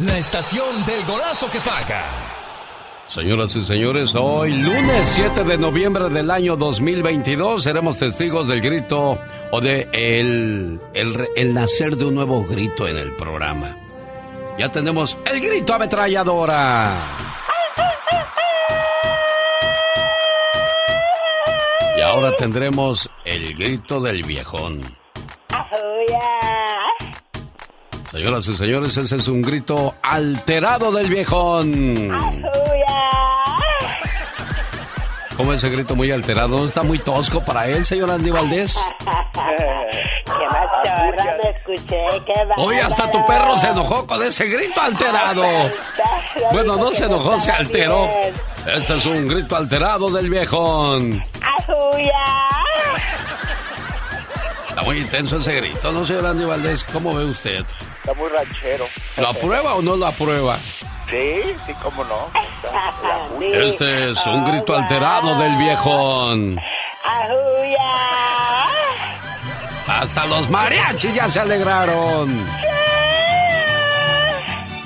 La estación del golazo que paga. Señoras y señores, hoy lunes 7 de noviembre del año 2022 seremos testigos del grito o de el, el, el nacer de un nuevo grito en el programa. Ya tenemos el grito ametralladora. Y ahora tendremos el grito del viejón. Señoras y señores, ese es un grito alterado del viejón. ¿Cómo ese grito muy alterado? ¿No está muy tosco para él, señor Andy Valdés? ¿Qué escuché? Hoy hasta tu perro se enojó con ese grito alterado. Bueno, no se enojó, se alteró. Este es un grito alterado del viejón. Está muy intenso ese grito, ¿no, señor Andy Valdés? ¿Cómo ve usted? Está muy ranchero. ¿Lo aprueba o no lo aprueba? Sí, sí, cómo no. Este es un grito alterado del viejón. Hasta los mariachis ya se alegraron.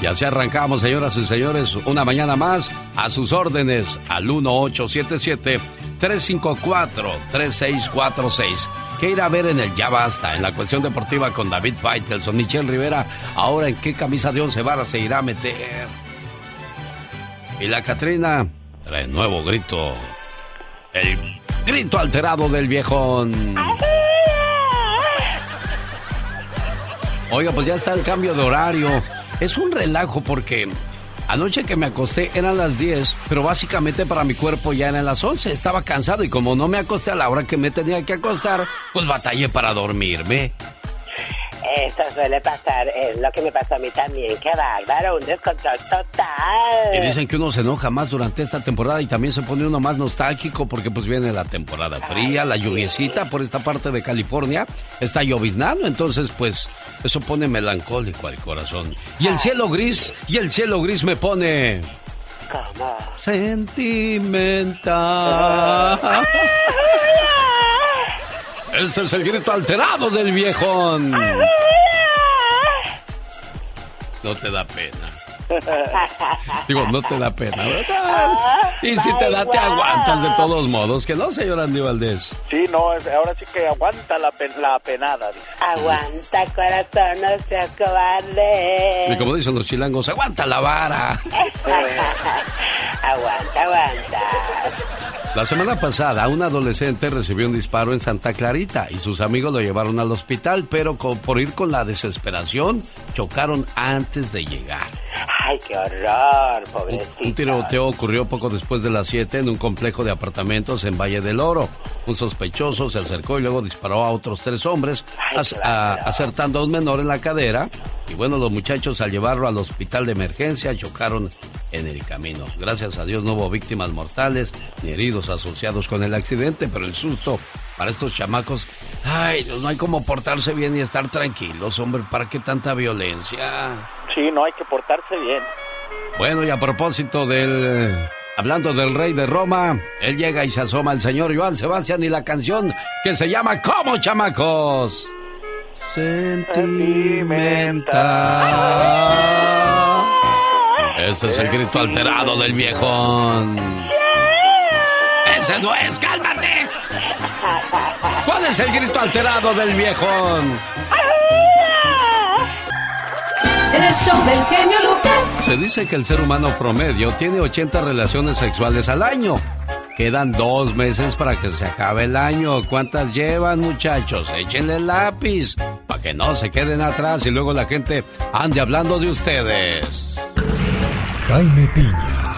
Y así arrancamos, señoras y señores, una mañana más a sus órdenes al 1877-354-3646. ¿Qué ir a ver en el Ya Basta, en la cuestión deportiva con David Faitelson, Michelle Rivera? Ahora, ¿en qué camisa de once varas se irá a meter? Y la Catrina trae nuevo grito. El grito alterado del viejón. Oiga, pues ya está el cambio de horario. Es un relajo porque anoche que me acosté eran las 10, pero básicamente para mi cuerpo ya eran las 11. Estaba cansado y como no me acosté a la hora que me tenía que acostar, pues batallé para dormirme. Eso suele pasar, es lo que me pasó a mí también, qué bárbaro, un descontrol total. Y dicen que uno se enoja más durante esta temporada y también se pone uno más nostálgico porque pues viene la temporada fría, la lluviecita por esta parte de California, está lloviznando, entonces pues eso pone melancólico al corazón. Y el cielo gris, y el cielo gris me pone... ¿Cómo? Sentimental. Ese es el grito alterado del viejón. No te da pena. Digo, no te da pena, ¿verdad? Y si te da, te aguantas de todos modos. Que no, señor Andy Valdés. Sí, no, ahora sí que aguanta la, la penada. Aguanta, corazón, no seas cobarde. Y como dicen los chilangos, aguanta la vara. aguanta, aguanta. La semana pasada, un adolescente recibió un disparo en Santa Clarita y sus amigos lo llevaron al hospital, pero por ir con la desesperación, chocaron antes de llegar. ¡Ay, qué horror, pobrecito! Un, tiroteo ocurrió poco después de las 7 en un complejo de apartamentos en Valle del Oro. Un sospechoso se acercó y luego disparó a otros tres hombres, acertando a un menor en la cadera. Y bueno, los muchachos al llevarlo al hospital de emergencia chocaron en el camino. Gracias a Dios no hubo víctimas mortales ni heridos asociados con el accidente, pero el susto para estos chamacos, ay, no hay como portarse bien y estar tranquilos, hombre, ¿para qué tanta violencia? Sí, no hay que portarse bien. Bueno, y a propósito del... Hablando del rey de Roma, él llega y se asoma el señor Joan Sebastián y la canción que se llama ¿Cómo, chamacos? Sentimental. Este es el grito alterado del viejón. Ese no es, cálmate. ¿Cuál es el grito alterado del viejón? El show del genio Lucas. Se dice que el ser humano promedio tiene 80 relaciones sexuales al año. Quedan dos meses para que se acabe el año. ¿Cuántas llevan, muchachos? Échenle el lápiz para que no se queden atrás y luego la gente ande hablando de ustedes. Jaime Piña,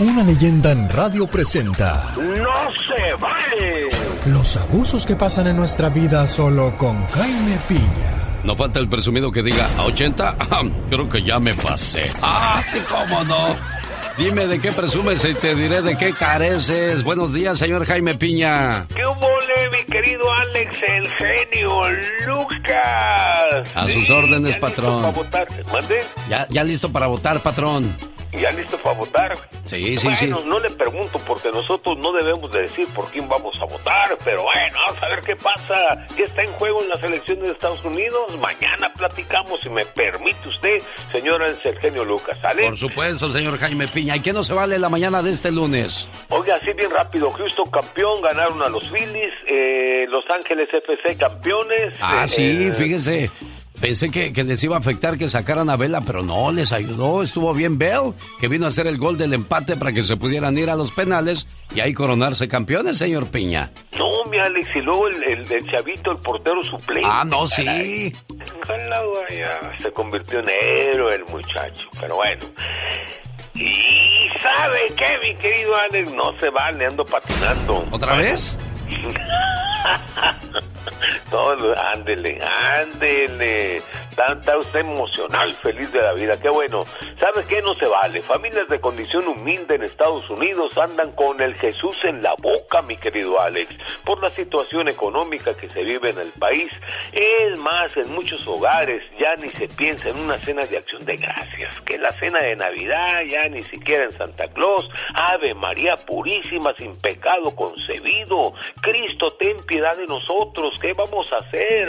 una leyenda en radio presenta. ¡No se vale! Los abusos que pasan en nuestra vida solo con Jaime Piña. No falta el presumido que diga, ¿a 80? creo que ya me pasé. ¡Ah, sí, cómo no! Dime de qué presumes y te diré de qué careces. Buenos días, señor Jaime Piña. ¿Qué mole, mi querido Alex, el genio Lucas? A sus órdenes, ¿Ya patrón. listo para votar? ¿Mande? Ya, ya listo para votar, patrón. Ya listo para votar. Sí, sí, bueno, sí. no le pregunto porque nosotros no debemos de decir por quién vamos a votar, pero bueno, vamos a ver qué pasa. ¿Qué está en juego en las elecciones de Estados Unidos? Mañana platicamos, si me permite usted, señor Sergenio Lucas, ¿sale? Por supuesto, señor Jaime Piña. ¿Y qué no se vale la mañana de este lunes? Oiga, así bien rápido, Houston campeón, ganaron a los Phillies, eh, Los Ángeles FC campeones. Ah, eh, sí, fíjese. Pensé que, que les iba a afectar que sacaran a Vela, pero no, les ayudó. Estuvo bien Bell, que vino a hacer el gol del empate para que se pudieran ir a los penales y ahí coronarse campeones, señor Piña. No, mi Alex, y luego el, el- el chavito, el portero suplente. Ah, no, caray. sí. Se convirtió en héroe el muchacho, pero bueno. Y sabe qué, mi querido Alex, no se vale, ando patinando. ¿Otra vez? Todo, ándele, ándele. Está usted emocional, feliz de la vida. Qué bueno. ¿Sabe qué? No se vale. Familias de condición humilde en Estados Unidos andan con el Jesús en la boca, mi querido Alex, por la situación económica que se vive en el país. Es más, en muchos hogares ya ni se piensa en una cena de acción de gracias, que la cena de Navidad ya ni siquiera en Santa Claus. Ave María Purísima, sin pecado concebido. Cristo, ten piedad de nosotros. ¿Qué vamos a hacer?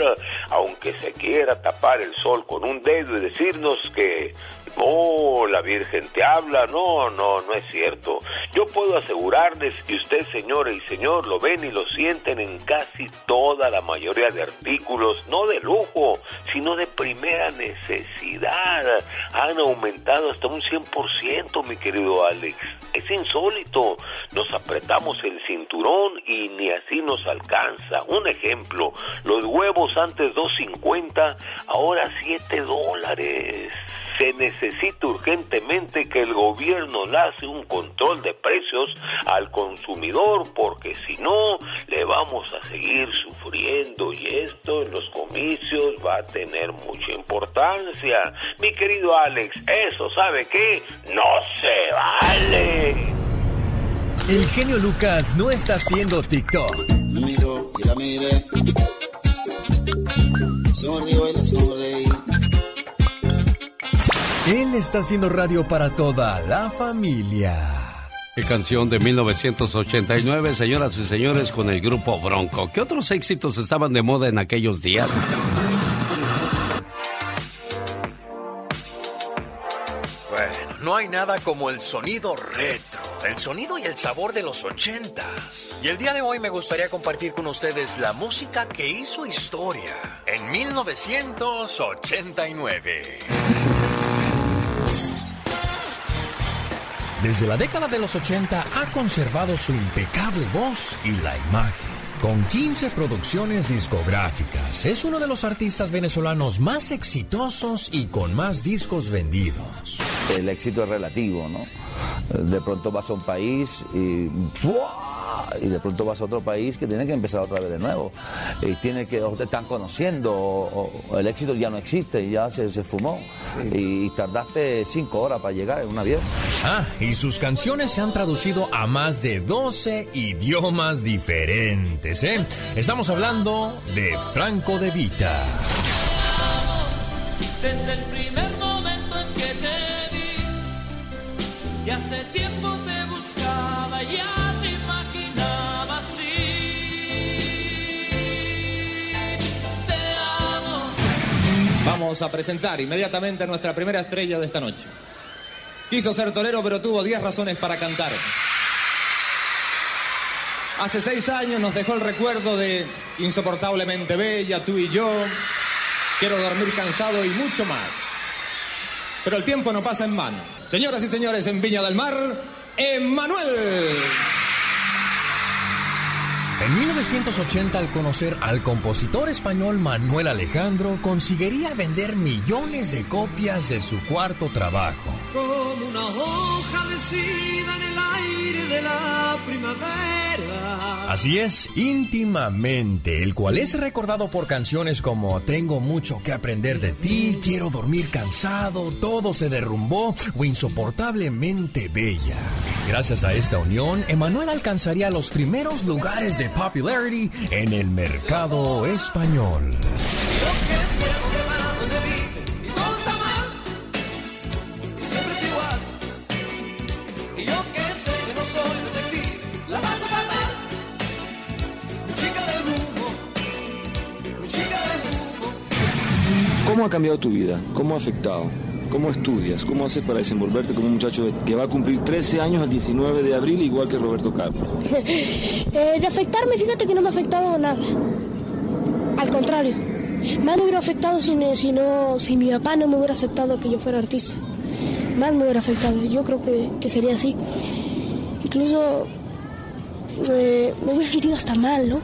Aunque se quiera tapar el sol con un dedo y decirnos que no, la Virgen te habla. No, no, no es cierto. Yo puedo asegurarles que usted, señora y señor, lo ven y lo sienten en casi toda la mayoría de artículos, no de lujo, sino de primera necesidad. Han aumentado hasta un 100%, mi querido Alex. Es insólito. Nos apretamos el cinturón y ni así nos alcanza. Un ejemplo, los huevos antes 2.50, ahora 7 dólares. Se necesita urgentemente que el gobierno le hace un control de precios al consumidor porque si no le vamos a seguir sufriendo y esto en los comicios va a tener mucha importancia. Mi querido Alex, eso sabe qué? No se vale. El genio Lucas no está haciendo TikTok. Me miró y la miré. Sonrió y la sonreí. Él está haciendo radio para toda la familia. Qué canción de 1989, señoras y señores, con el grupo Bronco. ¿Qué otros éxitos estaban de moda en aquellos días? Bueno, no hay nada como el sonido retro, el sonido y el sabor de los ochentas. Y el día de hoy me gustaría compartir con ustedes la música que hizo historia en 1989. Desde la década de los 80 ha conservado su impecable voz y la imagen. Con 15 producciones discográficas, es uno de los artistas venezolanos más exitosos y con más discos vendidos. El éxito es relativo, ¿no? De pronto vas a un país y ¡fua! y de pronto vas a otro país que tiene que empezar otra vez de nuevo. Y tiene que, o te están conociendo, o, o el éxito ya no existe, ya se, se fumó. Y, tardaste cinco horas para llegar en un avión. Ah, y sus canciones se han traducido a más de 12 idiomas diferentes, ¿eh? Estamos hablando de Franco de Vita. Desde el primer momento en que te vi, y hace tiempo te buscaba, ya te imaginaba así. Te amo. Vamos a presentar inmediatamente a nuestra primera estrella de esta noche. Quiso ser torero, pero tuvo 10 razones para cantar. Hace seis años nos dejó el recuerdo de Insoportablemente Bella, tú y yo, Quiero dormir cansado y mucho más. Pero el tiempo no pasa en vano. Señoras y señores, en Viña del Mar, Emmanuel. En 1980, al conocer al compositor español Manuel Alejandro, conseguiría vender millones de copias de su cuarto trabajo. Como una hoja mecida en el aire de la primavera. Así es, íntimamente, el cual es recordado por canciones como Tengo mucho que aprender de ti, Quiero dormir cansado, Todo se derrumbó o Insoportablemente bella. Gracias a esta unión, Emanuel alcanzaría los primeros lugares de popularity en el mercado español. ¿Cómo ha cambiado tu vida? ¿Cómo ha afectado? ¿Cómo estudias? ¿Cómo haces para desenvolverte como un muchacho que va a cumplir 13 años el 19 de abril, igual que Roberto Carlos? Eh, de afectarme, fíjate que no me ha afectado nada. Al contrario, más me hubiera afectado si, no, si, no- si mi papá no me hubiera aceptado que yo fuera artista. Más me hubiera afectado. Yo creo que, que sería así. Incluso eh, me hubiera sentido hasta mal, ¿no?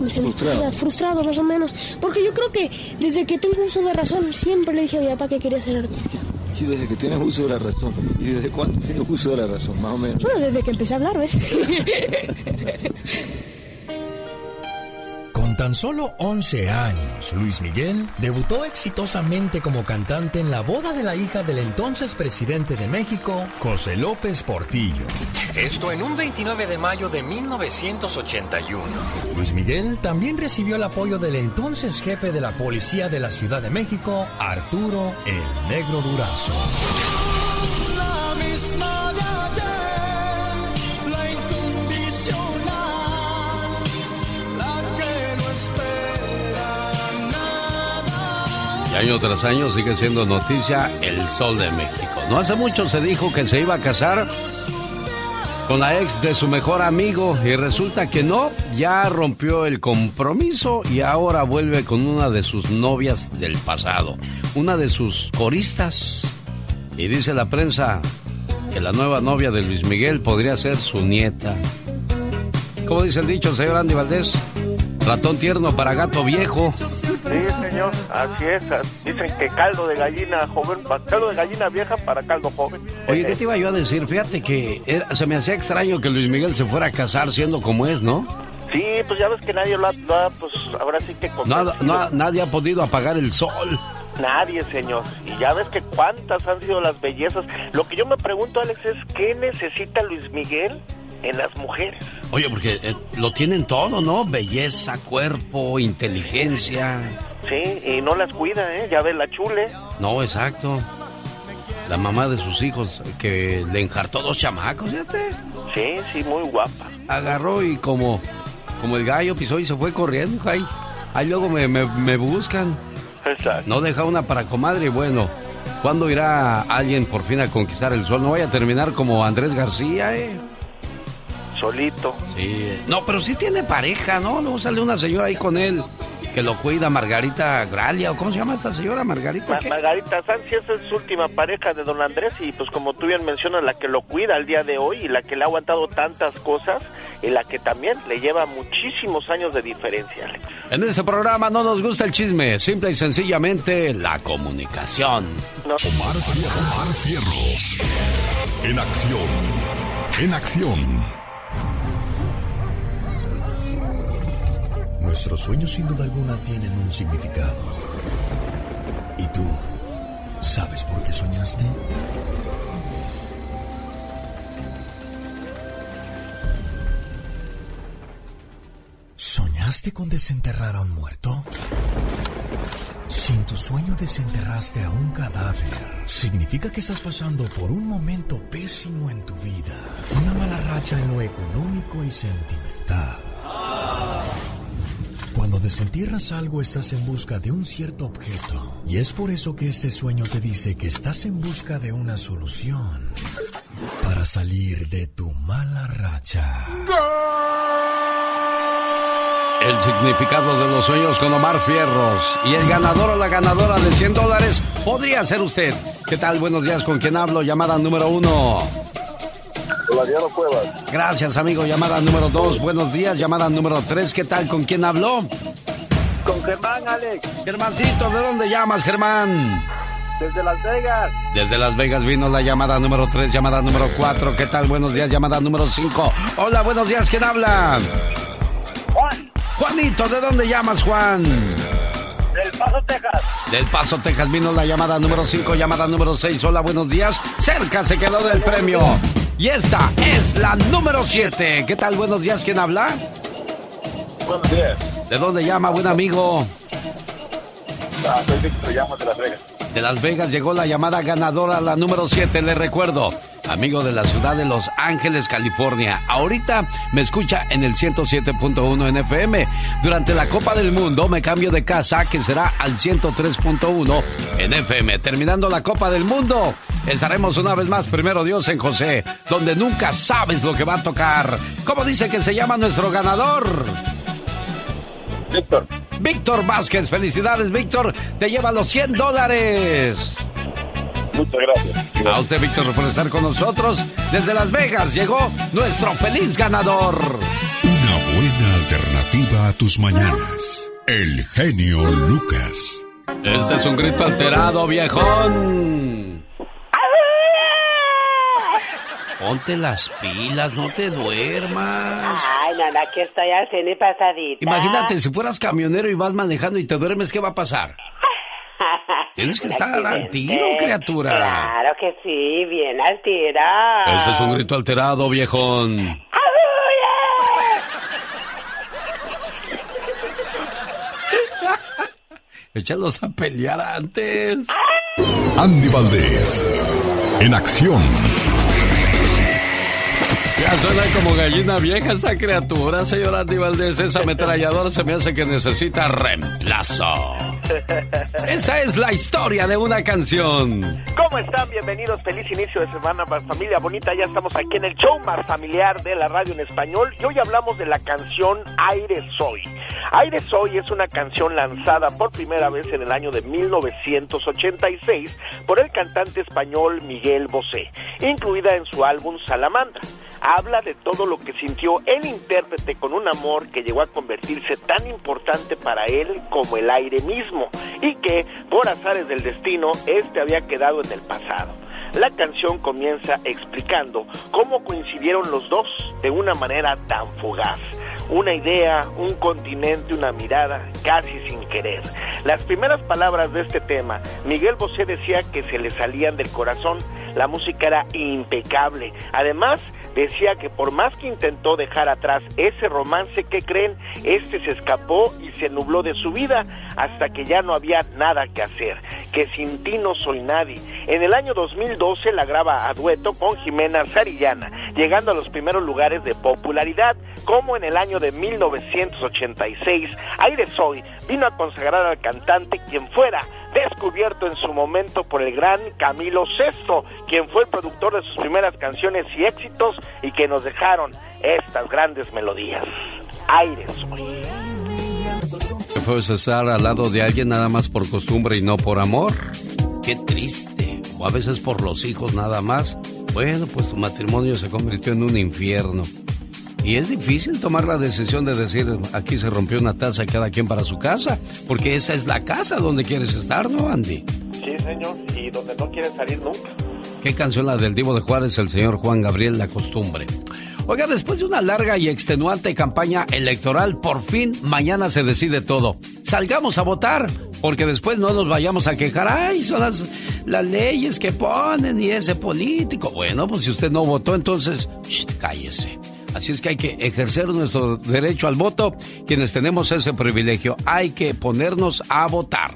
Me sentía Frustrado. frustrado más o menos. Porque yo creo que desde que tengo uso de razón siempre le dije a mi papá que quería ser artista. Y desde que tienes uso de la razón. ¿Y desde cuándo tienes uso de la razón? Más o menos. Bueno, desde que empecé a hablar, ¿ves? Con tan solo 11 años, Luis Miguel debutó exitosamente como cantante en la boda de la hija del entonces presidente de México, José López Portillo. Esto en un 29 de mayo de 1981. Luis Miguel también recibió el apoyo del entonces jefe de la policía de la Ciudad de México, Arturo el Negro Durazo. La misma Año tras año sigue siendo noticia el Sol de México. No hace mucho se dijo que se iba a casar con la ex de su mejor amigo y resulta que no, ya rompió el compromiso y ahora vuelve con una de sus novias del pasado, una de sus coristas. Y dice la prensa que la nueva novia de Luis Miguel podría ser su nieta. ¿Cómo dice el dicho, señor Andy Valdés? Ratón tierno para gato viejo. Sí, señor, así es. Dicen que caldo de gallina joven, caldo de gallina vieja para caldo joven. Oye, ¿qué te iba yo a decir? Fíjate que era- se me hacía extraño que Luis Miguel se fuera a casar siendo como es, ¿no? Sí, pues ya ves que nadie lo ha, lo ha, pues ahora sí que Nada, nadie ha podido apagar el sol. Nadie, señor. Y ya ves que cuántas han sido las bellezas. Lo que yo me pregunto, Alex, es ¿qué necesita Luis Miguel en las mujeres? Oye, porque eh, lo tienen todo, ¿no? Belleza, cuerpo, inteligencia. Sí, y no las cuida, ¿eh? Ya ves la chule. No, exacto. La mamá de sus hijos que le enjartó dos chamacos, fíjate. Sí, sí, muy guapa. Agarró y como, como el gallo pisó y se fue corriendo. Ahí, ahí luego me, me- me buscan. Exacto. No deja una para comadre y bueno. ¿Cuándo irá alguien por fin a conquistar el sol? No vaya a terminar como Andrés García, ¿eh? Solito. Sí. No, pero sí tiene pareja, ¿no? Luego sale una señora ahí con él que lo cuida, Margarita Gralia, o ¿cómo se llama esta señora? Margarita. Ma- ¿qué? Margarita Sánchez es su última pareja de don Andrés y pues como tú bien mencionas, la que lo cuida al día de hoy y la que le ha aguantado tantas cosas y la que también le lleva muchísimos años de diferencia, Alex. En este programa no nos gusta el chisme, simple y sencillamente la comunicación. Omar, Fierros. Omar Fierros. En acción. En acción. Nuestros sueños sin duda alguna tienen un significado. ¿Y tú sabes por qué soñaste? ¿Soñaste con desenterrar a un muerto? Si en tu sueño desenterraste a un cadáver, significa que estás pasando por un momento pésimo en tu vida. Una mala racha en lo económico y sentimental. Cuando desentierras algo estás en busca de un cierto objeto. Y es por eso que este sueño te dice que estás en busca de una solución para salir de tu mala racha. El significado de los sueños con Omar Fierros. Y el ganador o la ganadora de 100 dólares podría ser usted. ¿Qué tal? Buenos días, ¿con quién hablo? Llamada número uno. Cuevas. Gracias, amigo. Llamada número dos. Buenos días. Llamada número tres. ¿Qué tal? ¿Con quién habló? Con Germán, Alex. Germancito, ¿de dónde llamas, Germán? Desde Las Vegas. Desde Las Vegas vino la llamada número 3, llamada número 4. ¿Qué tal? Buenos días, llamada número 5. Hola, buenos días, ¿quién habla? Juan. Juanito, ¿de dónde llamas, Juan? Del Paso, Texas. Del Paso, Texas vino la llamada número 5, llamada número 6. Hola, buenos días. Cerca se quedó del premio. Y esta es la número 7. ¿Qué tal? Buenos días, ¿quién habla? Buenos días. ¿De dónde llama, buen amigo? Ah, soy Víctor, llamo de Las Vegas. De Las Vegas llegó la llamada ganadora, la número 7, le recuerdo. Amigo de la ciudad de Los Ángeles, California. Ahorita me escucha en el 107.1 en FM. Durante la Copa del Mundo me cambio de casa, que será al 103.1 en FM. Terminando la Copa del Mundo, estaremos una vez más, primero Dios, en José, donde nunca sabes lo que va a tocar. ¿Cómo dice que se llama nuestro ganador? Víctor. Víctor Vázquez, felicidades Víctor, te lleva los 100 dólares. Muchas gracias. A usted Víctor por estar con nosotros. Desde Las Vegas llegó nuestro feliz ganador. Una buena alternativa a tus mañanas. El genio Lucas. Este es un grito alterado, viejón. Ponte las pilas, no te duermas. Ay, no, aquí estoy al cine pasadita. Imagínate, si fueras camionero y vas manejando y te duermes, ¿qué va a pasar? Tienes que estar al tiro, criatura. Claro que sí, bien al tiro. Ese es un grito alterado, viejón. Échalos a pelear antes. Andy Valdés. En acción. Suena como gallina vieja esta criatura, señor Andy Valdés. Esa ametralladora se me hace que necesita reemplazo. Esta es la historia de una canción. ¿Cómo están? Bienvenidos, feliz inicio de semana, familia bonita. Ya estamos aquí en el show más familiar de la radio en español y hoy hablamos de la canción Aire Soy. Aire Soy es una canción lanzada por primera vez en el año de 1986 por el cantante español Miguel Bosé, incluida en su álbum Salamandra habla de todo lo que sintió el intérprete con un amor que llegó a convertirse tan importante para él como el aire mismo y que, por azares del destino, este había quedado en el pasado. La canción comienza explicando cómo coincidieron los dos de una manera tan fugaz una idea, un continente, una mirada, casi sin querer. Las primeras palabras de este tema, Miguel Bosé decía que se le salían del corazón, la música era impecable. Además, decía que por más que intentó dejar atrás ese romance que creen, este se escapó y se nubló de su vida hasta que ya no había nada que hacer, que sin ti no soy nadie. En el año 2012 la graba a dueto con Jimena Sarillana, llegando a los primeros lugares de popularidad, como en el año de 1986, Aire Soy vino a consagrar al cantante quien fuera descubierto en su momento por el gran Camilo Sesto, quien fue el productor de sus primeras canciones y éxitos y que nos dejaron estas grandes melodías. Aire Soy. ¿Puedes estar al lado de alguien nada más por costumbre y no por amor? Qué triste. O a veces por los hijos nada más. Bueno, pues tu matrimonio se convirtió en un infierno. Y es difícil tomar la decisión de decir, aquí se rompió una taza cada quien para su casa, porque esa es la casa donde quieres estar, ¿no, Andy? Sí, señor, y donde no quieres salir nunca. ¿Qué canción la del Divo de Juárez, el señor Juan Gabriel La Costumbre? Oiga, después de una larga y extenuante campaña electoral, por fin mañana se decide todo. Salgamos a votar, porque después no nos vayamos a quejar. Ay, son las, las leyes que ponen y ese político. Bueno, pues si usted no votó, entonces, cállese. Así es que hay que ejercer nuestro derecho al voto, quienes tenemos ese privilegio. Hay que ponernos a votar.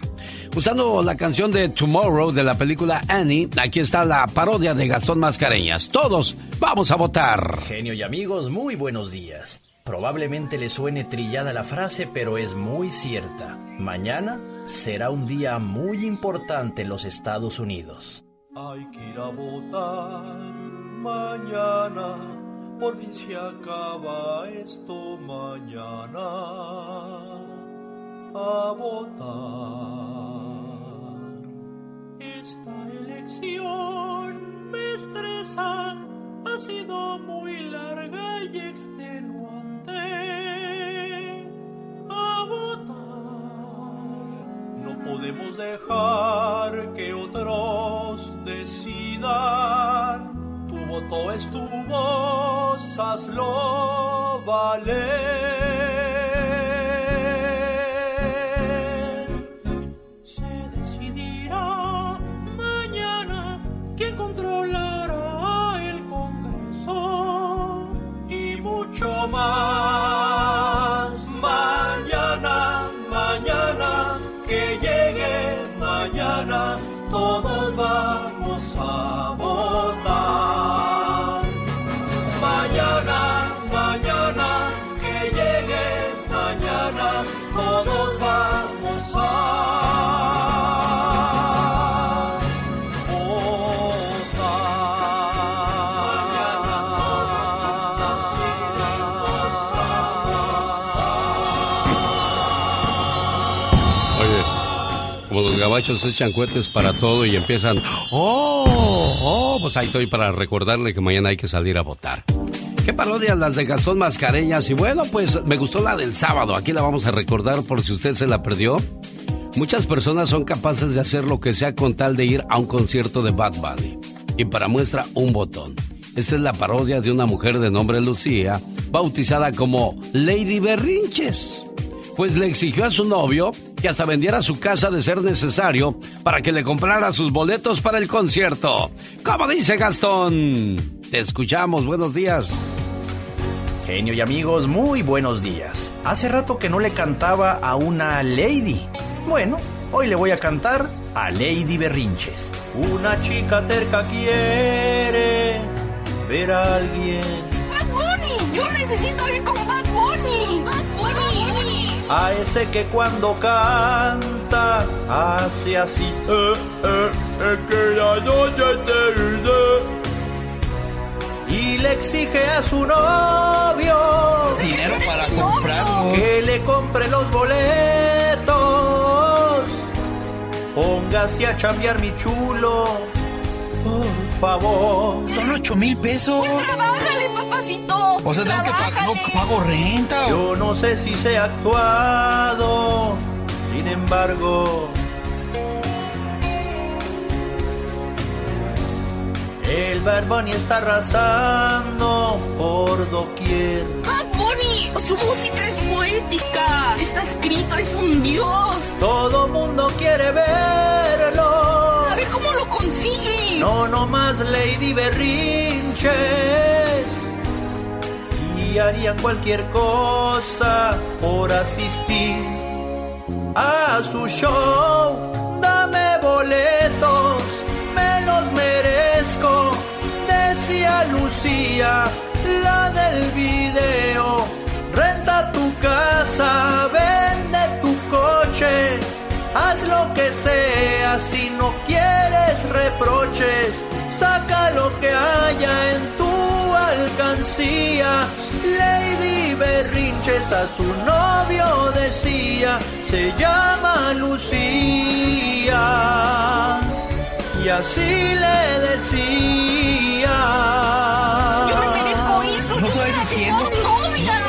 Usando la canción de Tomorrow de la película Annie, aquí está la parodia de Gastón Mascareñas. Todos vamos a votar. Genio y amigos, muy buenos días. Probablemente le suene trillada la frase, pero es muy cierta. Mañana será un día muy importante en los Estados Unidos. Hay que ir a votar mañana por fin se acaba esto mañana a votar. Esta elección me estresa, ha sido muy larga y extenuante. A votar. No podemos dejar que otros decidan tu voto es tu hazlo valer. Gabachos echan cohetes para todo y empiezan, oh, oh, pues ahí estoy para recordarle que mañana hay que salir a votar. Qué parodias las de Gastón Mascareñas. Y bueno, pues me gustó la del sábado. Aquí la vamos a recordar por si usted se la perdió. Muchas personas son capaces de hacer lo que sea con tal de ir a un concierto de Bad Bunny. Y para muestra, un botón. Esta es la parodia de una mujer de nombre Lucía, bautizada como Lady Berrinches. Pues le exigió a su novio que hasta vendiera su casa de ser necesario para que le comprara sus boletos para el concierto. ¿Cómo dice Gastón? Te escuchamos, buenos días. Genio y amigos, muy buenos días. Hace rato que no le cantaba a una lady. Bueno, hoy le voy a cantar a Lady Berrinches. Una chica terca quiere ver a alguien. ¡Bad Bunny! ¡Yo necesito ir con Bad Bunny! ¡Bad Bunny! A ese que cuando canta hace así. Eh, eh, es que la noche te iré. Y le exige a su novio dinero para comprarlos. que le compre los boletos. Póngase a chambear mi chulo, por favor. Son ocho mil pesos. Papacito. O sea, tengo que pagar, no pago renta. Yo no sé si se ha actuado, sin embargo. El Bad Bunny está arrasando por doquier. Bad Bunny, su música es poética. Está escrito, es un dios. Todo mundo quiere verlo. A ver cómo lo consigue. No, no más Lady Berrinches. Y harían cualquier cosa por asistir a su show. Dame boletos, me los merezco. Decía Lucía, la del video. Renta tu casa, vende tu coche. Haz lo que sea si no quieres reproches. Saca lo que haya en tu alcancía. Lady Berrinches a su novio decía, se llama Lucía. Y así le decía. Yo me merezco eso. No estoy diciendo.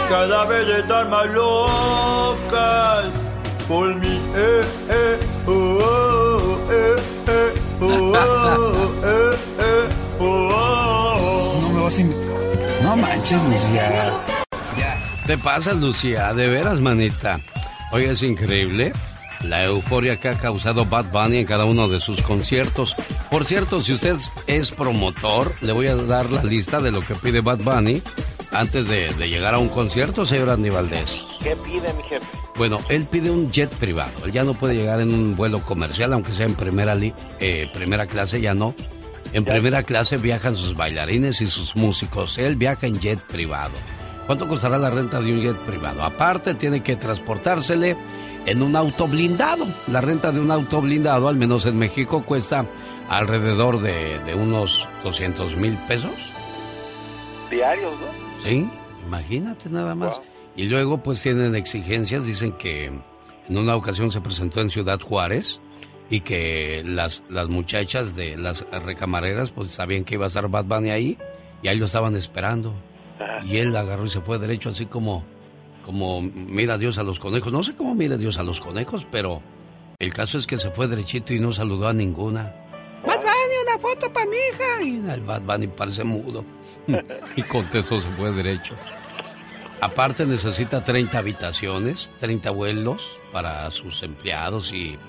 Cada vez están más locas por mi eh, eh, oh, oh, eh, eh, oh, oh, eh, No manches, Lucía. ¿Te pasa, Lucía? De veras, manita. Oye, es increíble la euforia que ha causado Bad Bunny en cada uno de sus conciertos. Por cierto, si usted es promotor, le voy a dar la lista de lo que pide Bad Bunny antes de, de llegar a un concierto, señor Andy Valdés. ¿Qué pide mi jefe? Bueno, él pide un jet privado. Él ya no puede llegar en un vuelo comercial, aunque sea en primera, li- eh, primera clase, ya no. En primera clase viajan sus bailarines y sus músicos. Él viaja en jet privado. ¿Cuánto costará la renta de un jet privado? Aparte, tiene que transportársele en un auto blindado. La renta de un auto blindado, al menos en México, cuesta alrededor de, de unos 200 mil pesos. Diarios, ¿no? Sí, imagínate nada más. Y luego pues tienen exigencias, dicen que en una ocasión se presentó en Ciudad Juárez y que las, las muchachas de las recamareras pues sabían que iba a estar Bad Bunny ahí y ahí lo estaban esperando. Y él agarró y se fue derecho así como, como mira Dios a los conejos. No sé cómo mira Dios a los conejos, pero el caso es que se fue derechito y no saludó a ninguna. Bad Bunny, una foto para mi hija. Y el Bad Bunny parece mudo. y contestó, se fue derecho. Aparte necesita 30 habitaciones, 30 vuelos para sus empleados y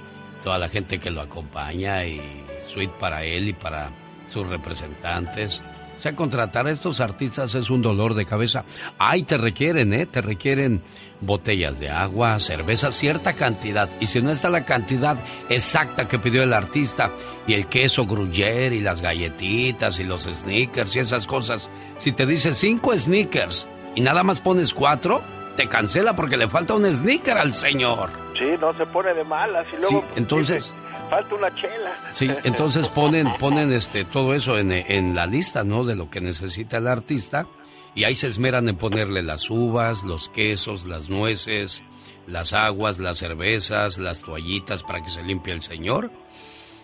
toda la gente que lo acompaña y suite para él y para sus representantes. O sea, contratar a estos artistas es un dolor de cabeza. Ay, te requieren, ¿eh? Te requieren botellas de agua, cerveza, cierta cantidad. Y si no está la cantidad exacta que pidió el artista, y el queso gruyere, y las galletitas, y los sneakers, y esas cosas, si te dice cinco sneakers y nada más pones cuatro, te cancela porque le falta un sneaker al señor. Sí, no se pone de malas y luego. Sí, entonces- dice, falta una chela. Sí, entonces ponen, ponen este, todo eso en, en la lista, ¿no? De lo que necesita el artista. Y ahí se esmeran en ponerle las uvas, los quesos, las nueces, las aguas, las cervezas, las toallitas para que se limpie el señor.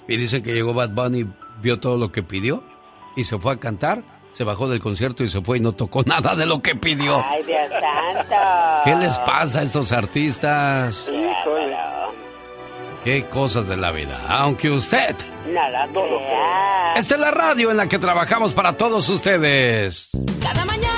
Y dicen que llegó Bad Bunny, vio todo lo que pidió y se fue a cantar, se bajó del concierto y se fue y no tocó nada de lo que pidió. Ay, Dios santo. ¿Qué les pasa a estos artistas? Claro. Qué cosas de la vida. Aunque usted... No lo. Esta es la radio en la que trabajamos para todos ustedes. Cada mañana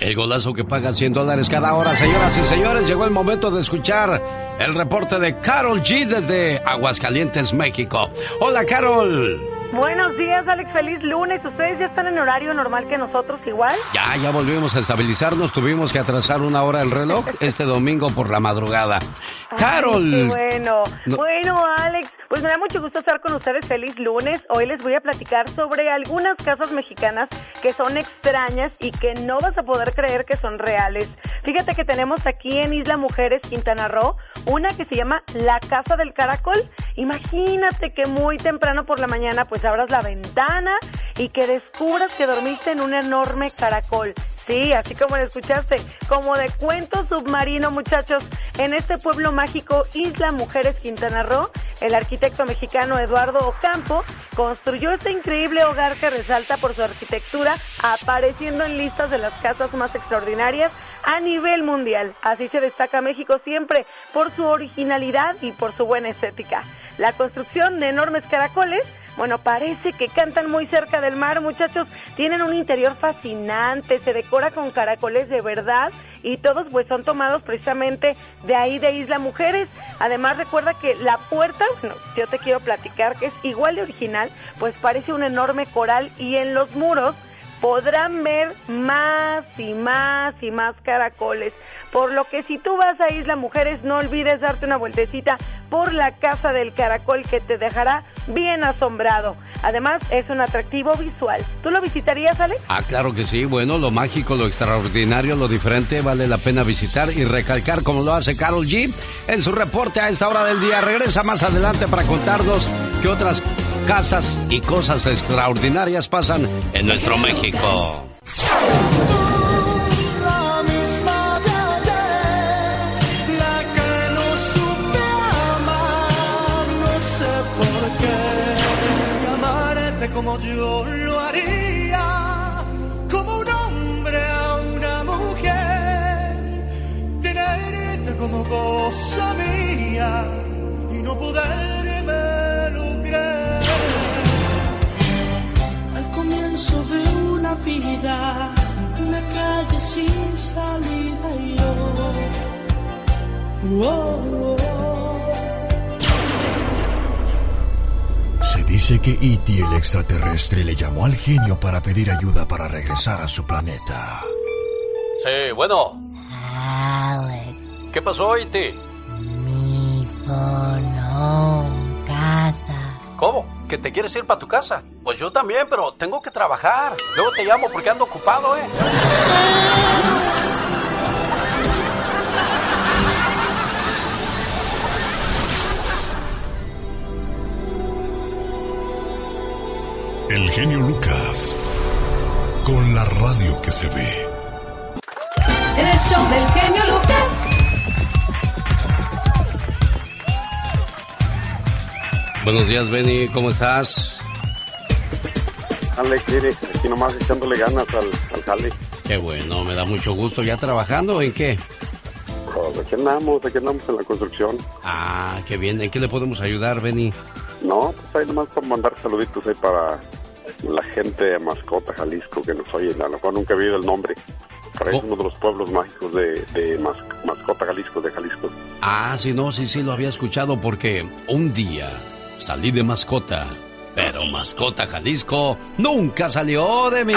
El golazo que paga 100 dólares cada hora, señoras y señores. Llegó el momento de escuchar el reporte de Carol G desde Aguascalientes, México. Hola, Carol. Buenos días, Alex. Feliz lunes. ¿Ustedes ya están en horario normal que nosotros igual? Ya, ya volvimos a estabilizarnos. Tuvimos que atrasar una hora el reloj este domingo por la madrugada. Carol. Qué bueno. No- Bueno, Alex, pues me da mucho gusto estar con ustedes. Feliz lunes. Hoy les voy a platicar sobre algunas casas mexicanas que son extrañas y que no vas a poder creer que son reales. Fíjate que tenemos aquí en Isla Mujeres, Quintana Roo, una que se llama La Casa del Caracol. Imagínate que muy temprano por la mañana pues abras la ventana y que descubras que dormiste en un enorme caracol. Sí, así como escuchaste, como de cuento submarino, muchachos. En este pueblo mágico, Isla Mujeres Quintana Roo, el arquitecto mexicano Eduardo Ocampo construyó este increíble hogar que resalta por su arquitectura, apareciendo en listas de las casas más extraordinarias a nivel mundial. Así se destaca México siempre por su originalidad y por su buena estética. La construcción de enormes caracoles bueno, parece que cantan muy cerca del mar, muchachos. Tienen un interior fascinante, se decora con caracoles de verdad y todos pues son tomados precisamente de ahí de Isla Mujeres. Además recuerda que la puerta, bueno, yo te quiero platicar que es igual de original, pues parece un enorme coral y en los muros podrán ver más y más y más caracoles. Por lo que si tú vas a Isla Mujeres, no olvides darte una vueltecita por la Casa del Caracol que te dejará bien asombrado. Además, es un atractivo visual. ¿Tú lo visitarías, Alex? Ah, claro que sí. Bueno, lo mágico, lo extraordinario, lo diferente vale la pena visitar y recalcar como lo hace Carol G en su reporte a esta hora del día. Regresa más adelante para contarnos qué otras casas y cosas extraordinarias pasan en nuestro México. Como yo lo haría, como un hombre a una mujer. Tenerte como cosa mía y no poderme lo. Al comienzo de una vida, una calle sin salida y yo. oh, oh. Se dice que E.T. el extraterrestre le llamó al genio para pedir ayuda para regresar a su planeta. Sí, bueno. Alex, ¿Qué pasó, Iti? mi phone casa. ¿Cómo? ¿Que te quieres ir para tu casa? Pues yo también, pero tengo que trabajar. Luego te llamo porque ando ocupado, ¿eh? El genio Lucas. Con la radio que se ve. El show del genio Lucas. Buenos días, Benny. ¿Cómo estás? Alex, mire, aquí nomás echándole ganas al, al jale. Qué bueno, me da mucho gusto. ¿Ya trabajando o en qué? Pues aquí andamos, aquí andamos en la construcción. Ah, qué bien. ¿En qué le podemos ayudar, Benny? No, pues ahí nomás para mandar saluditos ahí para la gente de Mascota, Jalisco, que nos oye. A lo mejor nunca he oído el nombre. Pero es uno de los pueblos mágicos de, de Mas- Mascota, Jalisco, de Jalisco. Ah, sí, no, sí, sí, lo había escuchado porque un día salí de mascota, pero mascota Jalisco nunca salió de mí.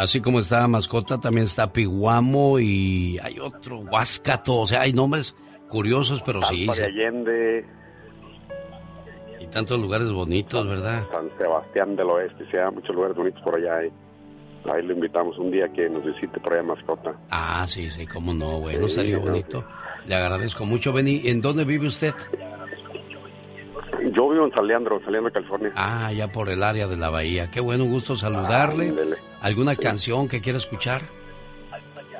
Así como está mascota, también está Piguamo y hay otro, Huáscato, o sea, hay nombres curiosos, pero sí, Alfa de sí, Allende, y tantos lugares bonitos, ¿verdad? San Sebastián del Oeste, sí, hay muchos lugares bonitos por allá. ¿eh? Ahí le invitamos un día que nos visite por allá mascota. Ah, sí, sí, cómo no, bueno, Sí, sería bonito. Le agradezco mucho, Benny. ¿En dónde vive usted? Yo vivo en Saliandro, Saliandro, California. Ah, ya por el área de la bahía. Qué bueno, un gusto saludarle. Ándele. ¿Alguna canción que quiera escuchar?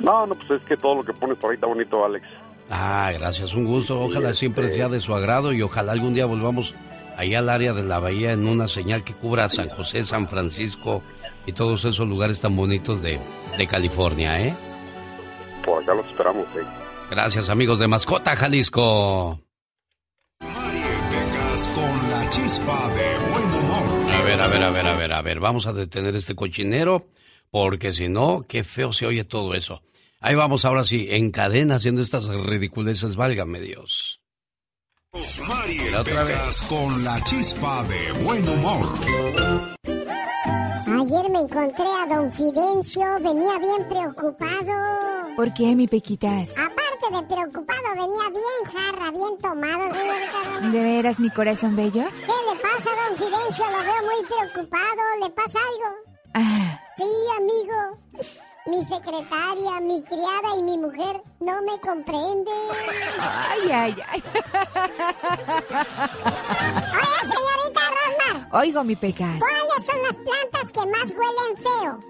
No, no, pues es que todo lo que pones por ahí está bonito, Alex. Ah, gracias, un gusto. Ojalá siempre sea de su agrado y ojalá algún día volvamos ahí al área de la bahía en una señal que cubra San José, San Francisco y todos esos lugares tan bonitos de, de California, ¿eh? Por acá los esperamos, sí. Gracias, amigos de Mascota, Jalisco. Pecas con la chispa de buen. A ver, a ver, a ver, a ver, a ver. Vamos a detener este cochinero porque si no, qué feo se oye todo eso. Ahí vamos ahora sí, en cadena haciendo estas ridiculeces, válgame Dios. Mira otra vez. Con la chispa de buen humor. Ayer me encontré a don Fidencio, venía bien preocupado. ¿Por qué, mi Pequitas? Aparte de preocupado, venía bien jarra, bien tomado, señorita. ¿De veras, mi corazón bello? ¿Qué le pasa, don Fidencio? Lo veo muy preocupado. ¿Le pasa algo? Ah, Sí, amigo. Mi secretaria, mi criada y mi mujer no me comprenden. ay, ay, ay. Oye, señorita Rosmar, Oigo, mi Pecas. ¿cuáles son las plantas que más huelen feo?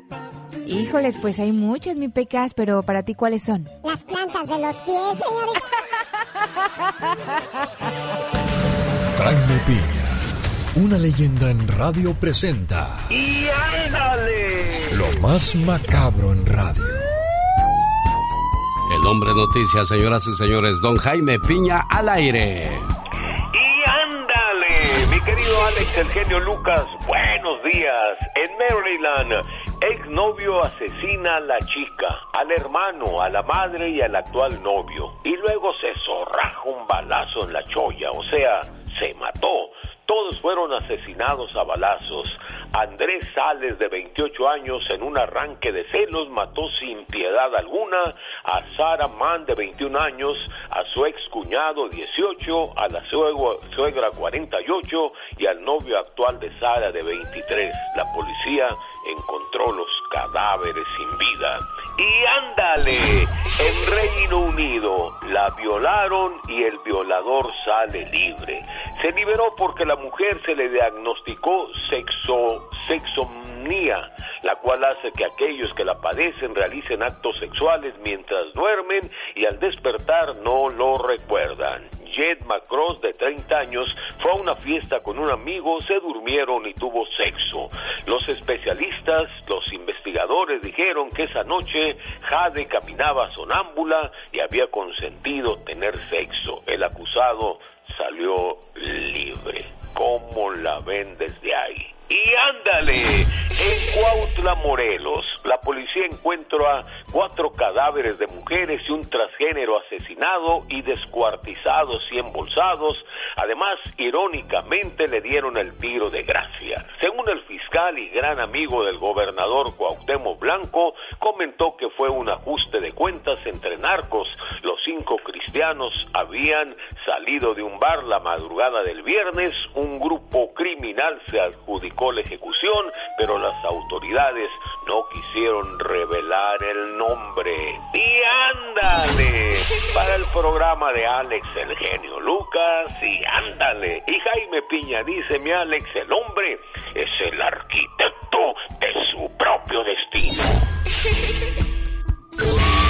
Híjoles, pues hay muchas, mi Pecas, pero para ti, ¿cuáles son? Las plantas de los pies, señorita. Jaime Piña, una leyenda en radio presenta ¡Y ándale! lo más macabro en radio. El hombre noticias, señoras y señores, don Jaime Piña al aire. ¡Y ándale! Mi querido Alex, el genio Lucas, buenos días. En Maryland, exnovio asesina a la chica, al hermano, a la madre y al actual novio. Y luego se zorraja un balazo en la cholla, o sea, se mató. Todos fueron asesinados a balazos. Andrés Sales, de 28 años, en un arranque de celos, mató sin piedad alguna a Sara Mann, de 21 años, a su ex cuñado, 18, a la suegra, 48, y al novio actual de Sara, de 23. La policía encontró los cadáveres sin vida. Y ándale, en Reino Unido la violaron y el violador sale libre. Se liberó porque la mujer se le diagnosticó sexo, la cual hace que aquellos que la padecen realicen actos sexuales mientras duermen y al despertar no lo recuerdan. Jed Macross, de 30 años, fue a una fiesta con un amigo, se durmieron y tuvo sexo. Los especialistas, los investigadores dijeron que esa noche Jade caminaba sonámbula y había consentido tener sexo. El acusado salió libre. ¿Cómo la ven desde ahí? Y ándale, en Cuautla, Morelos, la policía encuentra cuatro cadáveres de mujeres y un transgénero asesinado y descuartizados y embolsados. Además, irónicamente le dieron el tiro de gracia. Según el fiscal y gran amigo del gobernador Cuauhtémoc Blanco, comentó que fue un ajuste de cuentas entre narcos. Los cinco cristianos habían salido de un bar la madrugada del viernes. Un grupo criminal se adjudicó la ejecución, pero las autoridades no quisieron revelar el nombre. Y ándale, para el programa de Alex el genio Lucas, y ándale. Y Jaime Piña dice, mi Alex, el hombre es el arquitecto de su propio destino.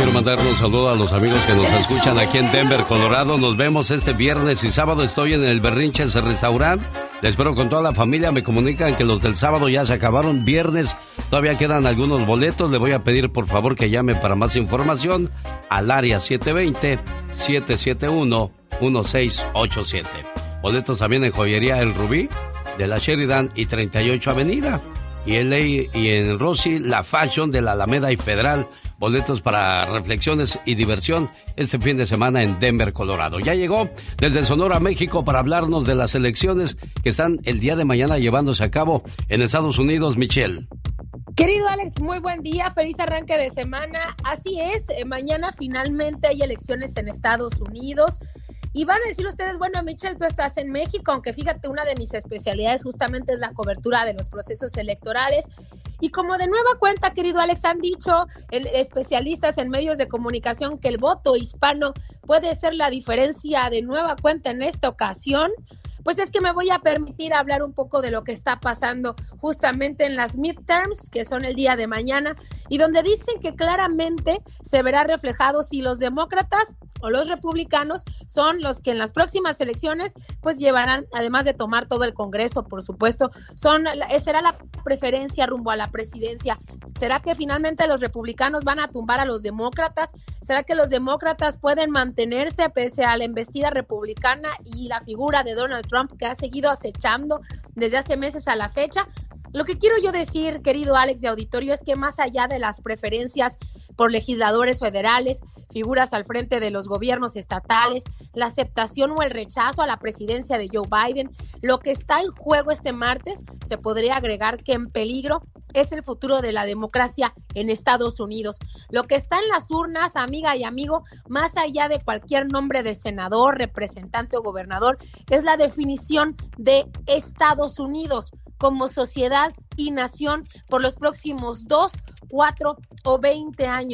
Quiero mandarle un saludo a los amigos que nos escuchan aquí en Denver, Colorado. Nos vemos este viernes y sábado. Estoy en el Berrinches Restaurant. Les espero con toda la familia. Me comunican que los del sábado ya se acabaron. Viernes todavía quedan algunos boletos. Le voy a pedir por favor que llame para más información al área 720-771-1687. Boletos también en Joyería El Rubí de la Sheridan y 38 Avenida. Y en, Ley- y en Rossi, la Fashion de la Alameda y Federal. Boletos para reflexiones y diversión este fin de semana en Denver, Colorado. Ya llegó desde Sonora, México, para hablarnos de las elecciones que están el día de mañana llevándose a cabo en Estados Unidos, Michelle. Querido Alex, muy buen día, feliz arranque de semana. Así es, eh, mañana finalmente hay elecciones en Estados Unidos. Y van a decir ustedes, bueno, Michelle, tú estás en México, aunque fíjate, una de mis especialidades justamente es la cobertura de los procesos electorales. Y como de nueva cuenta, querido Alex, han dicho el- especialistas en medios de comunicación que el voto hispano puede ser la diferencia de nueva cuenta en esta ocasión. Pues es que me voy a permitir hablar un poco de lo que está pasando justamente en las midterms, que son el día de mañana, y donde dicen que claramente se verá reflejado si los demócratas o los republicanos son los que en las próximas elecciones pues llevarán, además de tomar todo el Congreso, por supuesto, son la- será la preferencia rumbo a la presidencia. ¿Será que finalmente los republicanos van a tumbar a los demócratas? ¿Será que los demócratas pueden mantenerse pese a la embestida republicana y la figura de Donald Trump que ha seguido acechando desde hace meses a la fecha? Lo que quiero yo decir, querido Alex de Auditorio, es que más allá de las preferencias por legisladores federales, figuras al frente de los gobiernos estatales, la aceptación o el rechazo a la presidencia de Joe Biden, lo que está en juego este martes, se podría agregar que en peligro es el futuro de la democracia en Estados Unidos. Lo que está en las urnas, amiga y amigo, más allá de cualquier nombre de senador, representante o gobernador, es la definición de Estados Unidos como sociedad y nación por los próximos dos, cuatro o veinte años.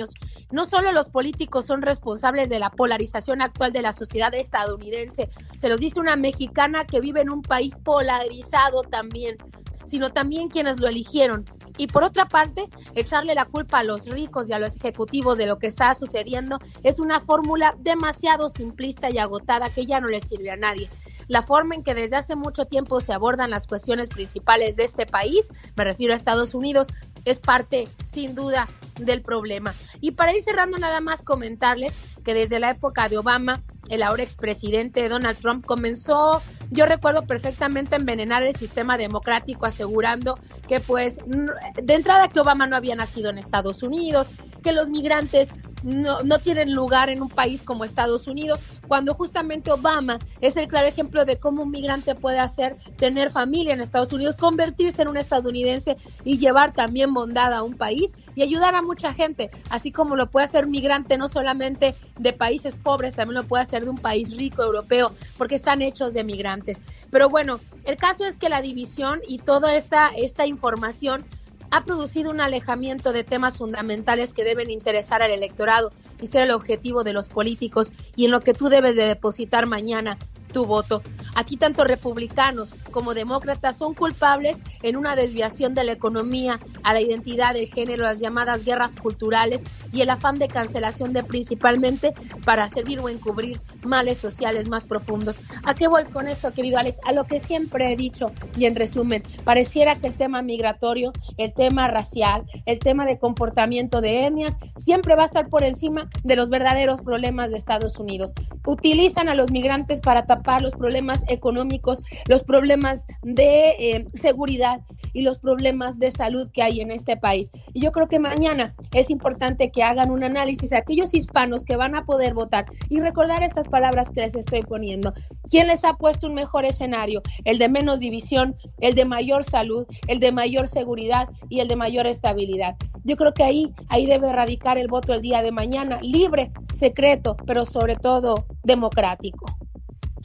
No solo los políticos son responsables de la polarización actual de la sociedad estadounidense, se los dice una mexicana que vive en un país polarizado también, sino también quienes lo eligieron. Y por otra parte, echarle la culpa a los ricos y a los ejecutivos de lo que está sucediendo es una fórmula demasiado simplista y agotada que ya no le sirve a nadie la forma en que desde hace mucho tiempo se abordan las cuestiones principales de este país, me refiero a Estados Unidos, es parte sin duda del problema. Y para ir cerrando nada más comentarles que desde la época de Obama, el ahora expresidente Donald Trump comenzó, yo recuerdo perfectamente, envenenar el sistema democrático asegurando que pues de entrada que Obama no había nacido en Estados Unidos, que los migrantes no, no tienen lugar en un país como Estados Unidos, cuando justamente Obama es el claro ejemplo de cómo un migrante puede hacer tener familia en Estados Unidos, convertirse en un estadounidense y llevar también bondad a un país y ayudar a mucha gente, así como lo puede hacer un migrante no solamente de países pobres, también lo puede hacer de un país rico europeo, porque están hechos de migrantes. Pero bueno, el caso es que la división y toda esta, esta información ha producido un alejamiento de temas fundamentales que deben interesar al electorado y ser el objetivo de los políticos y en lo que tú debes de depositar mañana tu voto. Aquí tanto republicanos como demócratas son culpables en una desviación de la economía a la identidad del género, las llamadas guerras culturales y el afán de cancelación de principalmente para servir o encubrir males sociales más profundos. ¿A qué voy con esto, querido Alex? A lo que siempre he dicho y en resumen, pareciera que el tema migratorio, el tema racial, el tema de comportamiento de etnias siempre va a estar por encima de los verdaderos problemas de Estados Unidos. Utilizan a los migrantes para tapar los problemas económicos, los problemas de eh, seguridad y los problemas de salud que hay en este país. Y yo creo que mañana es importante que hagan un análisis a aquellos hispanos que van a poder votar y recordar estas palabras que les estoy poniendo. ¿Quién les ha puesto un mejor escenario? El de menos división, el de mayor salud, el de mayor seguridad y el de mayor estabilidad. Yo creo que ahí, ahí debe radicar el voto el día de mañana, libre, secreto, pero sobre todo democrático.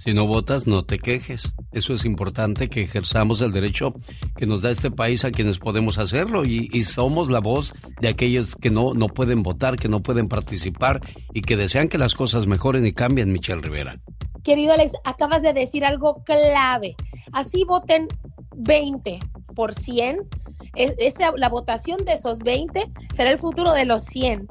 Si no votas, no te quejes. Eso es importante que ejerzamos el derecho que nos da este país a quienes podemos hacerlo y, somos la voz de aquellos que no, no pueden votar, que no pueden participar y que desean que las cosas mejoren y cambien, Michelle Rivera. Querido Alex, acabas de decir algo clave. Así voten 20 por 100. Es- esa, la votación de esos 20 será el futuro de los 100.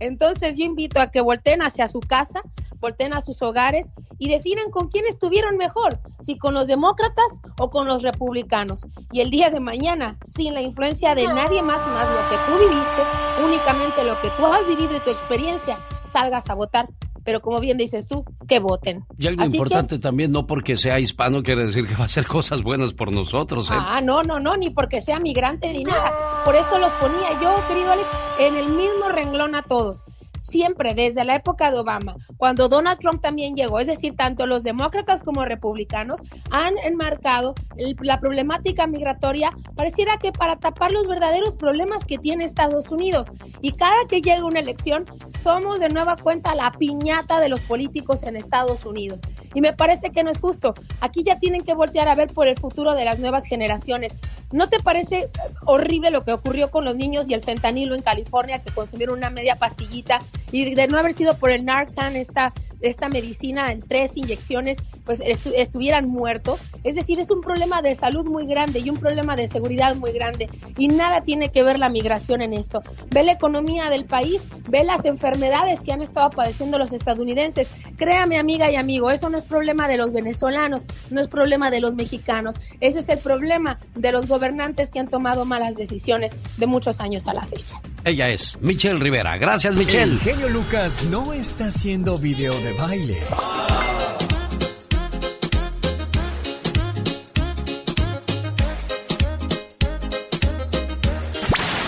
Entonces yo invito a que volteen hacia su casa, volteen a sus hogares y definan con quién estuvieron mejor, si con los demócratas o con los republicanos. Y el día de mañana, sin la influencia de nadie más más lo que tú viviste, únicamente lo que tú has vivido y tu experiencia, salgas a votar pero como bien dices tú, que voten. Y algo Así que- importante también, no porque sea hispano quiere decir que va a hacer cosas buenas por nosotros. ¿eh? Ah, no, no, no, ni porque sea migrante ni nada. Por eso los ponía yo, querido Alex, en el mismo renglón a todos. Siempre, desde la época de Obama, cuando Donald Trump también llegó, es decir, tanto los demócratas como republicanos han enmarcado la problemática migratoria, pareciera que para tapar los verdaderos problemas que tiene Estados Unidos. Y cada que llega una elección, somos de nueva cuenta la piñata de los políticos en Estados Unidos. Y me parece que no es justo. Aquí ya tienen que voltear a ver por el futuro de las nuevas generaciones. ¿No te parece horrible lo que ocurrió con los niños y el fentanilo en California que consumieron una media pastillita y de no haber sido por el Narcan, esta, esta medicina en tres inyecciones, pues estu- estuvieran muertos? Es decir, es un problema de salud muy grande y un problema de seguridad muy grande y nada tiene que ver la migración en esto. Ve la economía del país, ve las enfermedades que han estado padeciendo los estadounidenses. Créame, amiga y amigo, eso no es problema de los venezolanos, no es problema de los mexicanos, ese es el problema de los gobernantes que han tomado malas decisiones de muchos años a la fecha. Ella es Michelle Rivera. Gracias, Michelle. El genio Lucas no está haciendo video de baile.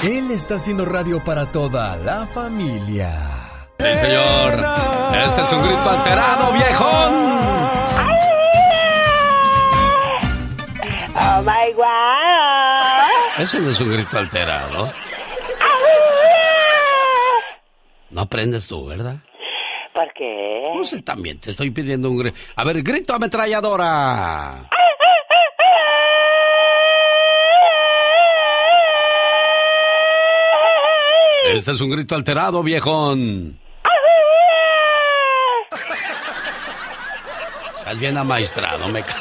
Él está haciendo radio para toda la familia. Sí, señor. Este es un grito alterado, viejón. Oh my god. Eso no es un grito alterado. No aprendes tú, ¿verdad? ¿Por qué? No sé, también te estoy pidiendo un. A ver, grito ametralladora. Este es un grito alterado, viejón. Bien amaestrado, me ca-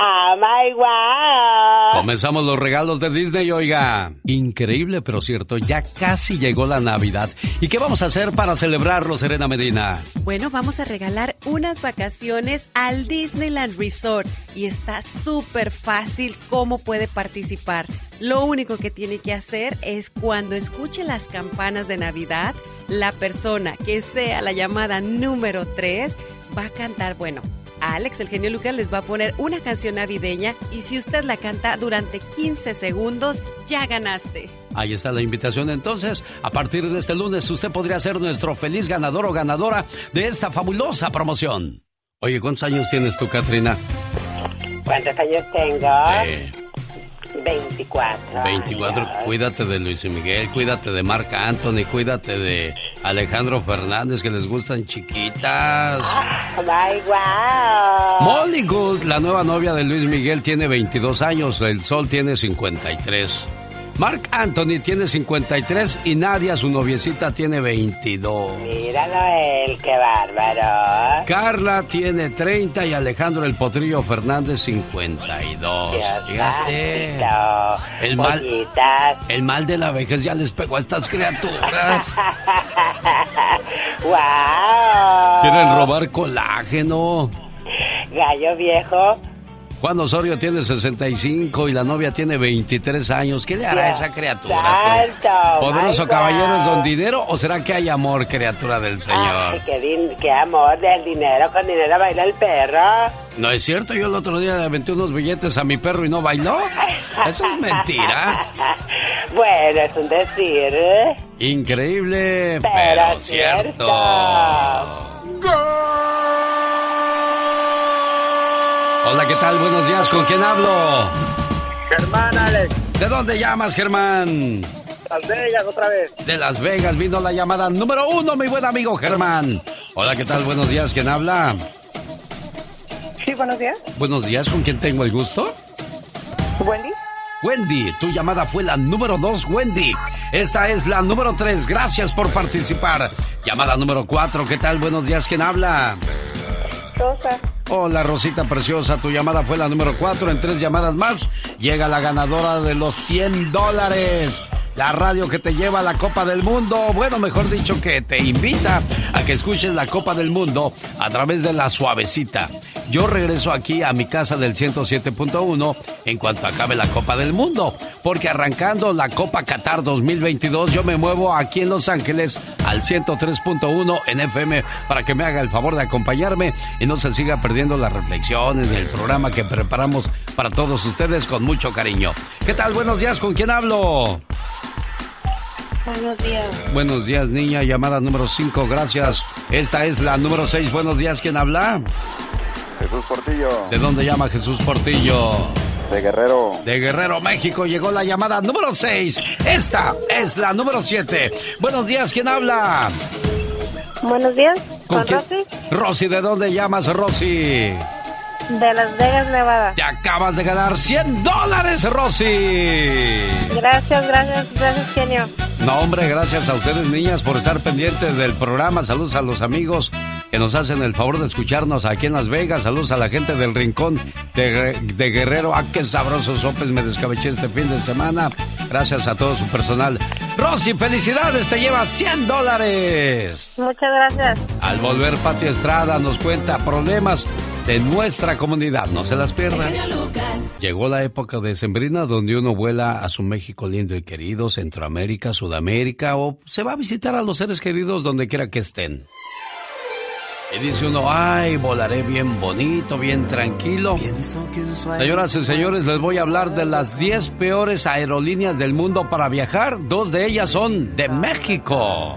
Oh my god. Comenzamos los regalos de Disney, oiga. Increíble, pero cierto, ya casi llegó la Navidad. ¿Y qué vamos a hacer para celebrarlo, Serena Medina? Bueno, vamos a regalar unas vacaciones al Disneyland Resort y está súper fácil cómo puede participar. Lo único que tiene que hacer es cuando escuche las campanas de Navidad, la persona que sea la llamada número 3 va a cantar, bueno, Alex, el genio Lucas, les va a poner una canción navideña y si usted la canta durante 15 segundos, ya ganaste. Ahí está la invitación entonces. A partir de este lunes usted podría ser nuestro feliz ganador o ganadora de esta fabulosa promoción. Oye, ¿cuántos años tienes tú, Katrina? ¿Cuántos años tengo? Eh, 24. 24. años. Cuídate de Luis Miguel, cuídate de Marc Anthony, cuídate de Alejandro Fernández, que les gustan chiquitas. Oh my god. Molly Gould, la nueva novia de Luis Miguel, tiene 22 años, El Sol tiene 53. Marc Anthony tiene 53 y Nadia, su noviecita, tiene 22. Míralo él, qué bárbaro. Carla tiene 30 y Alejandro el Potrillo Fernández 52. Dios Fíjate. El mal, Pollitas. el mal de la vejez ya les pegó a estas criaturas. wow. Quieren robar colágeno. Gallo viejo. Juan Osorio tiene 65 y la novia tiene 23 años. ¿Qué le hará a esa criatura? Santo, ¿Poderoso caballero es don dinero o será que hay amor, criatura del Señor? Ay, qué, din- qué amor del dinero. Con dinero baila el perro. ¿No es cierto? Yo el otro día le aventé unos billetes a mi perro y no bailó. Eso es mentira. Bueno, es un decir. ¿eh? Increíble, pero, Pero cierto. Hola, ¿qué tal? Buenos días, ¿con quién hablo? Germán Alex, ¿De dónde llamas, Germán? Las Vegas otra vez. De Las Vegas vino la llamada número uno, mi buen amigo Germán. Hola, ¿qué tal? Buenos días, ¿quién habla? Sí, buenos días. Buenos días, ¿con quién tengo el gusto? Wendy. Wendy, tu llamada fue la número dos, Wendy. Esta es la número tres, gracias por participar. Llamada número cuatro, ¿qué tal? Buenos días, ¿quién habla? Hola, Rosita Preciosa, tu llamada fue la número cuatro. En tres llamadas más llega la ganadora de los 100 dólares. La radio que te lleva a la Copa del Mundo. Bueno, mejor dicho, que te invita a que escuches la Copa del Mundo a través de la suavecita. Yo regreso aquí a mi casa del 107.1 en cuanto acabe la Copa del Mundo, porque arrancando la Copa Qatar 2022, yo me muevo aquí en Los Ángeles al 103.1 en FM para que me haga el favor de acompañarme y no se siga perdiendo las reflexiones del programa que preparamos para todos ustedes con mucho cariño. ¿Qué tal? Buenos días, ¿con quién hablo? Buenos días. Buenos días, niña. Llamada número 5, gracias. Esta es la número 6. Buenos días, ¿quién habla? Jesús Portillo. ¿De dónde llama Jesús Portillo? De Guerrero. De Guerrero, México. Llegó la llamada número 6. Esta es la número 7. Buenos días, ¿quién habla? Buenos días. ¿Con ¿Con quién? Rosy? Rosy, ¿de dónde llamas, Rosy? De Las Vegas, Nevada. Te acabas de ganar 100 dólares, Rosy. Gracias, gracias, gracias, genio. No, hombre, gracias a ustedes, niñas, por estar pendientes del programa. Saludos a los amigos que nos hacen el favor de escucharnos aquí en Las Vegas. Saludos a la gente del Rincón de, de Guerrero. Ah, qué sabrosos sopes me descabeché este fin de semana. Gracias a todo su personal. Rosy, felicidades, te lleva 100 dólares. Muchas gracias. Al volver, Pati Estrada nos cuenta problemas de nuestra comunidad. No se las pierdan. Llegó la época de Sembrina donde uno vuela a su México lindo y querido, Centroamérica, Sudamérica o se va a visitar a los seres queridos donde quiera que estén. Y dice uno, ay, volaré bien bonito, bien tranquilo. Señoras y señores, les voy a hablar de las 10 peores aerolíneas del mundo para viajar. Dos de ellas son de México.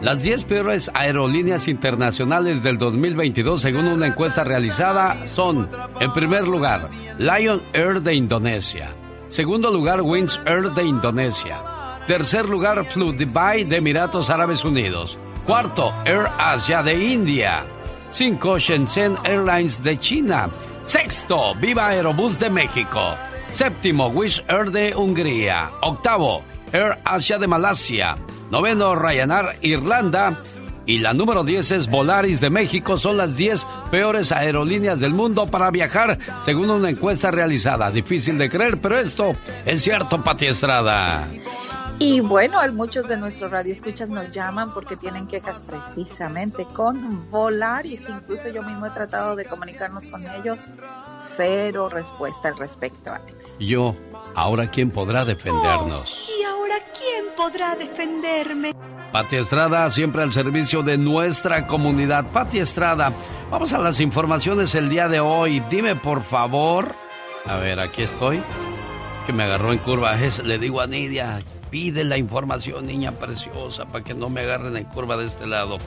Las 10 peores aerolíneas internacionales del 2022, según una encuesta realizada, son, en primer lugar, Lion Air de Indonesia. Segundo lugar, Wings Air de Indonesia. Tercer lugar, Fludubai de Emiratos Árabes Unidos. Cuarto, Air Asia de India. Cinco, Shenzhen Airlines de China. Sexto, Viva Aerobús de México. Séptimo, Wish Air de Hungría. Octavo, Air Asia de Malasia. Noveno, Ryanair Irlanda. Y la número 10 es Volaris de México. Son las 10 peores aerolíneas del mundo para viajar, según una encuesta realizada. Difícil de creer, pero esto es cierto, Pati Estrada. Y bueno, muchos de nuestros radioescuchas nos llaman porque tienen quejas precisamente con Volaris. Incluso yo mismo he tratado de comunicarnos con ellos. Cero respuesta al respecto, Alex. Yo, ahora quién podrá defendernos. ¿Y ahora quién podrá defenderme? Pati Estrada, siempre al servicio de nuestra comunidad. Pati Estrada, vamos a las informaciones el día de hoy. Dime, por favor. A ver, aquí estoy. Que me agarró en curva. Es- le digo a Nidia, pide la información, niña preciosa, para que no me agarren en curva de este lado.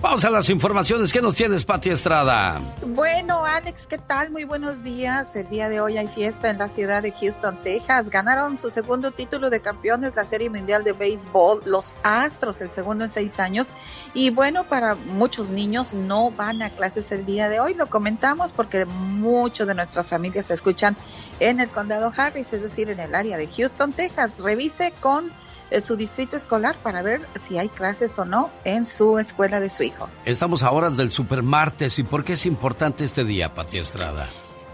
Vamos a las informaciones. ¿Qué nos tienes, Pati Estrada? Bueno, Alex, ¿qué tal? Muy buenos días. El día de hoy hay fiesta en la ciudad de Houston, Texas. Ganaron su segundo título de campeones, la Serie Mundial de Béisbol, los Astros, el segundo en seis años. Y bueno, para muchos niños no van a clases el día de hoy. Lo comentamos porque muchos de nuestras familias te escuchan en el condado Harris, es decir, en el área de Houston, Texas. Revise con su distrito escolar para ver si hay clases o no en su escuela de su hijo. Estamos a horas del supermartes. ¿Y por qué es importante este día, Pati Estrada?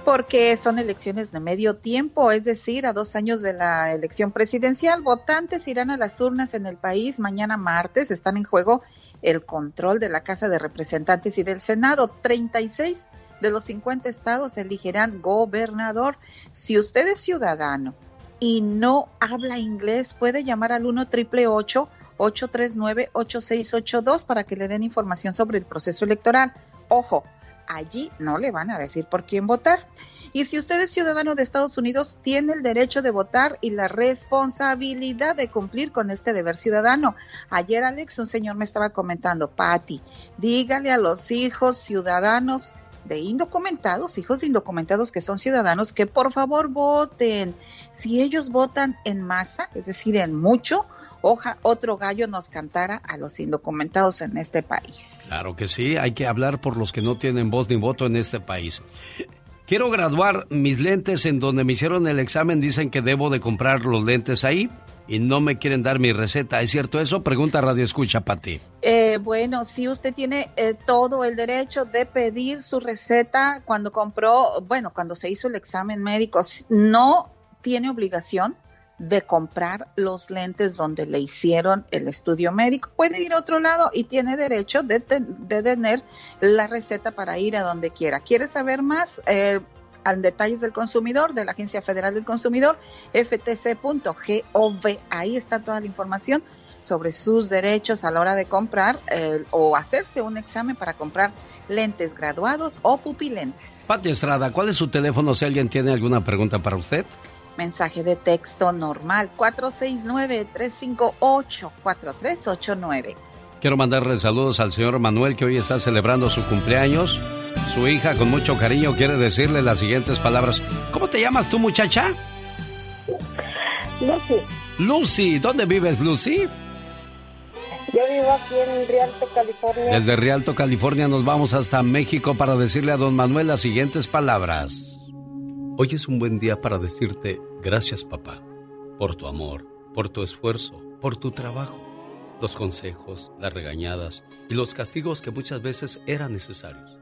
Porque son elecciones de medio tiempo, es decir, a dos años de la elección presidencial. Votantes irán a las urnas en el país mañana martes. Están en juego el control de la Casa de Representantes y del Senado. 36 de los 50 estados elegirán gobernador. Si usted es ciudadano y no habla inglés, puede llamar al 1 triple 839 8682 para que le den información sobre el proceso electoral. Ojo, allí no le van a decir por quién votar. Y si usted es ciudadano de Estados Unidos, tiene el derecho de votar y la responsabilidad de cumplir con este deber ciudadano. Ayer, Alex, un señor me estaba comentando, Patti, dígale a los hijos ciudadanos de indocumentados, hijos de indocumentados que son ciudadanos, que por favor voten. Si ellos votan en masa, es decir, en mucho, oja, otro gallo nos cantara a los indocumentados en este país. Claro que sí, hay que hablar por los que no tienen voz ni voto en este país. Quiero graduar mis lentes en donde me hicieron el examen, dicen que debo de comprar los lentes ahí y no me quieren dar mi receta. ¿Es cierto eso? Pregunta Radio Escucha, Pati. Eh, bueno, sí, usted tiene eh, todo el derecho de pedir su receta cuando compró, bueno, cuando se hizo el examen médico. No tiene obligación de comprar los lentes donde le hicieron el estudio médico. Puede ir a otro lado y tiene derecho de, de tener la receta para ir a donde quiera. ¿Quieres saber más? Eh, al detalles del consumidor de la Agencia Federal del Consumidor, ftc.gov. Ahí está toda la información sobre sus derechos a la hora de comprar eh, o hacerse un examen para comprar lentes graduados o pupilentes. Pati Estrada, ¿cuál es su teléfono si alguien tiene alguna pregunta para usted? Mensaje de texto normal 469-358-4389. Quiero mandarle saludos al señor Manuel que hoy está celebrando su cumpleaños. Su hija con mucho cariño quiere decirle las siguientes palabras. ¿Cómo te llamas tú muchacha? Lucy. Lucy, ¿dónde vives Lucy? Yo vivo aquí en Rialto, California. Desde Rialto, California nos vamos hasta México para decirle a don Manuel las siguientes palabras. Hoy es un buen día para decirte gracias papá, por tu amor, por tu esfuerzo, por tu trabajo, los consejos, las regañadas y los castigos que muchas veces eran necesarios.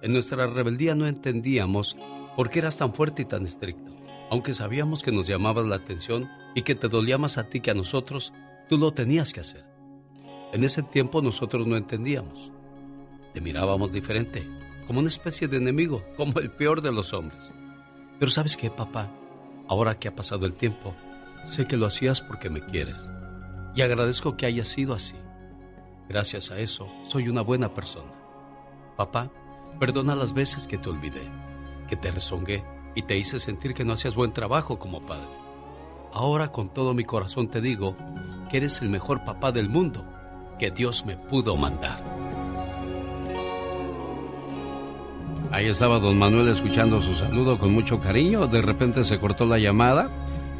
En nuestra rebeldía no entendíamos por qué eras tan fuerte y tan estricto. Aunque sabíamos que nos llamabas la atención y que te dolía más a ti que a nosotros, tú lo tenías que hacer. En ese tiempo nosotros no entendíamos. Te mirábamos diferente, como una especie de enemigo, como el peor de los hombres. Pero sabes qué, papá, ahora que ha pasado el tiempo, sé que lo hacías porque me quieres. Y agradezco que haya sido así. Gracias a eso, soy una buena persona. Papá, perdona las veces que te olvidé, que te rezongué y te hice sentir que no hacías buen trabajo como padre. Ahora con todo mi corazón te digo que eres el mejor papá del mundo que Dios me pudo mandar. Ahí estaba don Manuel escuchando su saludo con mucho cariño. De repente se cortó la llamada,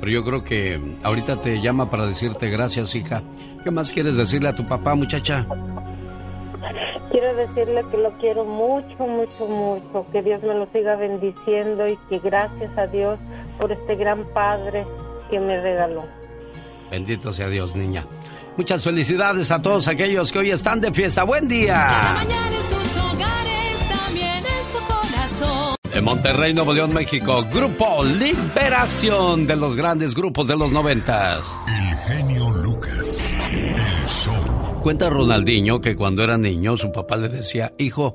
pero yo creo que ahorita te llama para decirte gracias, hija. ¿Qué más quieres decirle a tu papá, muchacha? Quiero decirle que lo quiero mucho, mucho, mucho. Que Dios me lo siga bendiciendo y que gracias a Dios por este gran padre que me regaló. Bendito sea Dios, niña. Muchas felicidades a todos aquellos que hoy están de fiesta. Buen día. De Monterrey, Nuevo León, México, Grupo Liberación de los grandes grupos de los noventas. El genio Lucas, el show. Cuenta Ronaldinho que cuando era niño su papá le decía, hijo,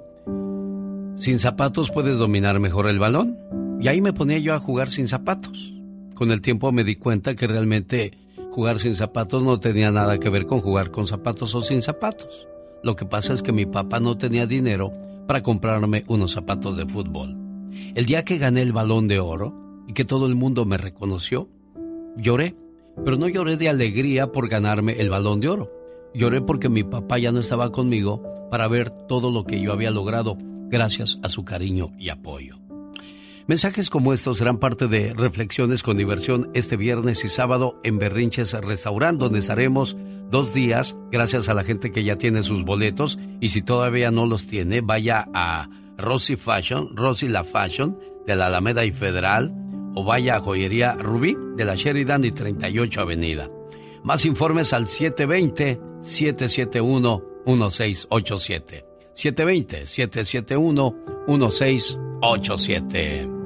sin zapatos puedes dominar mejor el balón. Y ahí me ponía yo a jugar sin zapatos. Con el tiempo me di cuenta que realmente jugar sin zapatos no tenía nada que ver con jugar con zapatos o sin zapatos. Lo que pasa es que mi papá no tenía dinero para comprarme unos zapatos de fútbol. El día que gané el balón de oro y que todo el mundo me reconoció, lloré, pero no lloré de alegría por ganarme el balón de oro. Lloré porque mi papá ya no estaba conmigo para ver todo lo que yo había logrado gracias a su cariño y apoyo. Mensajes como estos serán parte de Reflexiones con Diversión este viernes y sábado en Berrinches Restaurant, donde estaremos dos días gracias a la gente que ya tiene sus boletos y si todavía no los tiene, vaya a Rosy Fashion, Rosy La Fashion de la Alameda y Federal o vaya a Joyería Rubí de la Sheridan y 38 Avenida. Más informes al 720-771-1687. 720-771-1687.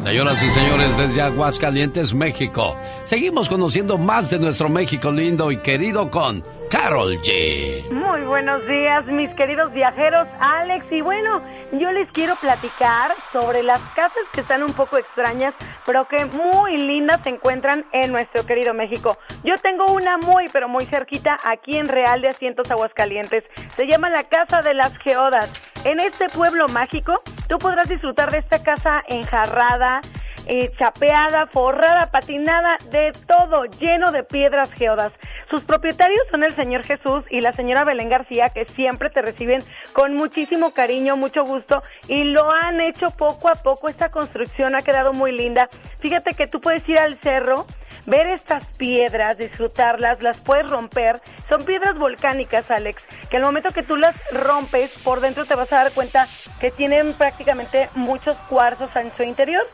Señoras y señores, desde Aguascalientes, México, seguimos conociendo más de nuestro México lindo y querido con Carol G. Muy buenos días, mis queridos viajeros, Alex. Y bueno, yo les quiero platicar sobre las casas que están un poco extrañas, pero que muy lindas se encuentran en nuestro querido México. Yo tengo una muy, pero muy cerquita aquí en Real de Asientos, Aguascalientes. Se llama la Casa de las Geodas. En este pueblo mágico, tú podrás disfrutar de esta casa enjarrada, eh, chapeada, forrada, patinada, de todo, lleno de piedras geodas. Sus propietarios son el señor Jesús y la señora Belén García, que siempre te reciben con muchísimo cariño, mucho gusto, y lo han hecho poco a poco. Esta construcción ha quedado muy linda. Fíjate que tú puedes ir al cerro, ver estas piedras, disfrutarlas, las puedes romper. Son piedras volcánicas, Alex, que al momento que tú las rompes, por dentro te vas a dar cuenta que tienen prácticamente muchos cuarzos en su interior.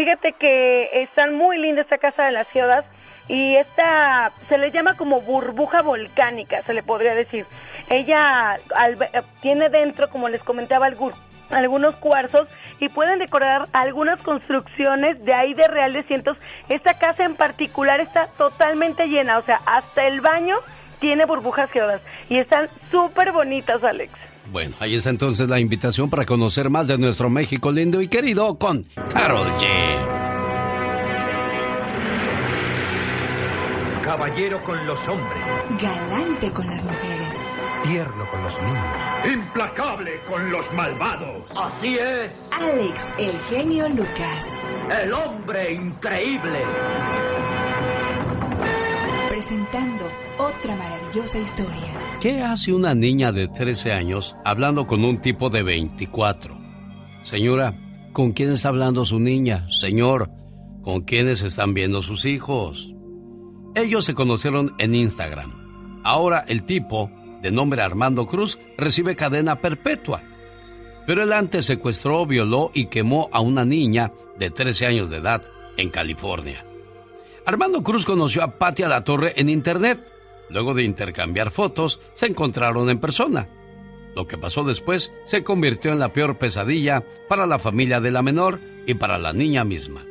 Fíjate que están muy lindas esta casa de las ciudades y esta se le llama como burbuja volcánica, se le podría decir. Ella tiene dentro, como les comentaba, algunos cuarzos y pueden decorar algunas construcciones de ahí de Real de Cientos. Esta casa en particular está totalmente llena, o sea, hasta el baño tiene burbujas geodas y están súper bonitas, Alex. Bueno, ahí está entonces la invitación para conocer más de nuestro México lindo y querido con Carol G. Caballero con los hombres. Galante con las mujeres. Tierno con los niños. Implacable con los malvados. Así es. Alex, el genio Lucas. El hombre increíble. Presentando otra maravillosa historia. ¿Qué hace una niña de 13 años hablando con un tipo de 24? Señora, ¿con quién está hablando su niña? Señor, ¿con quiénes están viendo sus hijos? Ellos se conocieron en Instagram. Ahora el tipo, de nombre Armando Cruz, recibe cadena perpetua. Pero él antes secuestró, violó y quemó a una niña de 13 años de edad en California. Armando Cruz conoció a Patia La Torre en internet. Luego de intercambiar fotos, se encontraron en persona. Lo que pasó después se convirtió en la peor pesadilla para la familia de la menor y para la niña misma.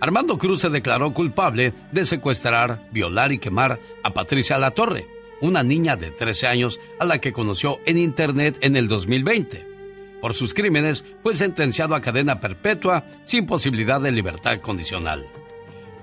Armando Cruz se declaró culpable de secuestrar, violar y quemar a Patricia La Torre, una niña de 13 años a la que conoció en Internet en el 2020. Por sus crímenes fue sentenciado a cadena perpetua sin posibilidad de libertad condicional.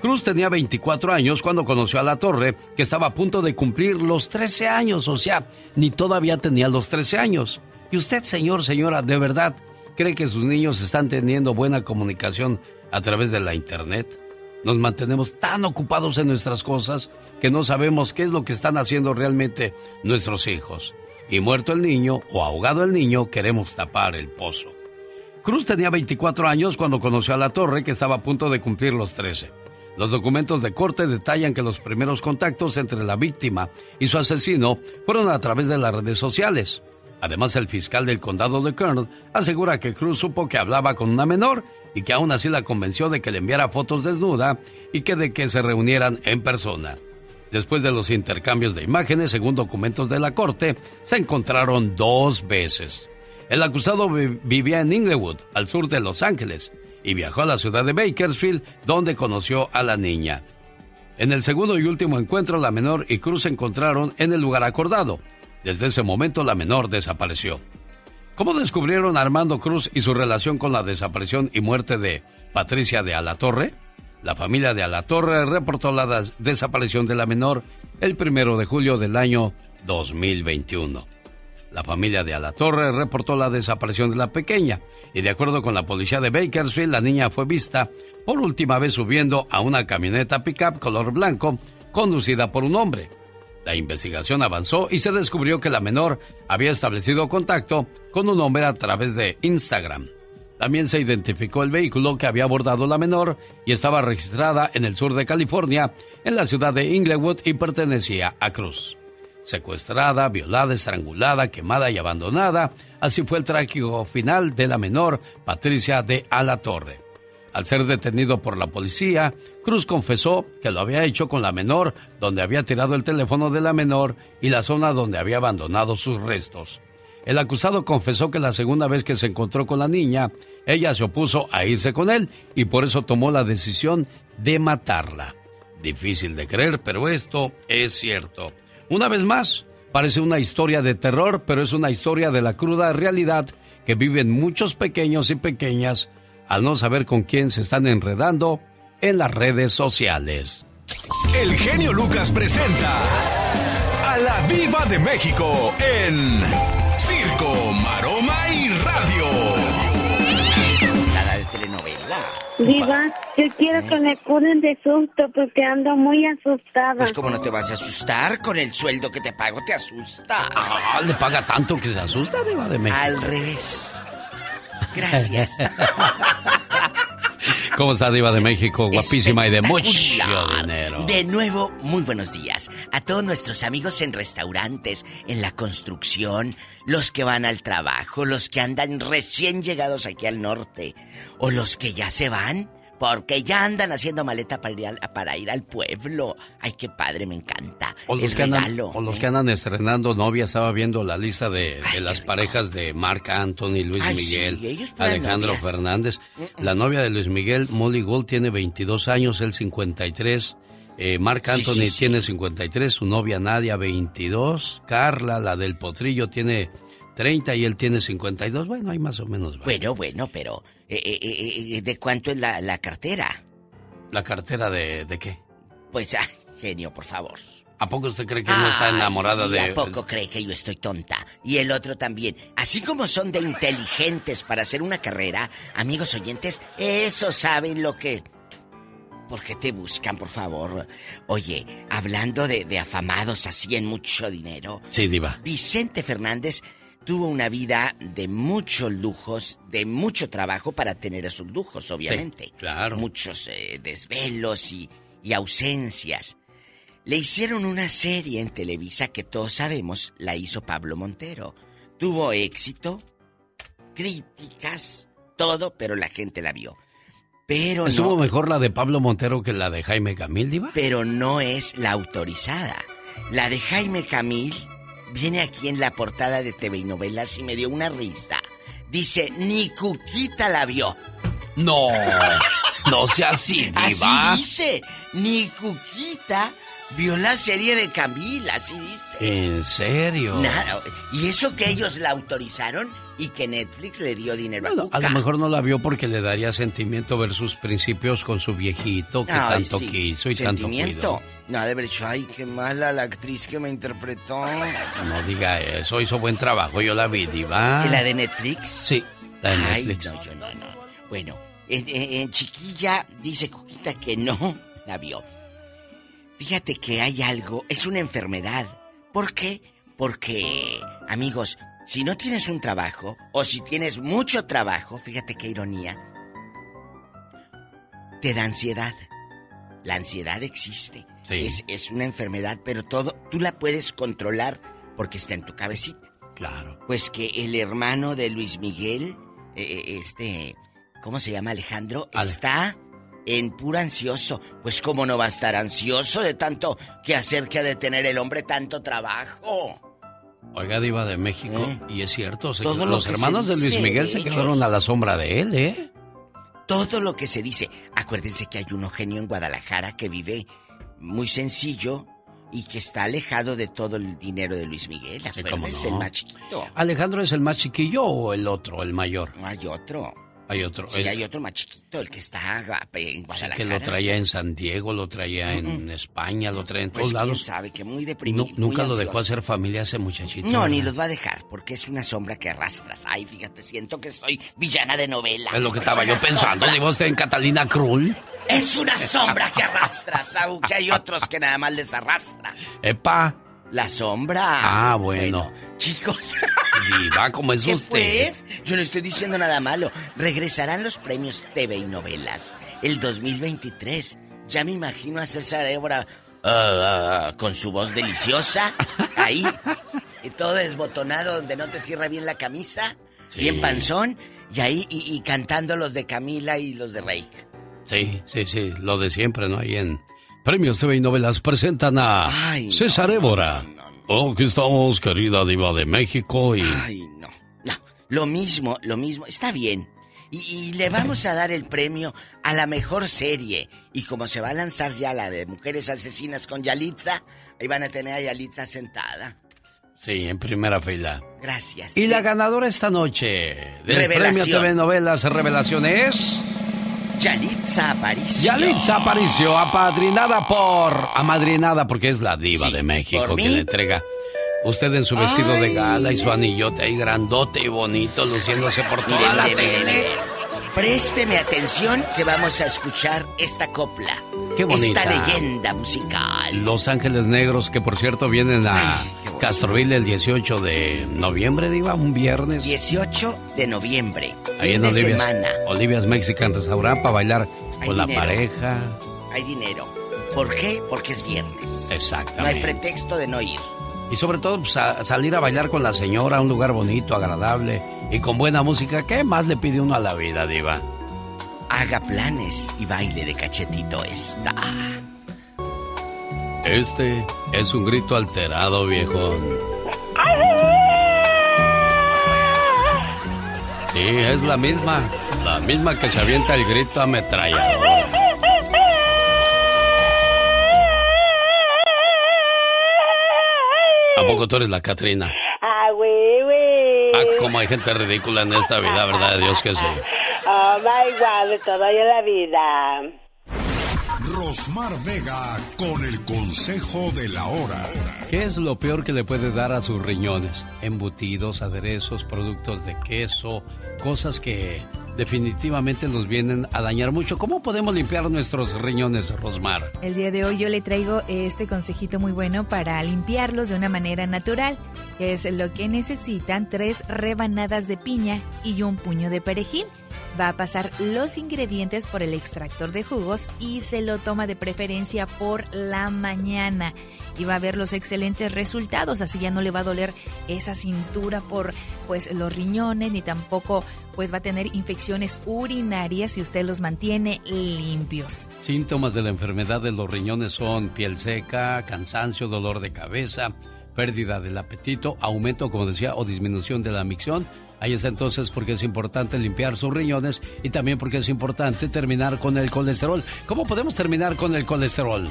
Cruz tenía 24 años cuando conoció a La Torre, que estaba a punto de cumplir los 13 años, o sea, ni todavía tenía los 13 años. ¿Y usted, señor, señora, de verdad cree que sus niños están teniendo buena comunicación a través de la Internet? Nos mantenemos tan ocupados en nuestras cosas que no sabemos qué es lo que están haciendo realmente nuestros hijos. Y muerto el niño o ahogado el niño, queremos tapar el pozo. Cruz tenía 24 años cuando conoció a La Torre, que estaba a punto de cumplir los 13. Los documentos de corte detallan que los primeros contactos entre la víctima y su asesino fueron a través de las redes sociales. Además, el fiscal del condado de Kern asegura que Cruz supo que hablaba con una menor y que aún así la convenció de que le enviara fotos desnuda y que de que se reunieran en persona. Después de los intercambios de imágenes, según documentos de la corte, se encontraron dos veces. El acusado vivía en Inglewood, al sur de Los Ángeles, y viajó a la ciudad de Bakersfield, donde conoció a la niña. En el segundo y último encuentro, la menor y Cruz se encontraron en el lugar acordado. Desde ese momento, la menor desapareció. ¿Cómo descubrieron a Armando Cruz y su relación con la desaparición y muerte de Patricia de Alatorre? La familia de Alatorre reportó la desaparición de la menor el primero de julio del año 2021. La familia de Alatorre reportó la desaparición de la pequeña y de acuerdo con la policía de Bakersfield, la niña fue vista por última vez subiendo a una camioneta pickup color blanco conducida por un hombre. La investigación avanzó y se descubrió que la menor había establecido contacto con un hombre a través de Instagram. También se identificó el vehículo que había abordado la menor y estaba registrada en el sur de California, en la ciudad de Inglewood y pertenecía a Cruz secuestrada, violada, estrangulada, quemada y abandonada. Así fue el trágico final de la menor Patricia de Alatorre. Al ser detenido por la policía, Cruz confesó que lo había hecho con la menor, donde había tirado el teléfono de la menor y la zona donde había abandonado sus restos. El acusado confesó que la segunda vez que se encontró con la niña, ella se opuso a irse con él y por eso tomó la decisión de matarla. Difícil de creer, pero esto es cierto. Una vez más, parece una historia de terror, pero es una historia de la cruda realidad que viven muchos pequeños y pequeñas al no saber con quién se están enredando en las redes sociales. El genio Lucas presenta a la Viva de México en Circo, Viva, yo quiero que me curen de susto porque ando muy asustada. Pues cómo no te vas a asustar con el sueldo que te pago, te asusta. Ah, le paga tanto que se asusta, Diva de México. Al revés. Gracias. ¿Cómo está Diva de México? Guapísima y de mucho dinero. De nuevo, muy buenos días a todos nuestros amigos en restaurantes, en la construcción, los que van al trabajo, los que andan recién llegados aquí al norte, o los que ya se van Porque ya andan haciendo maleta para ir al, para ir al pueblo. Ay, qué padre, me encanta. O los, el que andan, regalo. o los ¿eh? que andan estrenando novia, estaba viendo la lista de, de las parejas de Marc Anthony, Luis Ay, Miguel, sí, Alejandro novias. Fernández. La novia de Luis Miguel, Molly Gould, tiene 22 años, él 53. Eh, Marc Anthony sí, sí. tiene 53, su novia Nadia 22. Carla, la del potrillo, tiene 30 y él tiene 52. Bueno, hay más o menos. ¿va? Bueno, bueno, pero eh, eh, eh, ¿de cuánto es la, la cartera? ¿La cartera de, de qué? Pues, ah, genio, por favor. ¿A poco usted cree que no está enamorada ¿y de...? ¿A poco cree que yo estoy tonta? Y el otro también. Así como son de inteligentes para hacer una carrera, amigos oyentes, eso saben lo que... ¿Por qué te buscan, por favor? Oye, hablando de, de afamados así en mucho dinero, Sí, diva. Vicente Fernández tuvo una vida de muchos lujos, de mucho trabajo para tener esos lujos, obviamente. claro. Muchos eh, desvelos y, y ausencias. Le hicieron una serie en Televisa que todos sabemos la hizo Pablo Montero. Tuvo éxito, críticas, todo, pero la gente la vio. Pero ¿Estuvo no, mejor la de Pablo Montero que la de Jaime Camil, diva? pero no es la autorizada. La de Jaime Camil viene aquí en la portada de TV y novelas y me dio una risa. Dice, ni Cuquita la vio. No, no sea así, diva. Así dice, ni Cuquita vio la serie de Camil, así dice. ¿En serio? Nada. Y eso que ellos la autorizaron y que Netflix le dio dinero a Cuca. A lo mejor no la vio porque le daría sentimiento ver sus principios con su viejito que Ay, tanto sí. quiso y tanto Sentimiento. cuidó. No, de haber dicho, ay, qué mala la actriz que me interpretó. No diga eso, hizo buen trabajo, yo la vi, diva. ¿Y la de Netflix? Sí, la de Ay, Netflix. no, yo no, no. Bueno, en, en- Chiquilla dice Cuquita que no la vio. Fíjate que hay algo, es una enfermedad. ¿Por qué? Porque, amigos, si no tienes un trabajo, o si tienes mucho trabajo, fíjate qué ironía, te da ansiedad. La ansiedad existe. Sí. Es, es una enfermedad, pero todo, tú la puedes controlar porque está en tu cabecita. Claro. Pues que el hermano de Luis Miguel, eh, eh, este, ¿cómo se llama Alejandro? Ale- Está en puro ansioso. Pues cómo no va a estar ansioso de tanto que hacer que ha de tener el hombre tanto trabajo. Oiga, diva de México, y es cierto, se- ¿Eh? Todo lo los hermanos de Luis Miguel de se ellos. quedaron a la sombra de él, ¿eh? Todo lo que se dice. Acuérdense que hay uno genio en Guadalajara que vive muy sencillo y que está alejado de todo el dinero de Luis Miguel. Acuérdense, no. el más chiquito. ¿Alejandro es el más chiquillo o el otro, el mayor? Hay otro. Hay otro. Sí, el- hay otro más chiquito, el que está en sí, Guadalajara. que lo traía en San Diego, lo traía en España, lo traía en Pues todos quién lados. sabe, que muy deprimido. nunca muy lo dejó hacer familia ese muchachito. No, ni los va a dejar, porque es una sombra que arrastras. Ay, fíjate, siento que soy villana de novela. Es lo que estaba yo pensando. Digo usted en Catalina Krull. Es una sombra que arrastras, aunque hay otros que nada más les arrastra. Epa. La sombra. Ah, bueno. chicos. Diva, ¿cómo es ¿Qué usted? pues? Yo no estoy diciendo nada malo. Regresarán los premios TV y novelas el 2023. Ya me imagino a César Évora ah, ah, con su voz deliciosa ahí y todo desbotonado donde no te cierra bien la camisa, Sí. bien panzón y ahí y, y cantando los de Camila y los de Reik. Sí, sí, sí, lo de siempre, ¿no? Ahí en Premios TV y Novelas presentan a Ay, no, César Évora. Oh, aquí estamos, querida diva de México y... Ay, no, no. Lo mismo, lo mismo. Está bien. Y, y le vamos a dar el premio a la mejor serie. Y como se va a lanzar ya la de Mujeres Asesinas con Yalitza, ahí van a tener a Yalitza sentada. Sí, en primera fila. Gracias. Y la ganadora esta noche del Revelación. Premio TV Novelas Revelación es... Yalitza Aparicio. Yalitza Aparicio, apadrinada por... Amadrinada porque es la diva de México ¿por que le entrega... Usted en su vestido de gala y su anillote ahí grandote y bonito, luciéndose por toda Mire, la tele. Présteme atención que vamos a escuchar esta copla. Qué bonita. Esta leyenda musical. Los Ángeles Negros, que por cierto vienen a Castroville el 18 de noviembre, Diva, un viernes. 18 de noviembre. Ahí en Olivia's, semana. Olivia's Mexican Restaurant para bailar Hay con la dinero. pareja. Hay dinero. ¿Por qué? Porque es viernes. No hay Exactamente. pretexto de no ir. y sobre todo pues, a- salir a bailar con la señora a un lugar bonito, agradable y con buena música. ¿Qué más le pide uno a la vida, Diva? haga planes y baile de cachetito esta. Este es un grito alterado, viejón. Sí, es la misma. La misma que se avienta el grito ametrallador. ¿A poco tú eres la Catrina? Ah, güey, güey. Ah, como hay gente ridícula en esta vida, ¿verdad? Dios que sí. Oh, my God, de todo en la vida. Rosmar Vega con el consejo de la hora. ¿Qué es lo peor que le puede dar a sus riñones? Embutidos, aderezos, productos de queso, cosas que definitivamente los vienen a dañar mucho. ¿Cómo podemos limpiar nuestros riñones, Rosmar? El día de hoy yo le traigo este consejito muy bueno para limpiarlos de una manera natural, que es lo que necesitan tres rebanadas de piña y un puño de perejil. Va a pasar los ingredientes por el extractor de jugos y se lo toma de preferencia por la mañana. Y va a ver los excelentes resultados, así ya no le va a doler esa cintura por pues los riñones ni tampoco pues va a tener infecciones urinarias si usted los mantiene limpios. Síntomas de la enfermedad de los riñones son piel seca, cansancio, dolor de cabeza, pérdida del apetito, aumento, como decía, o disminución de la micción. Ahí está entonces porque es importante limpiar sus riñones y también porque es importante terminar con el colesterol. ¿Cómo podemos terminar con el colesterol?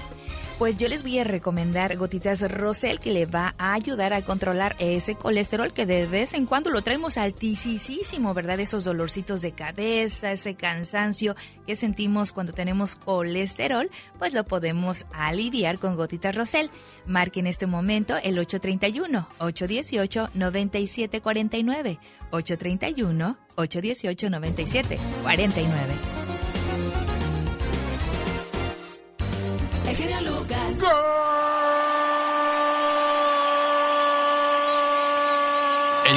Pues yo les voy a recomendar gotitas Rosel que le va a ayudar a controlar ese colesterol que de vez en cuando lo traemos altísimo, ¿verdad? Esos dolorcitos de cabeza, ese cansancio que sentimos cuando tenemos colesterol, pues lo podemos aliviar con gotitas Rosel. Marque en este momento el 831-818-9749. 831-818-9749. El genio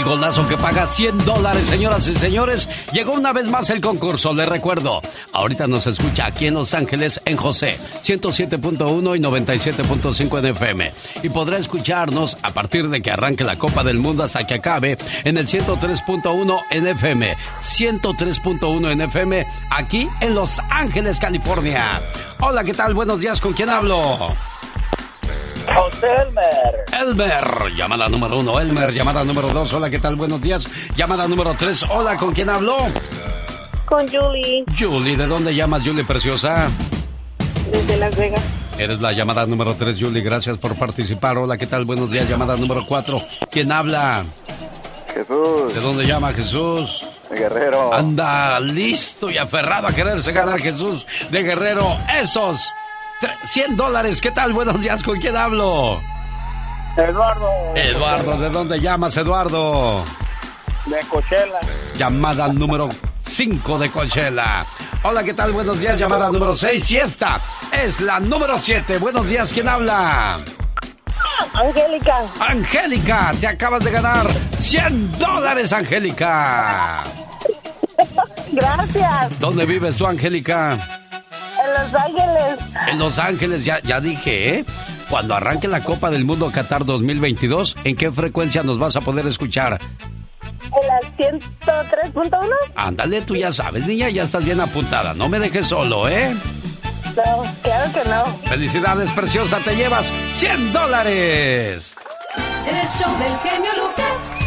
El golazo que paga 100 dólares, señoras y señores. Llegó una vez más el concurso, les recuerdo. Ahorita nos escucha aquí en Los Ángeles, en José, 107.1 y 97.5 en FM. Y podrá escucharnos a partir de que arranque la Copa del Mundo hasta que acabe en el 103.1 en FM. 103.1 en FM, aquí en Los Ángeles, California. Hola, ¿qué tal? Buenos días, ¿con quién hablo? José Elmer. Elmer, llamada número uno. Elmer, llamada número dos. Hola, ¿qué tal? Buenos días. Llamada número tres. Hola, ¿con quién hablo? Con Julie, Julie, ¿de dónde llamas, Julie Preciosa? desde Las Vegas. Eres la llamada número tres, Julie. Gracias por participar. Hola, ¿qué tal? Buenos días. Llamada número cuatro. ¿Quién habla? Jesús. ¿De dónde llama Jesús? De Guerrero. Anda listo y aferrado a quererse ganar Jesús de Guerrero. Esos 100 dólares. ¿Qué tal? Buenos días. ¿Con quién hablo? Eduardo. Eduardo, ¿de dónde llamas, Eduardo? De Coachella. Llamada número 5 de Coachella. Hola, ¿qué tal? Buenos días, llamada número 6. Y esta es la número 7. Buenos días, ¿quién habla? Angélica. Angélica, te acabas de ganar 100 dólares, Angélica. Gracias. ¿Dónde vives tú, Angélica? En Los Ángeles. En Los Ángeles, ya, ya dije, ¿eh? Cuando arranque la Copa del Mundo Qatar 2022, ¿en qué frecuencia nos vas a poder escuchar? En la 103.1. Ándale, tú ya sabes, niña, ya estás bien apuntada. No me dejes solo, ¿eh? No, claro que no. Felicidades, preciosa, te llevas 100 dólares. El show del genio Lucas.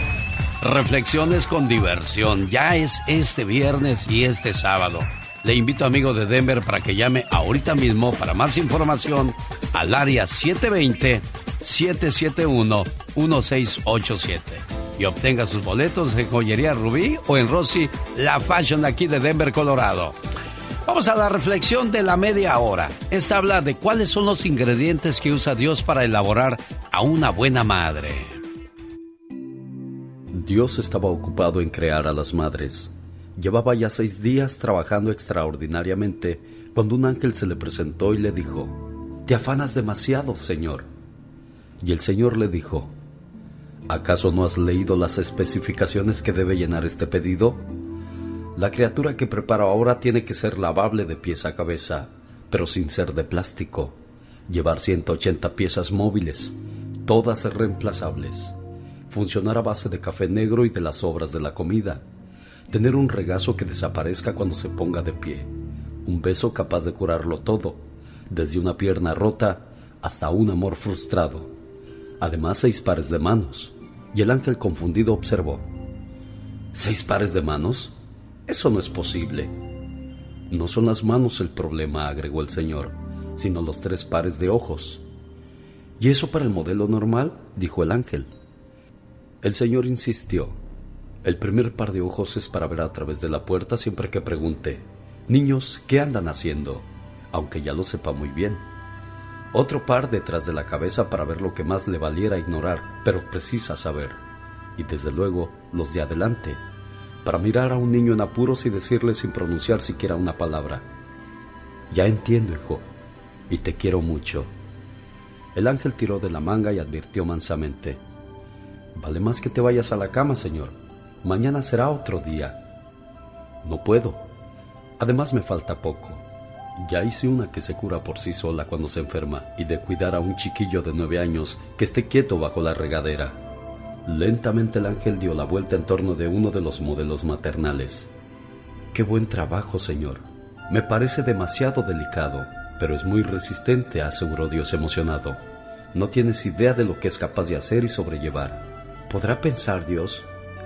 Reflexiones con diversión. Ya es este viernes y este sábado. Le invito amigo de Denver para que llame ahorita mismo para más información al área 720-771-1687 y obtenga sus boletos en Joyería Rubí o en Rossi, la Fashion aquí de Denver, Colorado. Vamos a la reflexión de la media hora. Esta habla de cuáles son los ingredientes que usa Dios para elaborar a una buena madre. Dios estaba ocupado en crear a las madres. Llevaba ya seis días trabajando extraordinariamente cuando un ángel se le presentó y le dijo, Te afanas demasiado, Señor. Y el Señor le dijo, ¿acaso no has leído las especificaciones que debe llenar este pedido? La criatura que preparo ahora tiene que ser lavable de pies a cabeza, pero sin ser de plástico. Llevar 180 piezas móviles, todas reemplazables. Funcionar a base de café negro y de las sobras de la comida. Tener un regazo que desaparezca cuando se ponga de pie. Un beso capaz de curarlo todo, desde una pierna rota hasta un amor frustrado. Además, seis pares de manos. Y el ángel confundido observó. ¿Seis pares de manos? Eso no es posible. No son las manos el problema, agregó el señor, sino los tres pares de ojos. ¿Y eso para el modelo normal? dijo el ángel. El señor insistió. El primer par de ojos es para ver a través de la puerta siempre que pregunte, niños, ¿qué andan haciendo? Aunque ya lo sepa muy bien. Otro par detrás de la cabeza para ver lo que más le valiera ignorar, pero precisa saber. Y desde luego los de adelante, para mirar a un niño en apuros y decirle sin pronunciar siquiera una palabra. Ya entiendo, hijo, y te quiero mucho. El ángel tiró de la manga y advirtió mansamente, Vale más que te vayas a la cama, señor. Mañana será otro día. No puedo. Además me falta poco. Ya hice una que se cura por sí sola cuando se enferma y de cuidar a un chiquillo de nueve años que esté quieto bajo la regadera. Lentamente el ángel dio la vuelta en torno de uno de los modelos maternales. Qué buen trabajo, señor. Me parece demasiado delicado, pero es muy resistente, aseguró Dios emocionado. No tienes idea de lo que es capaz de hacer y sobrellevar. ¿Podrá pensar Dios?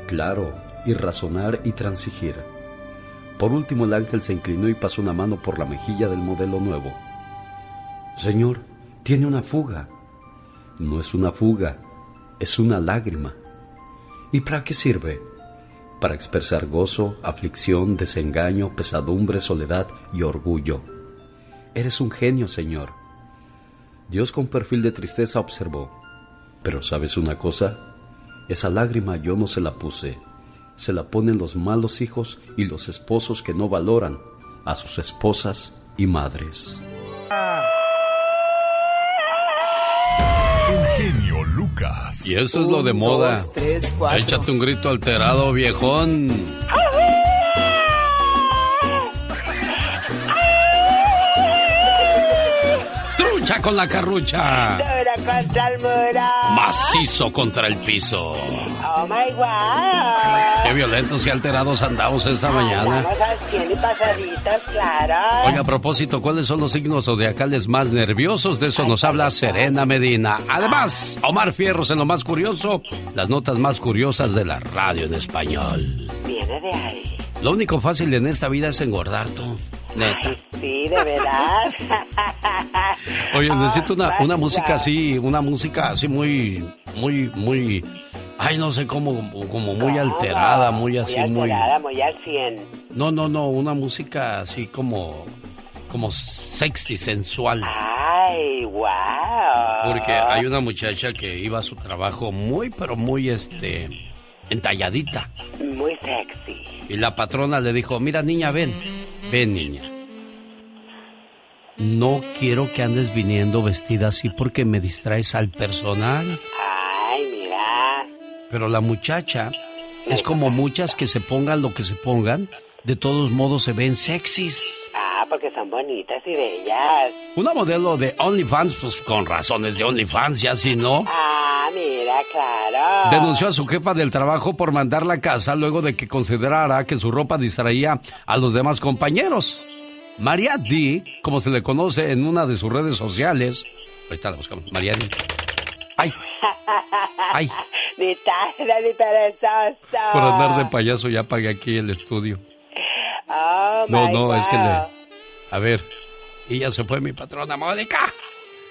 Claro, y razonar y transigir. Por último el ángel se inclinó y pasó una mano por la mejilla del modelo nuevo. Señor, tiene una fuga. No es una fuga, es una lágrima. ¿Y para qué sirve? Para expresar gozo, aflicción, desengaño, pesadumbre, soledad y orgullo. Eres un genio, Señor. Dios con perfil de tristeza observó. Pero ¿sabes una cosa? Esa lágrima yo no se la puse. Se la ponen los malos hijos y los esposos que no valoran a sus esposas y madres. El genio Lucas. Y eso es lo de moda. Échate un grito alterado, viejón. ¡Trucha con la carrucha! Contra el muro. Macizo contra el piso. Oh my wow. Qué violentos y alterados andamos esta mañana. Y pasaditos, claro. Oiga, a propósito, ¿cuáles son los signos zodiacales más nerviosos? De eso nos habla Serena Medina. Además, Omar Fierros en lo más curioso, las notas más curiosas de la radio en español. Viene de ahí. Lo único fácil en esta vida es engordar tú. Neta. Sí, de verdad. Oye, necesito una, una música así, una música así muy, muy, muy, ay, no sé cómo, como muy alterada, muy así, muy. muy. Alterada, muy al 100. No, no, no, una música así como, como sexy, sensual. Ay, wow. Porque hay una muchacha que iba a su trabajo muy, pero muy, este, entalladita. Muy sexy. Y la patrona le dijo, mira niña, ven, ven niña. No quiero que andes viniendo vestida así porque me distraes al personal. Ay, mira. Pero la muchacha es como muchas que se pongan lo que se pongan, de todos modos se ven sexys. Ah, porque son bonitas y bellas. Una modelo de OnlyFans, pues con razones de OnlyFans, ya si no. Ah, claro. Denunció a su jefa del trabajo por mandarla a casa luego de que considerara que su ropa distraía a los demás compañeros. María D, como se le conoce en una de sus redes sociales. Ahorita la buscamos. María D. ¡Ay! ¡Ay! Ni tarda ni perezoso. Por andar de payaso ya pagué aquí el estudio. Oh, No, my no, es que le... A ver, y ya se fue mi patrona, Mónica.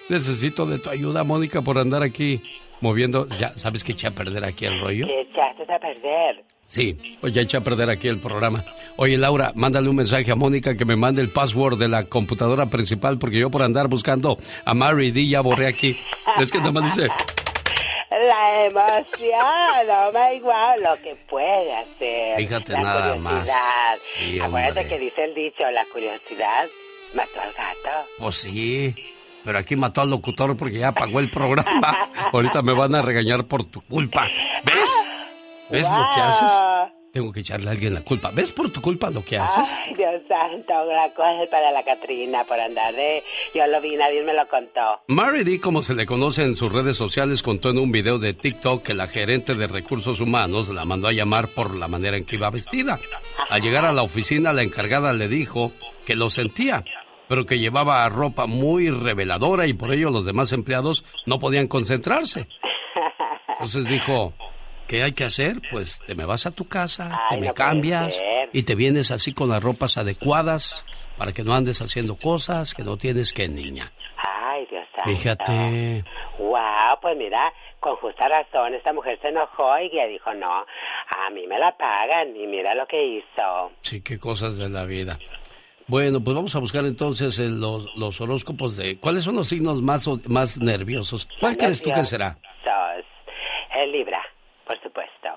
Necesito de tu ayuda, Mónica, por andar aquí moviendo. Ya, ¿sabes que eché a perder aquí el rollo? ¿Qué echaste a perder? Sí, pues ya eché a perder aquí el programa. Oye, Laura, mándale un mensaje a Mónica que me mande el password de la computadora principal, porque yo por andar buscando a Mary D ya borré aquí. Es que nada más dice, La emoción, oh my lo que puede hacer. Fíjate la nada más. curiosidad. Sí, Acuérdate hombre. que dice el dicho, la curiosidad mató al gato. pues sí, pero aquí mató al locutor porque ya apagó el programa. Ahorita me van a regañar por tu culpa. ¿Ves? ¿Ves lo que haces? Tengo que echarle a alguien la culpa. ¿Ves por tu culpa lo que haces? Ay, Dios santo, la cosa es para la Catrina por andar de... Yo lo vi, nadie me lo contó. Mary D, como se le conoce en sus redes sociales, contó en un video de TikTok que la gerente de recursos humanos la mandó a llamar por la manera en que iba vestida. Al llegar a la oficina, la encargada le dijo que lo sentía, pero que llevaba ropa muy reveladora y por ello los demás empleados no podían concentrarse. Entonces dijo, ¿qué hay que hacer? Pues te me vas a tu casa, te me cambias y te vienes así con las ropas adecuadas para que no andes haciendo cosas que no tienes que, niña. Ay, Dios santo. Fíjate. Wow, pues mira, con justa razón, esta mujer se enojó y ya dijo, no, a mí me la pagan y mira lo que hizo. Sí, qué cosas de la vida. Bueno, pues vamos a buscar entonces el- los, los horóscopos de... ¿Cuáles son los signos más, más nerviosos? ¿Cuál crees tú que será? El Libra, por supuesto.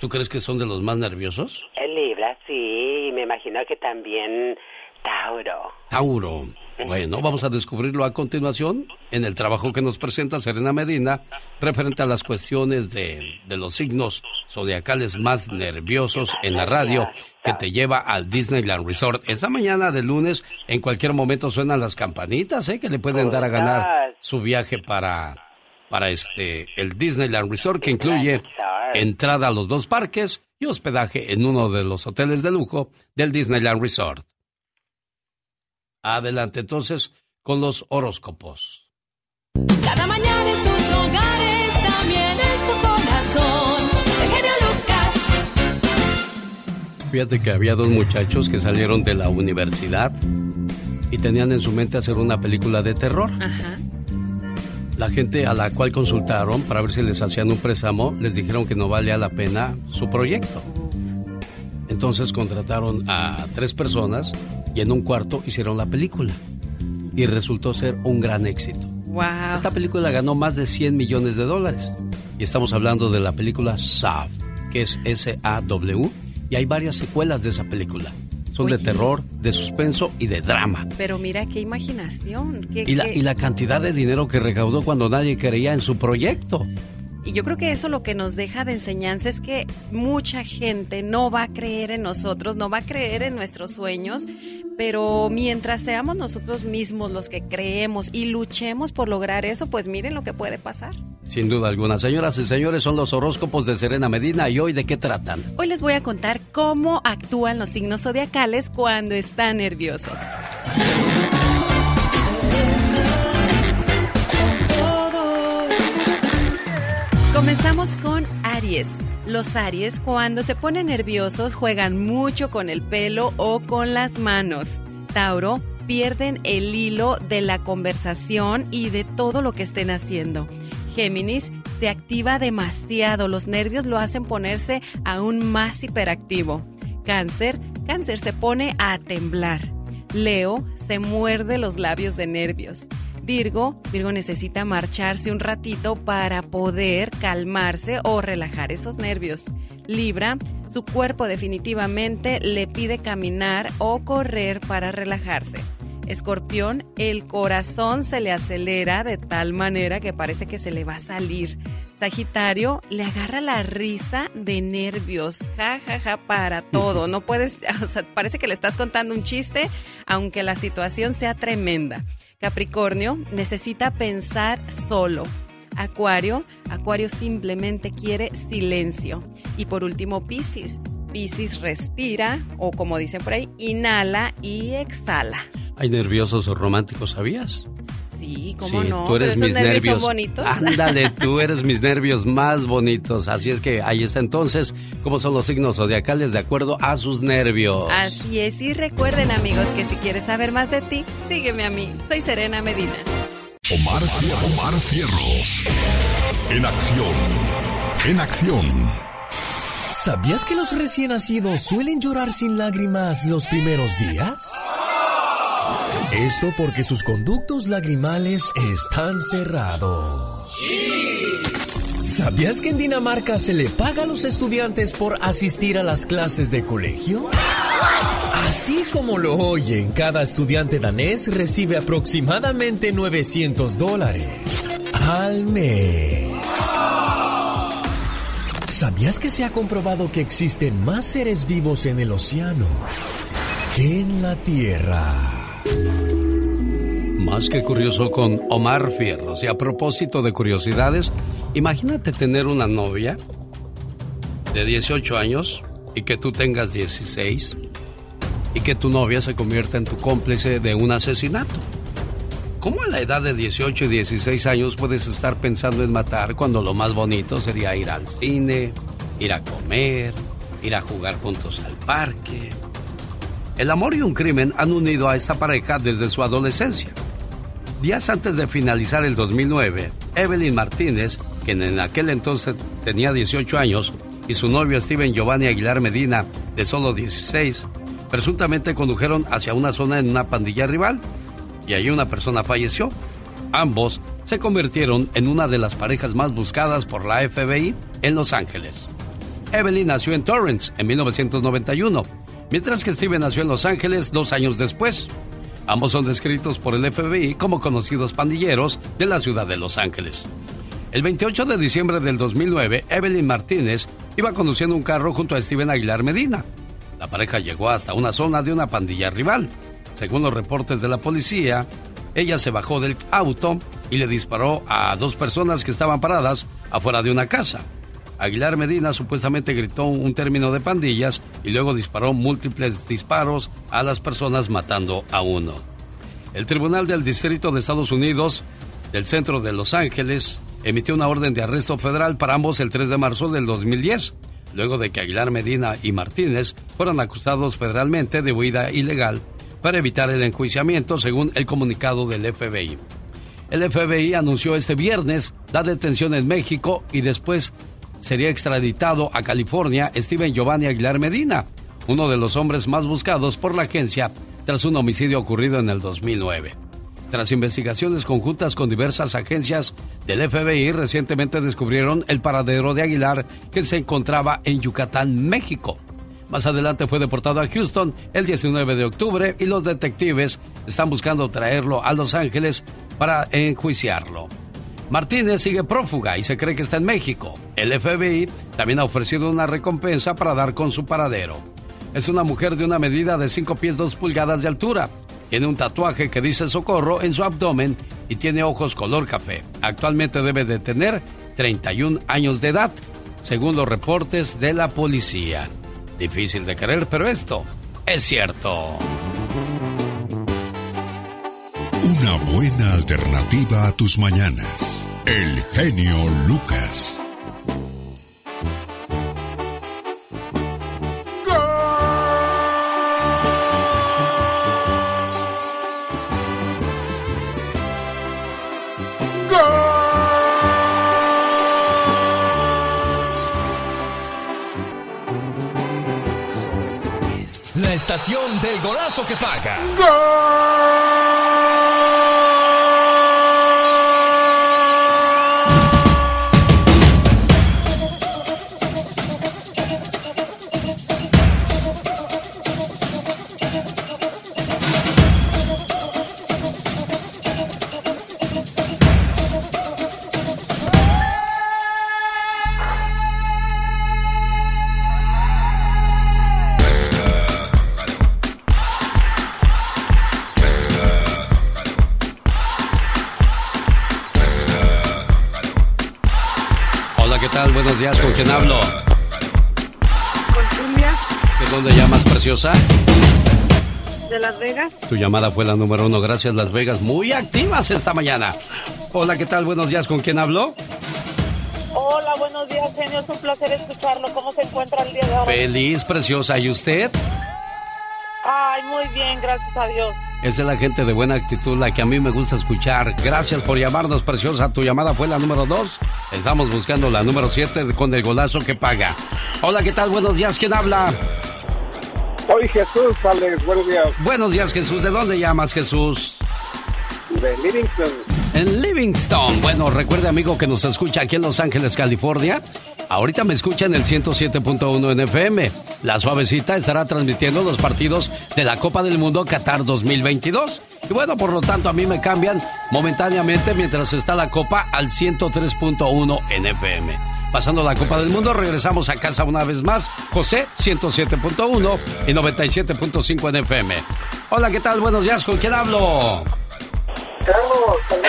¿Tú crees que son de los más nerviosos? El Libra, sí, me imagino que también Tauro. Tauro. Bueno, vamos a descubrirlo a continuación en el trabajo que nos presenta Serena Medina referente a las cuestiones de, de los signos zodiacales más nerviosos en la radio que te lleva al Disneyland Resort. Esta mañana de lunes, en cualquier momento suenan las campanitas, ¿eh? Que le pueden dar a ganar su viaje para, para este, el Disneyland Resort que incluye entrada a los dos parques y hospedaje en uno de los hoteles de lujo del Disneyland Resort. Adelante entonces con los horóscopos. Cada mañana en sus hogares, también en su corazón. El genio Lucas. Fíjate que había dos muchachos que salieron de la universidad y tenían en su mente hacer una película de terror. Ajá. La gente a la cual consultaron para ver si les hacían un préstamo les dijeron que no valía la pena su proyecto. Entonces contrataron a tres personas y en un cuarto hicieron la película. Y resultó ser un gran éxito. Wow. Esta película ganó más de 100 millones de dólares. Y estamos hablando de la película Saw, que es S-A-W. Y hay varias secuelas de esa película. Son de terror, de suspenso y de drama. Pero mira qué imaginación. qué- Y la, qué- y la cantidad de dinero que recaudó cuando nadie creía en su proyecto. Y yo creo que eso lo que nos deja de enseñanza es que mucha gente no va a creer en nosotros, no va a creer en nuestros sueños, pero mientras seamos nosotros mismos los que creemos y luchemos por lograr eso, pues miren lo que puede pasar. Sin duda alguna. Señoras y señores, son los horóscopos de Serena Medina y hoy de qué tratan. Hoy les voy a contar cómo actúan los signos zodiacales cuando están nerviosos. Comenzamos con Aries. Los Aries cuando se ponen nerviosos juegan mucho con el pelo o con las manos. Tauro pierden el hilo de la conversación y de todo lo que estén haciendo. Géminis se activa demasiado, los nervios lo hacen ponerse aún más hiperactivo. Cáncer, cáncer se pone a temblar. Leo se muerde los labios de nervios. Virgo, Virgo necesita marcharse un ratito para poder calmarse o relajar esos nervios. Libra, su cuerpo definitivamente le pide caminar o correr para relajarse. Escorpión, el corazón se le acelera de tal manera que parece que se le va a salir. Sagitario, le agarra la risa de nervios, ja, ja, ja, para todo. No puedes, o sea, parece que le estás contando un chiste, aunque la situación sea tremenda. Capricornio, necesita pensar solo. Acuario, Acuario simplemente quiere silencio. Y por último, Piscis. Piscis respira, o como dicen por ahí, inhala y exhala. Hay nerviosos románticos, ¿sabías? Sí, cómo Sí, no, tú eres pero esos mis nervios, nervios. son bonitos. Ándale, tú eres mis nervios más bonitos. Así es que ahí está entonces cómo son los signos zodiacales de acuerdo a sus nervios. Así es, y recuerden amigos que si quieres saber más de ti, sígueme a mí. Soy Serena Medina. Omar, Omar Cierros. En acción. En acción. ¿Sabías que los recién nacidos suelen llorar sin lágrimas los primeros días? Esto porque sus conductos lagrimales están cerrados. ¿Sabías que en Dinamarca se le paga a los estudiantes por asistir a las clases de colegio? Así como lo oyen, cada estudiante danés recibe aproximadamente 900 dólares al mes. ¿Sabías que se ha comprobado que existen más seres vivos en el océano que en la Tierra? Más que curioso con Omar Fierros. Y a propósito de curiosidades, imagínate tener una novia de 18 años y que tú tengas 16 y que tu novia se convierta en tu cómplice de un asesinato. ¿Cómo a la edad de 18 y 16 años puedes estar pensando en matar cuando lo más bonito sería ir al cine, ir a comer, ir a jugar juntos al parque? El amor y un crimen han unido a esta pareja desde su adolescencia. Días antes de finalizar el 2009, Evelyn Martínez, quien en aquel entonces tenía 18 años, y su novio Steven Giovanni Aguilar Medina, de solo 16, presuntamente condujeron hacia una zona en una pandilla rival y allí una persona falleció. Ambos se convirtieron en una de las parejas más buscadas por la FBI en Los Ángeles. Evelyn nació en Torrance en 1991, mientras que Steven nació en Los Ángeles dos años después. Ambos son descritos por el FBI como conocidos pandilleros de la ciudad de Los Ángeles. El 28 de diciembre del 2009, Evelyn Martínez iba conduciendo un carro junto a Steven Aguilar Medina. La pareja llegó hasta una zona de una pandilla rival. Según los reportes de la policía, ella se bajó del auto y le disparó a dos personas que estaban paradas afuera de una casa. Aguilar Medina supuestamente gritó un término de pandillas y luego disparó múltiples disparos a las personas matando a uno. El Tribunal del Distrito de Estados Unidos del centro de Los Ángeles emitió una orden de arresto federal para ambos el 3 de marzo del 2010, luego de que Aguilar Medina y Martínez fueron acusados federalmente de huida ilegal para evitar el enjuiciamiento, según el comunicado del FBI. El FBI anunció este viernes la detención en México y después sería extraditado a California Steven Giovanni Aguilar Medina, uno de los hombres más buscados por la agencia tras un homicidio ocurrido en el 2009. Tras investigaciones conjuntas con diversas agencias del FBI, recientemente descubrieron el paradero de Aguilar que se encontraba en Yucatán, México. Más adelante fue deportado a Houston el 19 de octubre y los detectives están buscando traerlo a Los Ángeles para enjuiciarlo. Martínez sigue prófuga y se cree que está en México. El FBI también ha ofrecido una recompensa para dar con su paradero. Es una mujer de una medida de 5 pies 2 pulgadas de altura. Tiene un tatuaje que dice socorro en su abdomen y tiene ojos color café. Actualmente debe de tener 31 años de edad, según los reportes de la policía. Difícil de creer, pero esto es cierto. Una buena alternativa a tus mañanas. El genio Lucas. La estación del golazo que paga. Quién hablo? ¿De dónde llamas, preciosa? de Las Vegas. Tu llamada fue la número uno, gracias Las Vegas, muy activas esta mañana. Hola, ¿qué tal? Buenos días, ¿con quién hablo? Hola, buenos días, genio. Es un placer escucharlo. ¿Cómo se encuentra el día de hoy? Feliz, preciosa, ¿y usted? Ay, muy bien, gracias a Dios. Esa es la gente de buena actitud, la que a mí me gusta escuchar. Gracias por llamarnos, preciosa. Tu llamada fue la número dos. Estamos buscando la número siete con el golazo que paga. Hola, ¿qué tal? Buenos días, ¿quién habla? Soy Jesús, Alex. Buenos días. Buenos días, Jesús. ¿De dónde llamas, Jesús? De Livingston. En Livingston. Bueno, recuerde, amigo, que nos escucha aquí en Los Ángeles, California. Ahorita me escucha en el 107.1 en FM. La suavecita estará transmitiendo los partidos de la Copa del Mundo Qatar 2022. Y bueno, por lo tanto, a mí me cambian momentáneamente mientras está la Copa al 103.1 en FM. Pasando la Copa del Mundo, regresamos a casa una vez más. José, 107.1 y 97.5 en FM. Hola, ¿qué tal? Buenos días, ¿con quién hablo?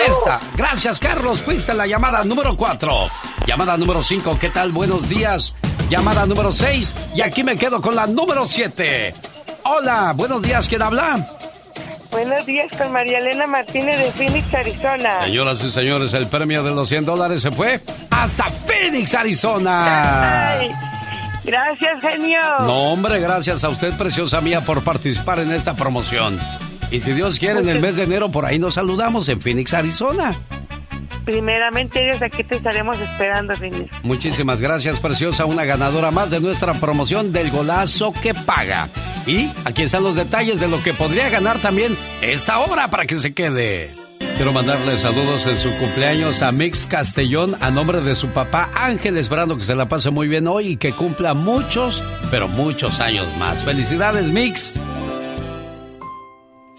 Esta. Gracias, Carlos. Fuiste la llamada número 4. Llamada número 5. ¿Qué tal? Buenos días. Llamada número 6. Y aquí me quedo con la número 7. Hola, buenos días, ¿quién habla? Buenos días con María Elena Martínez de Phoenix, Arizona. Señoras y señores, el premio de los 100 dólares se fue hasta Phoenix, Arizona. Ay, gracias, genio. No, hombre, gracias a usted, preciosa mía, por participar en esta promoción. Y si Dios quiere, en el mes de enero por ahí nos saludamos en Phoenix, Arizona. Primeramente, Dios, aquí te estaremos esperando, Phoenix. Muchísimas gracias, preciosa. Una ganadora más de nuestra promoción del golazo que paga. Y aquí están los detalles de lo que podría ganar también esta obra para que se quede. Quiero mandarle saludos en su cumpleaños a Mix Castellón a nombre de su papá Ángel, esperando que se la pase muy bien hoy y que cumpla muchos, pero muchos años más. Felicidades, Mix.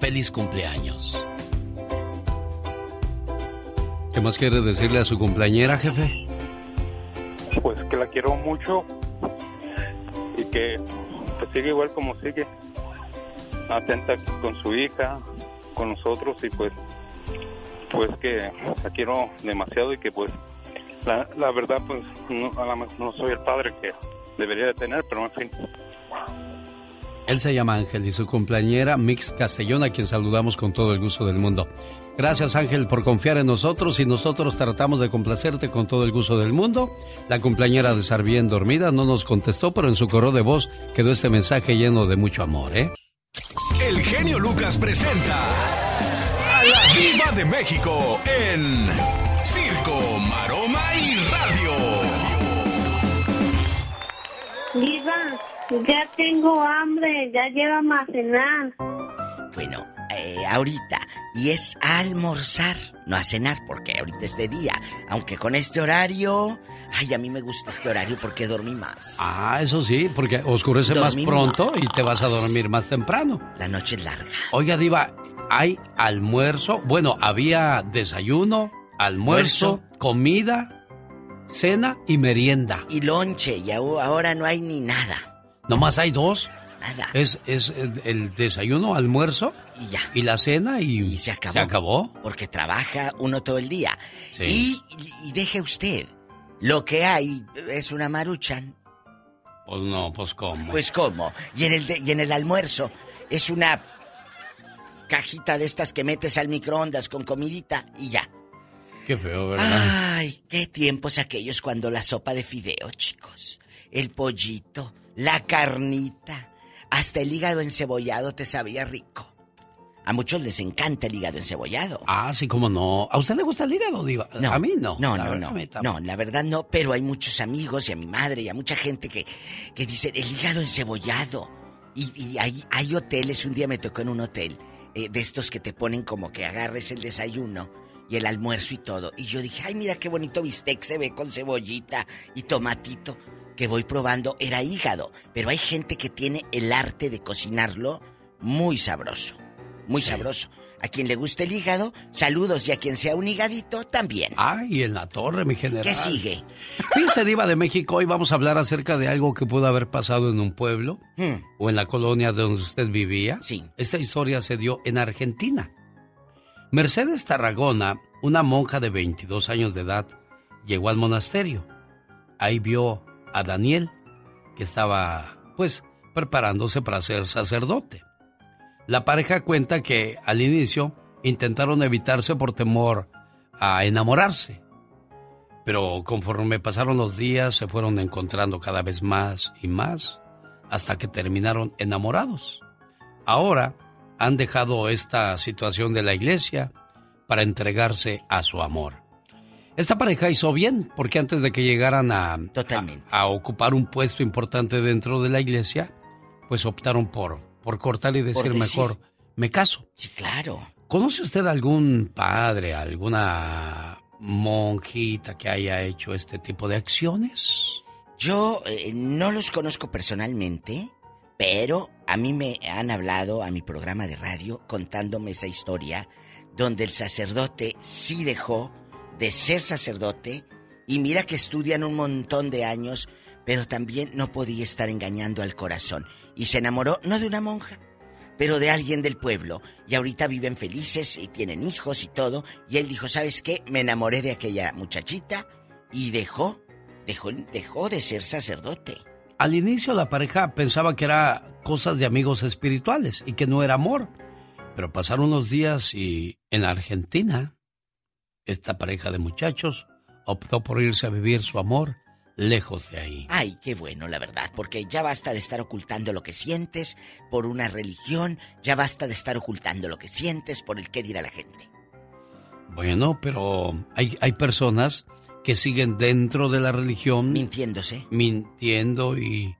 Feliz cumpleaños. ¿Qué más quiere decirle a su cumpleañera, jefe? Pues que la quiero mucho y que pues, sigue igual como sigue, atenta con su hija, con nosotros y pues pues que la quiero demasiado y que pues la, la verdad pues no, a lo mejor no soy el padre que debería de tener, pero en fin. Él se llama Ángel y su cumpleañera Mix Castellón, a quien saludamos con todo el gusto del mundo. Gracias Ángel por confiar en nosotros y nosotros tratamos de complacerte con todo el gusto del mundo. La cumpleañera de estar bien dormida no nos contestó, pero en su correo de voz quedó este mensaje lleno de mucho amor, ¿eh? El genio Lucas presenta a la Viva de México en Circo, Maroma y Radio. Diva, ya tengo hambre, ya llévame a cenar. Bueno, eh, ahorita. Y es a almorzar, no a cenar, porque ahorita es de día. Aunque con este horario. Ay, a mí me gusta este horario porque dormí más. Ah, eso sí, porque oscurece más pronto y te vas a dormir más temprano. La noche es larga. Oiga, Diva, hay almuerzo. Bueno, había desayuno, almuerzo, comida, cena y merienda. Y lonche, y ahora no hay ni nada. Nomás hay dos. Nada. Es, es el desayuno, almuerzo. Y ya. Y la cena y, se acabó. Se acabó. Porque trabaja uno todo el día. Sí. Y, y- y deje usted. Lo que hay es una maruchan. Pues no, pues cómo. Pues cómo. Y en el de- y en el almuerzo es una cajita de estas que metes al microondas con comidita y ya. Qué feo, ¿verdad? Ay, qué tiempos aquellos cuando la sopa de fideo, chicos. El pollito, la carnita, hasta el hígado encebollado te sabía rico. A muchos les encanta el hígado encebollado. Ah, sí, cómo no. ¿A usted le gusta el hígado? No, a mí no. No, no, no. No, la verdad no, pero hay muchos amigos y a mi madre y a mucha gente que, que dicen el hígado encebollado. Y, y hay, hay hoteles, un día me tocó en un hotel, eh, de estos que te ponen como que agarres el desayuno y el almuerzo y todo. Y yo dije, ay, mira qué bonito bistec se ve con cebollita y tomatito. Que voy probando, era hígado. Pero hay gente que tiene el arte de cocinarlo muy sabroso. Muy sabroso. A quien le guste el hígado, saludos. Y a quien sea un higadito, también. Ay, en la torre, mi general. ¿Qué sigue? Fíjese, Diva de México, hoy vamos a hablar acerca de algo que pudo haber pasado en un pueblo Hmm. o en la colonia donde usted vivía. Sí. Esta historia se dio en Argentina. Mercedes Tarragona, una monja de 22 años de edad, llegó al monasterio. Ahí vio a Daniel, que estaba, pues, preparándose para ser sacerdote. La pareja cuenta que al inicio intentaron evitarse por temor a enamorarse. Pero conforme pasaron los días se fueron encontrando cada vez más y más hasta que terminaron enamorados. Ahora han dejado esta situación de la iglesia para entregarse a su amor. Esta pareja hizo bien porque antes de que llegaran a, a, a ocupar un puesto importante dentro de la iglesia, pues optaron por, por cortar y decir, decir. mejor, me caso. Sí, claro. ¿Conoce usted algún padre, alguna monjita que haya hecho este tipo de acciones? Yo eh, no los conozco personalmente, pero a mí me han hablado a mi programa de radio contándome esa historia donde el sacerdote sí dejó de ser sacerdote y mira que estudian un montón de años, pero también no podía estar engañando al corazón. Y se enamoró no de una monja, pero de alguien del pueblo. Y ahorita viven felices y tienen hijos y todo. Y él dijo, ¿sabes qué? Me enamoré de aquella muchachita y dejó, dejó, dejó de ser sacerdote. Al inicio la pareja pensaba que era cosas de amigos espirituales y que no era amor. Pero pasaron unos días y en Argentina, esta pareja de muchachos optó por irse a vivir su amor lejos de ahí. Ay, qué bueno, la verdad, porque ya basta de estar ocultando lo que sientes por una religión, ya basta de estar ocultando lo que sientes por el qué dirá la gente. Bueno, pero hay, hay personas que siguen dentro de la religión. Mintiéndose. Mintiendo y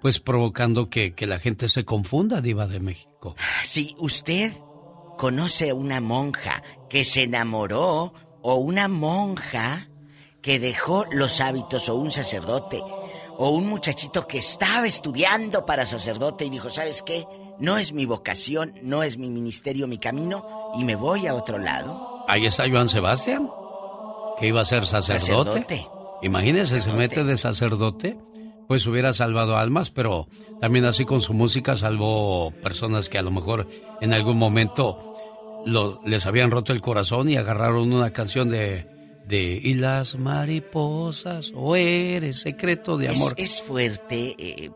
pues provocando que, que la gente se confunda, diva de México. Si usted conoce a una monja que se enamoró o una monja que dejó los hábitos o un sacerdote o un muchachito que estaba estudiando para sacerdote y dijo, ¿sabes qué? No es mi vocación, no es mi ministerio, mi camino y me voy a otro lado. Ahí está Joan Sebastián, que iba a ser sacerdote. Sacerdote. Imagínese, se mete de sacerdote, pues hubiera salvado almas, pero también así con su música salvó personas que a lo mejor en algún momento lo- les habían roto el corazón y agarraron una canción de, de Y las mariposas, o eres secreto de amor. Es, fuerte, eh,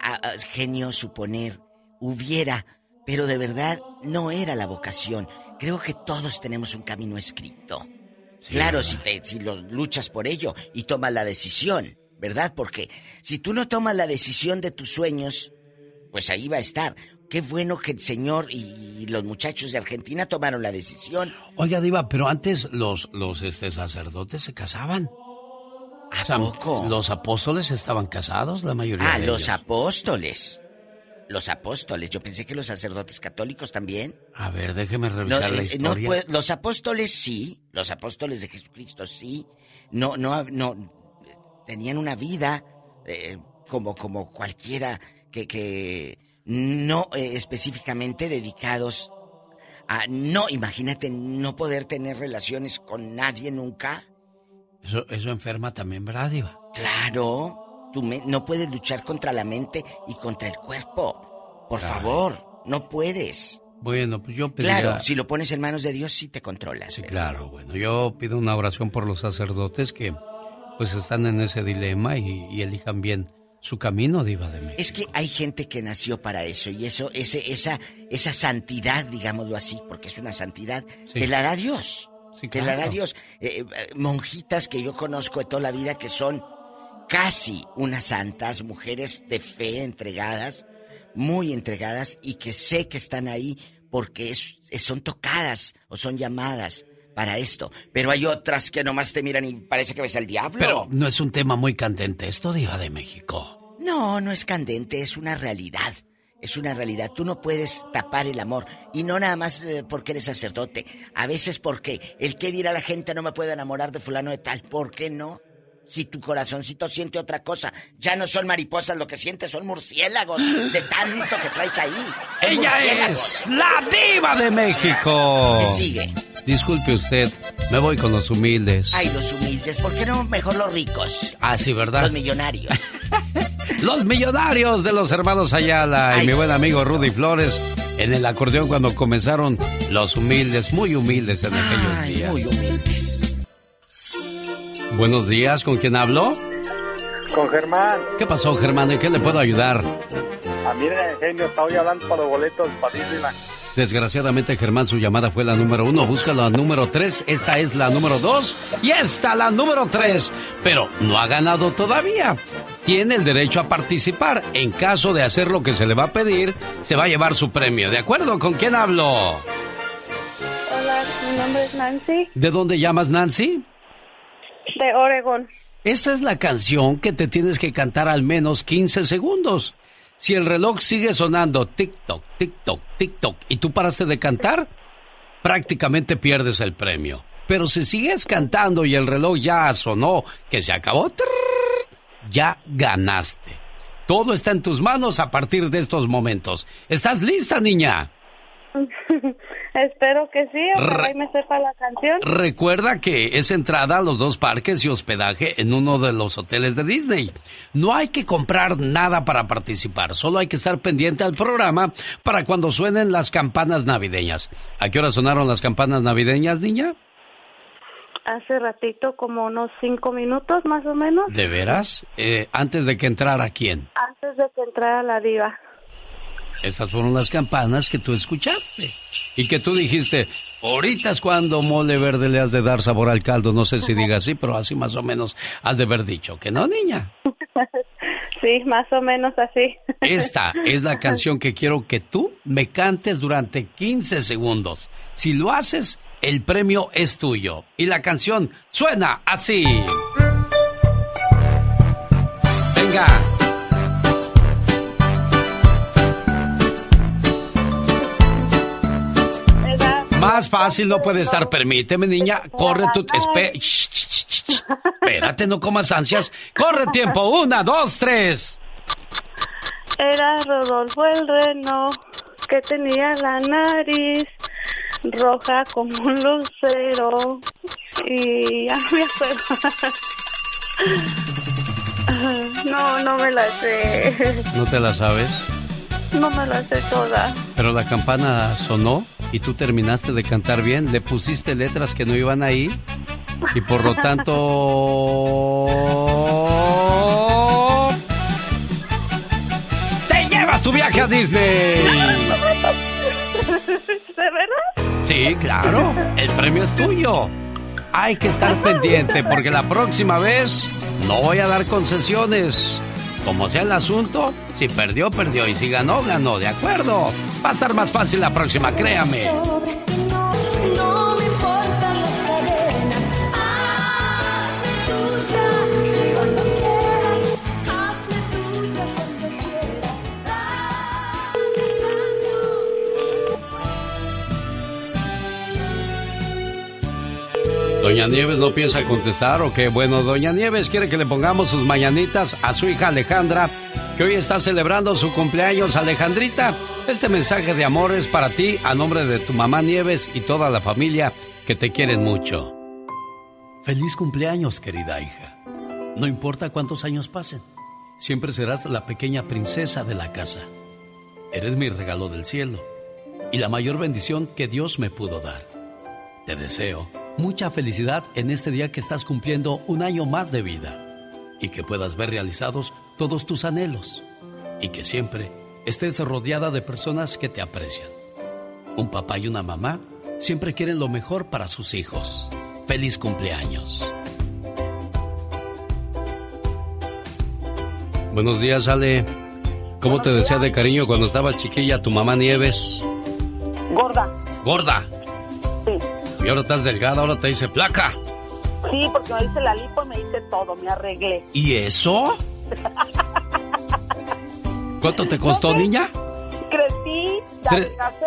a- a- genio, suponer, hubiera, pero de verdad no era la vocación. Creo que todos tenemos un camino escrito. claro, si, te, si lo luchas por ello y tomas la decisión, ¿verdad? Porque si tú no tomas la decisión de tus sueños, pues ahí va a estar. Qué bueno que el señor y los muchachos de Argentina tomaron la decisión. Oiga, Diva, pero antes los, los este, sacerdotes se casaban. ¿A poco? Los apóstoles estaban casados, la mayoría Ah, de los ellos. apóstoles. Los apóstoles. Yo pensé que los sacerdotes católicos también. A ver, déjeme No, revisar la eh, no historia. los apóstoles sí, los apóstoles de Jesucristo sí, no, no, no, tenían una vida eh, como, como cualquiera que, que no eh, específicamente dedicados a, no, imagínate no poder tener relaciones con nadie nunca. Eso, eso enferma también, ¿verdad, Diva? Claro, tú me- no puedes luchar contra la mente y contra el cuerpo. Por favor, no puedes. Bueno, pues yo pediría... Claro, si lo pones en manos de Dios sí te controlas. Sí, claro, bueno, yo pido una oración por los sacerdotes que pues están en ese dilema y, y elijan bien su camino, Diva de México. Es que hay gente que nació para eso y eso, ese, esa, esa santidad, digámoslo así, porque es una santidad, Sí. te la da Dios. Sí, Te la da. Dios. Eh, eh, monjitas que yo conozco de toda la vida que son casi unas santas, mujeres de fe entregadas, muy entregadas y que sé que están ahí porque es- es- son tocadas o son llamadas para esto. Pero hay otras que nomás te miran y parece que ves al diablo. Pero no es un tema muy candente esto, Diva de México. No, no es candente, es una realidad. Es una realidad. Tú no puedes tapar el amor. Y no nada más eh, porque eres sacerdote. A veces porque el que dirá la gente no me puede enamorar de fulano de tal. ¿Por qué no? Si tu corazoncito siente otra cosa. Ya no son mariposas, lo que sientes son murciélagos. De tanto que traes ahí. Son Ella es la Diva de México. ¿Qué sigue? Disculpe usted, me voy con los humildes. Ay, los humildes. ¿Por qué no mejor los ricos? Ah, sí, ¿verdad? Los millonarios. Los millonarios de los hermanos Ayala y mi buen amigo Rudy Flores en el acordeón cuando comenzaron los humildes, muy humildes en aquellos días. muy humildes. Buenos días, ¿con quién hablo? Con Germán. ¿Qué pasó, Germán? ¿En qué le puedo ayudar? A mí, genio, estaba hoy hablando para los boletos para Disneyland. Desgraciadamente, Germán, su llamada fue la número uno. Busca la número tres. Esta es la número dos. Y esta la número tres. Pero no ha ganado todavía. Tiene el derecho a participar. En caso de hacer lo que se le va a pedir, se va a llevar su premio. ¿De acuerdo? ¿Con quién hablo? Hola, mi nombre es Nancy, ¿De dónde llamas, Nancy? De Oregon. Esta es la canción que te tienes que cantar al menos 15 segundos. Si el reloj sigue sonando tic-toc, tic-toc, tic-toc y tú paraste de cantar, prácticamente pierdes el premio. Pero si sigues cantando y el reloj ya sonó, que se acabó, ya ganaste. Todo está en tus manos a partir de estos momentos. ¿Estás lista, niña? Espero que sí, ojalá y me sepa la canción. Recuerda que es entrada a los dos parques y hospedaje en uno de los hoteles de Disney. No hay que comprar nada para participar, solo hay que estar pendiente al programa para cuando suenen las campanas navideñas. ¿A qué hora sonaron las campanas navideñas, niña? Hace ratito, como unos cinco minutos más o menos, ¿De veras? Eh, antes de que entrara quién. antes de que entrara la diva. Esas fueron las campanas que tú escuchaste. Y que tú dijiste, ahorita es cuando mole verde le has de dar sabor al caldo. No sé si diga así, pero así más o menos has de haber dicho. ¿Que no, niña? Sí, más o menos así. Esta es la canción que quiero que tú me cantes durante 15 segundos. Si lo haces, el premio es tuyo. Y la canción suena así. Venga. Más fácil no puede estar. Permíteme, niña. Corre tu... espe- Shh. Espérate, no comas ansias. Corre tiempo. Una, dos, tres. Era Rodolfo el reno que tenía la nariz roja como un lucero y ya me acuerdo. No, no me la sé. ¿No te la sabes? No me la sé toda. Pero la campana sonó y tú terminaste de cantar bien, le pusiste letras que no iban ahí y por lo tanto... ¡Te llevas tu viaje a Disney! ¿De verdad? Sí, claro, el premio es tuyo. Hay que estar pendiente porque la próxima vez no voy a dar concesiones. Como sea el asunto, si perdió, perdió y si ganó, ganó, ¿de acuerdo? Va a estar más fácil la próxima, créame. No importan Doña Nieves no piensa contestar o qué. Bueno, Doña Nieves quiere que le pongamos sus mañanitas a su hija Alejandra, que hoy está celebrando su cumpleaños. Alejandrita, este mensaje de amor es para ti a nombre de tu mamá Nieves y toda la familia que te quieren mucho. Feliz cumpleaños, querida hija. No importa cuántos años pasen, siempre serás la pequeña princesa de la casa. Eres mi regalo del cielo y la mayor bendición que Dios me pudo dar. Te deseo mucha felicidad en este día que estás cumpliendo un año más de vida y que puedas ver realizados todos tus anhelos y que siempre estés rodeada de personas que te aprecian. Un papá y una mamá siempre quieren lo mejor para sus hijos. Feliz cumpleaños. Buenos días, Ale. ¿Cómo te decía de cariño cuando estabas chiquilla tu mamá Nieves? Gorda. Gorda. Sí. Y ahora estás delgada, ahora te dice placa. Sí, porque me hice la lipo y me hice todo, me arreglé. ¿Y eso? ¿Cuánto te costó, niña? Crecí, adelgacé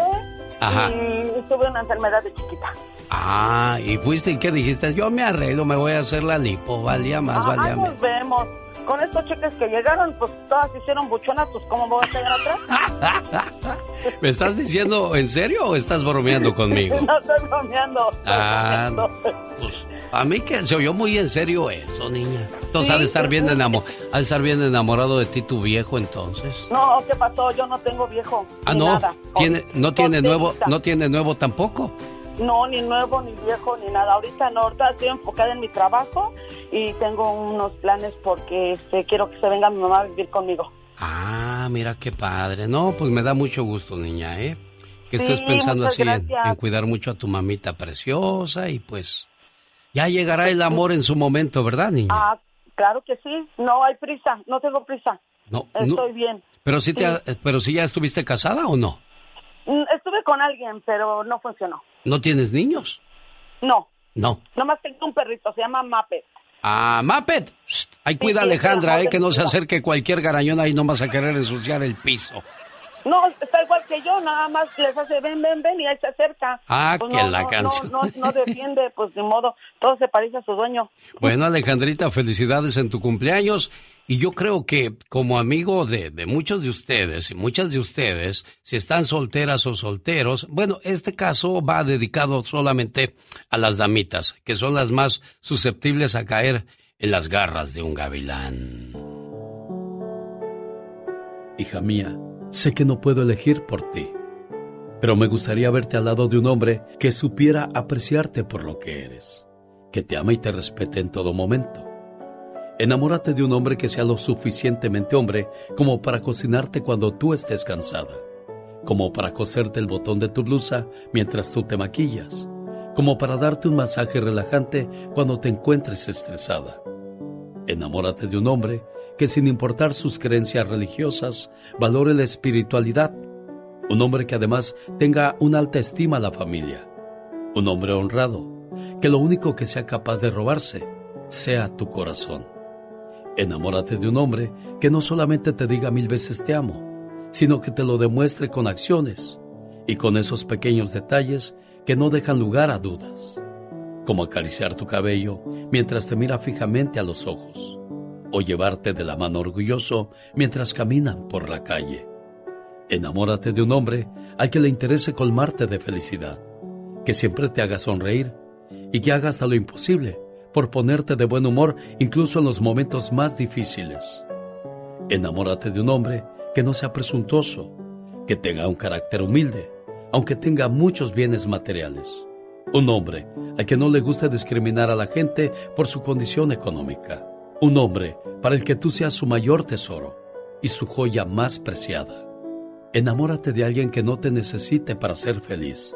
Ajá. y tuve una enfermedad de chiquita. Ah, ¿y fuiste y qué dijiste? Yo me arreglo, me voy a hacer la lipo, valía más, Ah, valía menos. nos vemos. Con estos cheques que llegaron, pues todas hicieron buchonas, pues ¿cómo me voy a quedar atrás? ¿Me estás diciendo en serio o estás bromeando conmigo? no estoy bromeando. estoy Ah, bromeando. pues a mí que se oyó muy en serio eso, niña. Entonces Sí, ha de estar bien enamorado, ha de estar bien enamorado de ti tu viejo entonces. No, ¿qué pasó? Yo no tengo viejo. Ah, no, nada. tiene, no tiene nuevo, no tiene nuevo tampoco. No, ni nuevo, ni viejo, ni nada. Ahorita no, ahorita estoy enfocada en mi trabajo y tengo unos planes porque este, quiero que se venga mi mamá a vivir conmigo. Ah, mira qué padre. No, pues me da mucho gusto, niña, ¿eh? Que Sí, estés pensando así en, cuidar mucho a tu mamita preciosa y pues ya llegará el amor en su momento, ¿verdad, niña? Ah, claro que sí. No hay prisa, no tengo prisa. no, no. Estoy bien. Pero sí, te, ha- pero sí ya estuviste casada o no? Mm, Estuve con alguien, pero no funcionó. ¿No tienes niños? No, No. nomás tengo un perrito, se llama Mape. Ah, Mapet. Ahí cuida sí, Alejandra, ¿eh? Que no se acerque cualquier garañón ahí nomás a querer ensuciar el piso. No, está igual que yo, nada más les hace ven, ven, ven y ahí se acerca. Ah, Pues que no, la no, canción. No, no, no defiende, pues de modo, todo se parece a su dueño. Bueno, Alejandrita, felicidades en tu cumpleaños. Y yo creo que como amigo de, de, muchos de ustedes y muchas de ustedes, si están solteras o solteros, bueno, este caso va dedicado solamente a las damitas, que son las más susceptibles a caer en las garras de un gavilán. Hija mía, sé que no puedo elegir por ti, pero me gustaría verte al lado de un hombre que supiera apreciarte por lo que eres, que te ama y te respete en todo momento Enamórate de un hombre que sea lo suficientemente hombre como para cocinarte cuando tú estés cansada, como para coserte el botón de tu blusa mientras tú te maquillas, como para darte un masaje relajante cuando te encuentres estresada. Enamórate de un hombre que sin importar sus creencias religiosas, valore la espiritualidad. Un hombre que además tenga una alta estima a la familia. Un hombre honrado, que lo único que sea capaz de robarse sea tu corazón. Enamórate de un hombre que no solamente te diga mil veces te amo, sino que te lo demuestre con acciones y con esos pequeños detalles que no dejan lugar a dudas, como acariciar tu cabello mientras te mira fijamente a los ojos, o llevarte de la mano orgulloso mientras caminan por la calle. Enamórate de un hombre al que le interese colmarte de felicidad, que siempre te haga sonreír y que haga hasta lo imposible por ponerte de buen humor incluso en los momentos más difíciles. Enamórate de un hombre que no sea presuntuoso, que tenga un carácter humilde, aunque tenga muchos bienes materiales. Un hombre al que no le guste discriminar a la gente por su condición económica. Un hombre para el que tú seas su mayor tesoro y su joya más preciada. Enamórate de alguien que no te necesite para ser feliz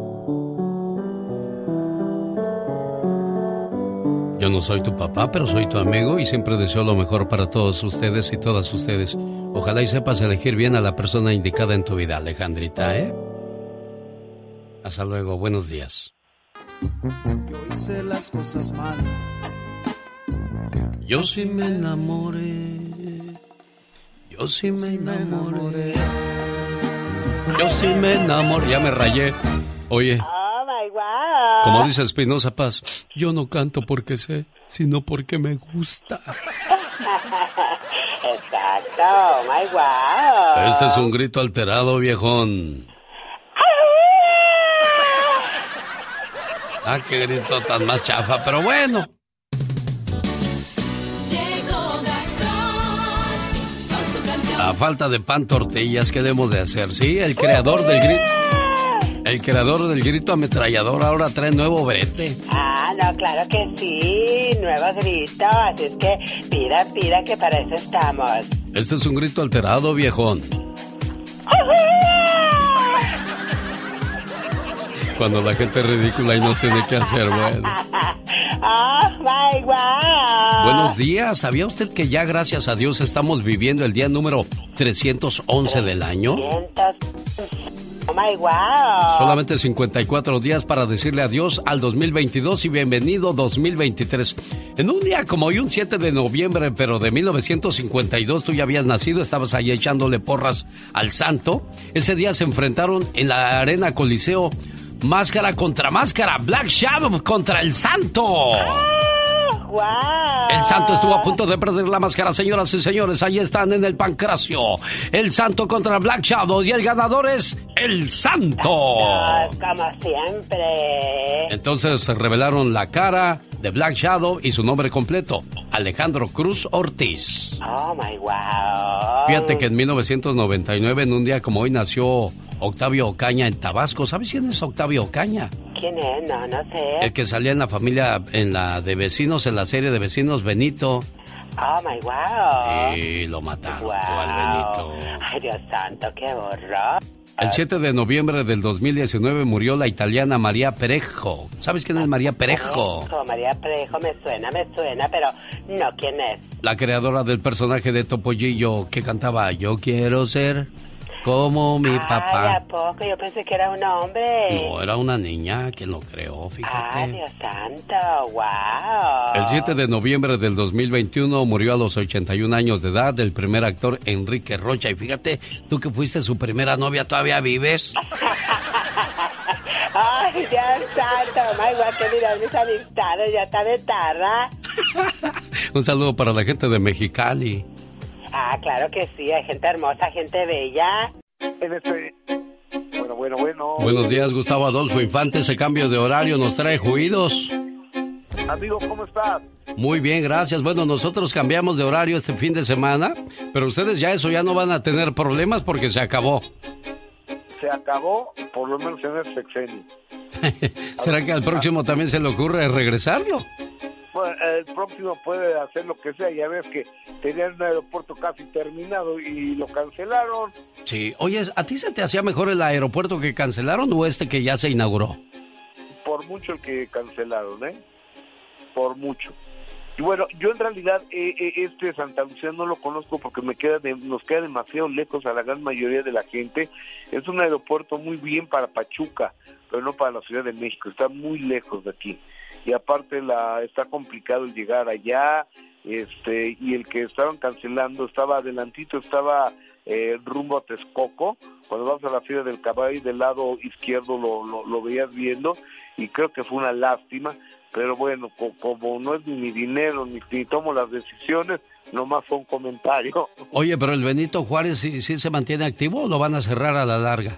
Yo no soy tu papá, pero soy tu amigo y siempre deseo lo mejor para todos ustedes y todas ustedes. Ojalá y sepas elegir bien a la persona indicada en tu vida, Alejandrita, ¿eh? Hasta luego, buenos días. Yo hice las cosas mal. Yo sí me enamoré. Yo sí me enamoré. Yo sí me enamoré. Ya me rayé. Oye. Como dice Espinosa Paz, yo no canto porque sé, sino porque me gusta. Exacto, my wow. Este es un grito alterado, viejón. Ah, qué grito tan más chafa, pero bueno. A falta de pan tortillas, ¿qué debemos de hacer? Sí, el creador del grito. El creador del grito ametrallador ahora trae nuevo brete. Ah, no, claro que sí, nuevo grito. Así es que pida, pida, que para eso estamos. Este es un grito alterado, viejón. Cuando la gente es ridícula y no tiene que hacer, bueno. Oh, my God. Buenos días. ¿Sabía usted que ya, gracias a Dios, estamos viviendo el día número 311 del año? 311. Oh my wow. Solamente 54 días para decirle adiós al 2022 y bienvenido 2023. En un día como hoy, un 7 de noviembre, pero de 1952, tú ya habías nacido, estabas ahí echándole porras al santo. Ese día se enfrentaron en la arena Coliseo máscara contra máscara, Black Shadow contra el santo. El santo estuvo a punto de perder la máscara, señoras y señores. Ahí están en el pancracio. El santo contra Black Shadow y el ganador es el santo. como siempre. Entonces se revelaron la cara de Black Shadow y su nombre completo, Alejandro Cruz Ortiz. Oh my wow. Fíjate que en 1999, en un día como hoy, nació Octavio Ocaña en Tabasco. ¿Sabes quién es Octavio Ocaña? ¿Quién es? No, no sé. El que salía en la familia, en la de vecinos, en la serie de vecinos, Benito. Oh my wow. Y lo mataron al Benito. Ay, Dios santo, qué horror. El 7 de noviembre del 2019 murió la italiana María Perejo. ¿Sabes quién es María Perejo? María Perejo me suena, me suena, pero no quién es. La creadora del personaje de Topollillo que cantaba Yo quiero ser como mi Ay, papá. ¿a poco? Yo pensé que era un hombre. No, era una niña quien lo creó, fíjate. Ay, Dios santo, wow. El 7 de noviembre del 2021 murió a los 81 años de edad el primer actor Enrique Rocha. Y fíjate, tú que fuiste su primera novia, ¿todavía vives? Ay, Dios santo, mamá, igual que mirar mis amistades, ya está de tarda. Un saludo para la gente de Mexicali. Ah, claro que sí, hay gente hermosa, gente bella. En este... Bueno, bueno, bueno. Buenos días, Gustavo Adolfo Infante. Ese cambio de horario nos trae juidos. Amigo, ¿cómo estás? Muy bien, gracias. Bueno, nosotros cambiamos de horario este fin de semana, pero ustedes ya eso ya no van a tener problemas porque se acabó. Se acabó, por lo menos en el sexenio. ¿Será que al próximo también se le ocurre regresarlo? Bueno, el próximo puede hacer lo que sea. Ya ves que tenían un aeropuerto casi terminado y lo cancelaron. Sí. Oye, ¿a ti se te hacía mejor el aeropuerto que cancelaron o este que ya se inauguró? Por mucho el que cancelaron, ¿eh? Por mucho. Y bueno, yo en realidad eh, eh, este Santa Lucía no lo conozco porque me queda de- nos queda demasiado lejos a la gran mayoría de la gente. Es un aeropuerto muy bien para Pachuca, pero no para la Ciudad de México. Está muy lejos de aquí. Y aparte la está complicado el llegar allá. Este y el que estaban cancelando estaba adelantito, estaba eh, rumbo a Texcoco. Cuando vas a la Feria del Caballo del lado izquierdo lo, lo, lo veías viendo y creo que fue una lástima pero bueno, co- como no es ni mi dinero ni, ni tomo las decisiones, nomás fue un comentario. Oye, pero el Benito Juárez sí, sí se mantiene activo o lo van a cerrar a la larga?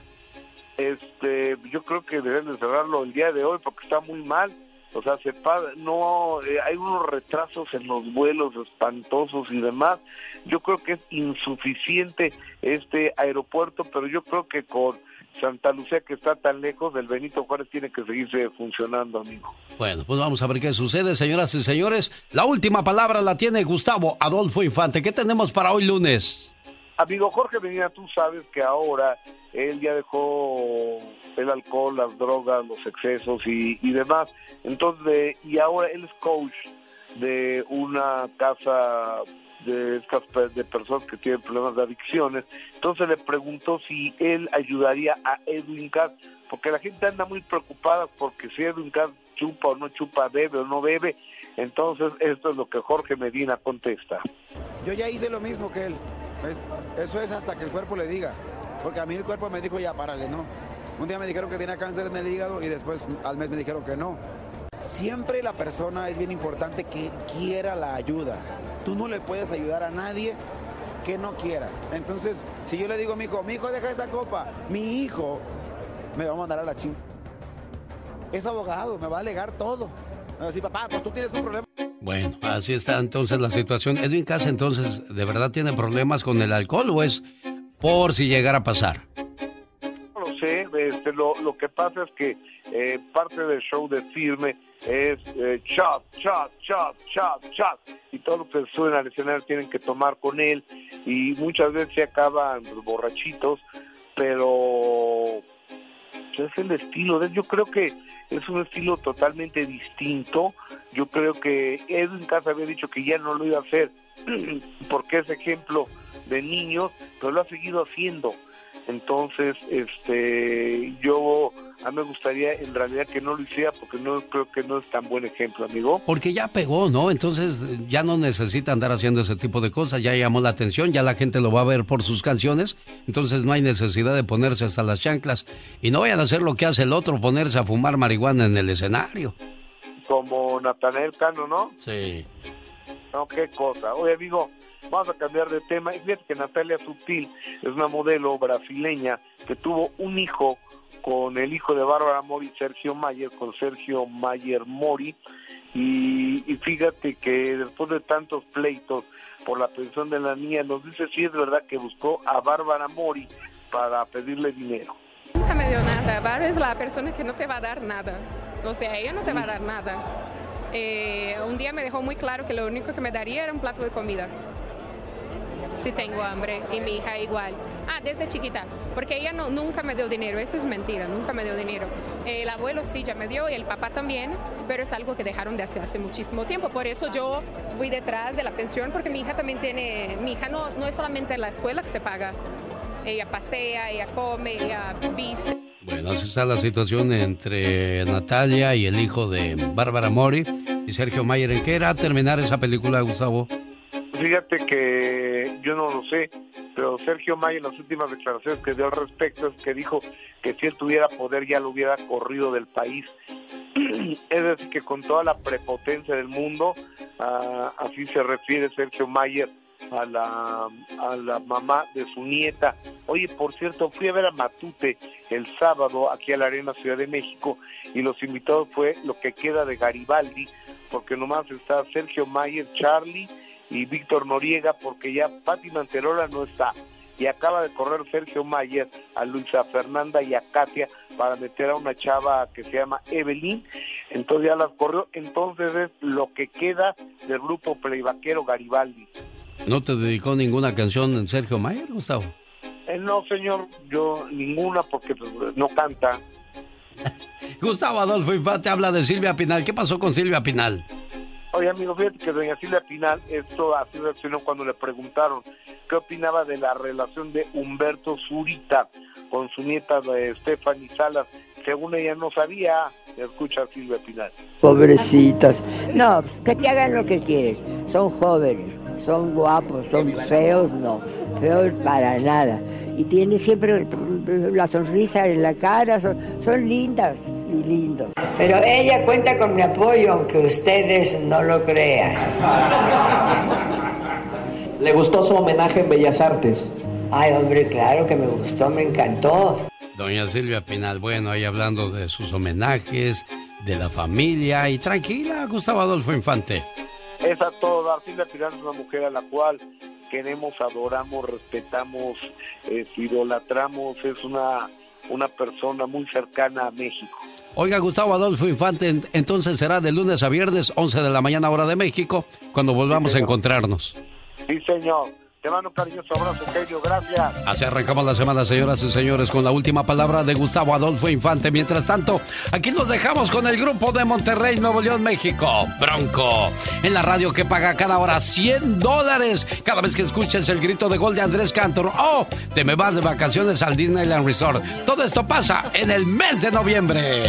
Este, yo creo que deben de cerrarlo el día de hoy porque está muy mal. O sea, no eh, hay unos retrasos en los vuelos espantosos y demás. Yo creo que es insuficiente este aeropuerto, pero yo creo que con Santa Lucía que está tan lejos, el Benito Juárez tiene que seguirse funcionando, amigo. Bueno, pues vamos a ver qué sucede, señoras y señores. La última palabra la tiene Gustavo Adolfo Infante. ¿Qué tenemos para hoy lunes? Amigo Jorge Medina, tú sabes que ahora él ya dejó el alcohol, las drogas, los excesos y, y demás. Entonces, y ahora él es coach de una casa de estas de personas que tienen problemas de adicciones. Entonces le preguntó si él ayudaría a Edwin Cass, porque la gente anda muy preocupada porque si Edwin Cass chupa o no chupa, bebe o no bebe. Entonces, esto es lo que Jorge Medina contesta. Yo ya hice lo mismo que él. Es- Eso es hasta que el cuerpo le diga. Porque a mí el cuerpo me dijo ya, párale, ¿no? Un día me dijeron que tenía cáncer en el hígado y después al mes me dijeron que no. Siempre la persona es bien importante que quiera la ayuda. Tú no le puedes ayudar a nadie que no quiera. Entonces, si yo le digo a mi hijo, mi hijo deja esa copa, mi hijo me va a mandar a la chingada. Es abogado, me va a alegar todo. Me va a decir, papá, pues tú tienes un problema. Bueno, así está entonces la situación. Edwin Cass, entonces, ¿de verdad tiene problemas con el alcohol o es por si llegara a pasar? No lo sé, este, lo, lo que pasa es que eh, parte del show de Firme es eh, shot, shot, shot, shot, shot, y todos los que suben al escenario tienen que tomar con él, y muchas veces se acaban borrachitos, pero es el estilo de él. Yo creo que es un estilo totalmente distinto. Yo creo que Edwin Casa había dicho que ya no lo iba a hacer porque es ejemplo de niños, pero lo ha seguido haciendo. Entonces, este, yo a mí me gustaría en realidad que no lo hiciera porque no creo que no es tan buen ejemplo, amigo. Porque ya pegó, ¿no? Entonces ya no necesita andar haciendo ese tipo de cosas, ya llamó la atención, ya la gente lo va a ver por sus canciones, entonces no hay necesidad de ponerse hasta las chanclas. Y no vayan a hacer lo que hace el otro, ponerse a fumar marihuana en el escenario. Como Natanael Cano, ¿no? Sí. No, qué cosa. Oye, amigo, vamos a cambiar de tema. Y fíjate que Natalia Sutil es una modelo brasileña que tuvo un hijo con el hijo de Bárbara Mori, Sergio Mayer, con Sergio Mayer Mori. Y, y fíjate que después de tantos pleitos por la pensión de la niña, nos dice si es verdad que buscó a Bárbara Mori para pedirle dinero. Nunca me dio nada. Bárbara es la persona que no te va a dar nada. O sea, ella no te va a dar nada. Eh, un día me dejó muy claro que lo único que me daría era un plato de comida. Si tengo hambre. Y mi hija igual. Ah, desde chiquita. Porque ella no, nunca me dio dinero. Eso es mentira. Nunca me dio dinero. El abuelo sí ya me dio y el papá también. Pero es algo que dejaron de hacer hace muchísimo tiempo. Por eso yo fui detrás de la pensión. Porque mi hija también tiene. Mi hija no, no es solamente la escuela que se paga. ella pasea, ella come, ella viste. Bueno, así está la situación entre Natalia y el hijo de Bárbara Mori y Sergio Mayer. ¿En qué era terminar esa película, Gustavo? Fíjate que yo no lo sé, pero Sergio Mayer en las últimas declaraciones que dio al respecto es que dijo que si él tuviera poder ya lo hubiera corrido del país. Es decir, que con toda la prepotencia del mundo, ah, así se refiere Sergio Mayer a la, a la mamá de su nieta. Oye, por cierto, fui a ver a Matute el sábado aquí a la Arena Ciudad de México y los invitados fue lo que queda de Garibaldi, porque nomás está Sergio Mayer, Charlie y Víctor Noriega, porque ya Pati Manterola no está. Y acaba de correr Sergio Mayer a Luisa Fernanda y a Katia para meter a una chava que se llama Evelyn. Entonces ya las corrió. Entonces es lo que queda del grupo playbaquero Garibaldi. ¿No te dedicó ninguna canción en Sergio Mayer, Gustavo? Eh, no, señor, yo ninguna porque pues, no canta. Gustavo Adolfo Infante habla de Silvia Pinal. ¿Qué pasó con Silvia Pinal? Oye, amigo, fíjate que doña Silvia Pinal, esto así reaccionó cuando le preguntaron qué opinaba de la relación de Humberto Zurita con su nieta de Stephanie Salas. Según ella no sabía, escucha a Silvia Pinal. Pobrecitas. No, pues, que te hagan lo que quieren. Son jóvenes, son guapos, son feos, no. Feos para nada. Y tienen siempre la sonrisa en la cara, son, son lindas y. Pero ella cuenta con mi apoyo, aunque ustedes no lo crean. ¿Le gustó su homenaje en Bellas Artes? Ay, hombre, claro que me gustó, me encantó. Doña Silvia Pinal, bueno, ahí hablando de sus homenajes, de la familia y tranquila, Gustavo Adolfo Infante. Es a todo Silvia Pinal es una mujer a la cual queremos, adoramos, respetamos, eh, idolatramos, es una, una persona muy cercana a México. Oiga, Gustavo Adolfo Infante, entonces será de lunes a viernes, 11 de la mañana hora de México, cuando volvamos a encontrarnos. Sí, señor. Te mando un cariñoso abrazo, genio. Gracias. Así arrancamos la semana, señoras y señores, con la última palabra de Gustavo Adolfo Infante. Mientras tanto, aquí nos dejamos con el grupo de Monterrey, Nuevo León, México. Bronco. En la radio que paga cada hora 100 dólares. Cada vez que escuches el grito de gol de Andrés Cantor. Oh, te me vas de vacaciones al Disneyland Resort. Todo esto pasa en el mes de noviembre.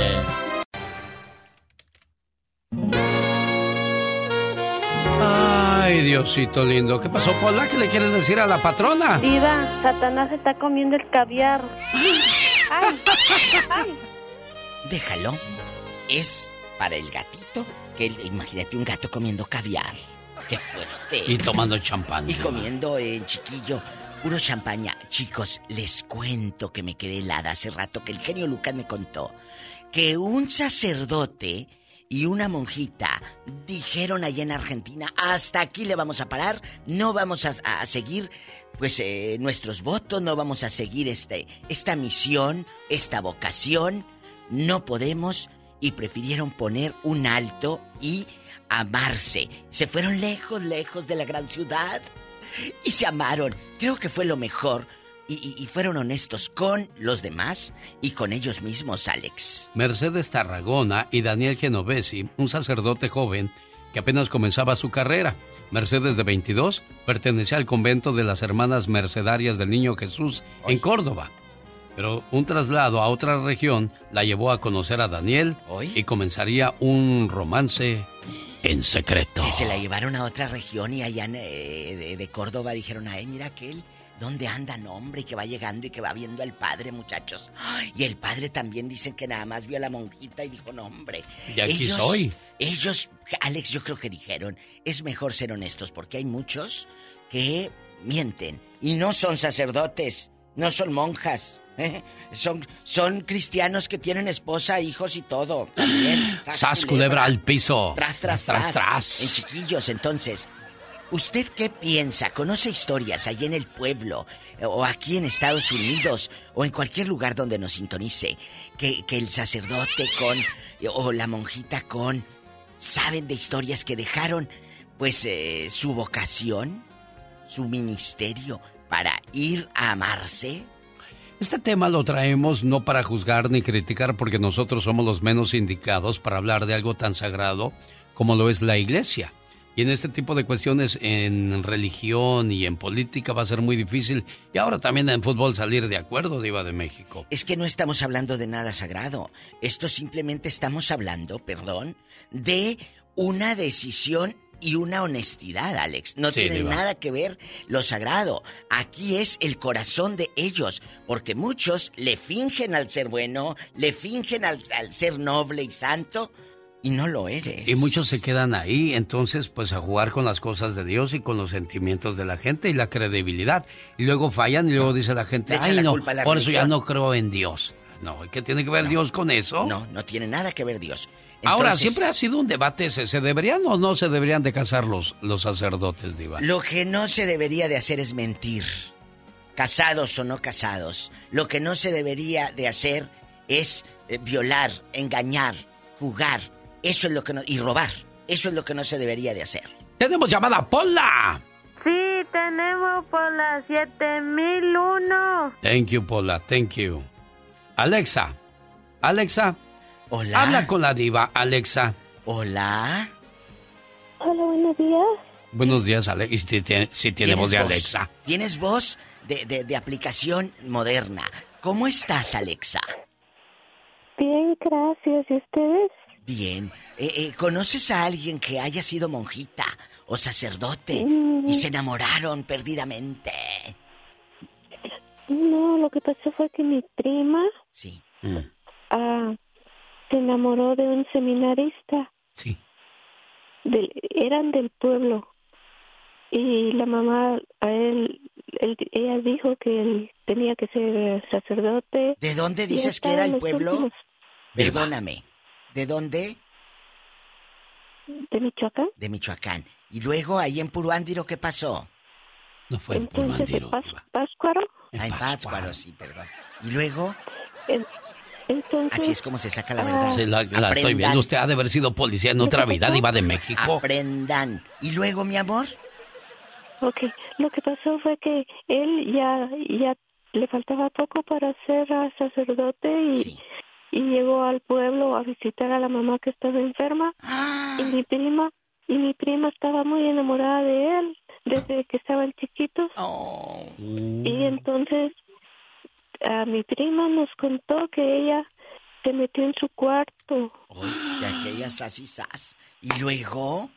Diosito lindo. ¿Qué pasó, Pola? ¿Qué le quieres decir a la patrona? Diva, Satanás está comiendo el caviar. Ay, ay. Déjalo. Es para el gatito. Que imagínate un gato comiendo caviar. Qué fuerte. Y tomando champán. Y comiendo en eh, chiquillo. Puro champaña. Chicos, les cuento que me quedé helada hace rato que el genio Lucas me contó que un sacerdote y una monjita dijeron allá en Argentina, hasta aquí le vamos a parar, no vamos a, seguir pues eh, nuestros votos, no vamos a seguir este, esta misión, esta vocación, no podemos y prefirieron poner un alto y amarse. Se fueron lejos, lejos de la gran ciudad y se amaron. Creo que fue lo mejor y, fueron honestos con los demás y con ellos mismos, Alex. Mercedes Tarragona y Daniel Genovesi, un sacerdote joven que apenas comenzaba su carrera. Mercedes, de 22, pertenecía al convento de las Hermanas Mercedarias del Niño Jesús en Córdoba. Pero un traslado a otra región la llevó a conocer a Daniel y comenzaría un romance en secreto. Que se la llevaron a otra región y allá eh, de, de, Córdoba dijeron, ay, mira aquel ¿Dónde andan, hombre? Y que va llegando y que va viendo al padre, muchachos. Y el padre también dicen que nada más vio a la monjita y dijo, no, hombre. Y aquí soy. Ellos, Alex, yo creo que dijeron, es mejor ser honestos porque hay muchos que mienten y no son sacerdotes, no son monjas. ¿eh? Son, son cristianos que tienen esposa, hijos y todo. También. Sas, culebra al piso. Tras, tras, tras, tras. En chiquillos, entonces. ¿Usted qué piensa? ¿Conoce historias ahí en el pueblo o aquí en Estados Unidos o en cualquier lugar donde nos sintonice que, el sacerdote con o la monjita con saben de historias que dejaron pues eh, su vocación, su ministerio para ir a amarse? Este tema lo traemos no para juzgar ni criticar porque nosotros somos los menos indicados para hablar de algo tan sagrado como lo es la iglesia. Y en este tipo de cuestiones, en religión y en política, va a ser muy difícil. Y ahora también en fútbol salir de acuerdo, Diva de México. Es que no estamos hablando de nada sagrado. Esto simplemente estamos hablando, perdón, de una decisión y una honestidad, Alex. No Sí, tiene Diva. nada que ver lo sagrado. Aquí es el corazón de ellos, porque muchos le fingen al ser bueno, le fingen al, al ser noble y santo, y no lo eres. Y muchos se quedan ahí, entonces, pues a jugar con las cosas de Dios y con los sentimientos de la gente y la credibilidad. Y luego fallan y luego dice la gente, ay la no, por eso ya religión". no creo en Dios. No, ¿qué tiene que ver Dios con eso? No, no tiene nada que ver Dios. Ahora, Entonces, siempre ha sido un debate, ¿se, se deberían o no se deberían de casar los, los sacerdotes, Diva? Lo que no se debería de hacer es mentir. Casados o no casados. Lo que no se debería de hacer es eh, violar, engañar, jugar. Eso es lo que no... Y robar. Eso es lo que no se debería de hacer. ¡Tenemos llamada, Pola! Sí, tenemos por las 7001. Thank you, Pola, thank you. Alexa, Alexa. Hola. Habla con la diva, Alexa. Hola. Hola, buenos días. Buenos días, Alexa. Y si tiene, si tiene voz de Alexa. Tienes voz de, de- de aplicación moderna. ¿Cómo estás, Alexa? Bien, gracias. ¿Y ustedes? Bien. Eh, eh, ¿Conoces a alguien que haya sido monjita o sacerdote Mm. y se enamoraron perdidamente? No, lo que pasó fue que mi prima Sí. ah, se enamoró de un seminarista. Sí. Del- eran del pueblo. Y la mamá, a él, él- ella dijo que él tenía que ser sacerdote. ¿De dónde dices que era el pueblo? últimos- Perdóname. ¿De dónde? ¿De Michoacán? De Michoacán. Y luego ahí en Puruándiro, ¿qué pasó? No fue en Puruándiro. Páscuaro. Ah, en Pátzcuaro, sí, perdón. Y luego, En- Entonces, así es como se saca la verdad. Sí, la, la estoy viendo. Usted ha de haber sido policía en otra vida, diva de México. Aprendan. ¿Y luego, mi amor? Ok, lo que pasó fue que él ya, ya le faltaba poco para ser sacerdote y, y llegó al pueblo a visitar a la mamá que estaba enferma Ah. y mi prima y mi prima estaba muy enamorada de él desde que estaban chiquitos Oh. y entonces a mi prima nos contó que ella se metió en su cuarto Y aquellas así, sas. ¿Y luego?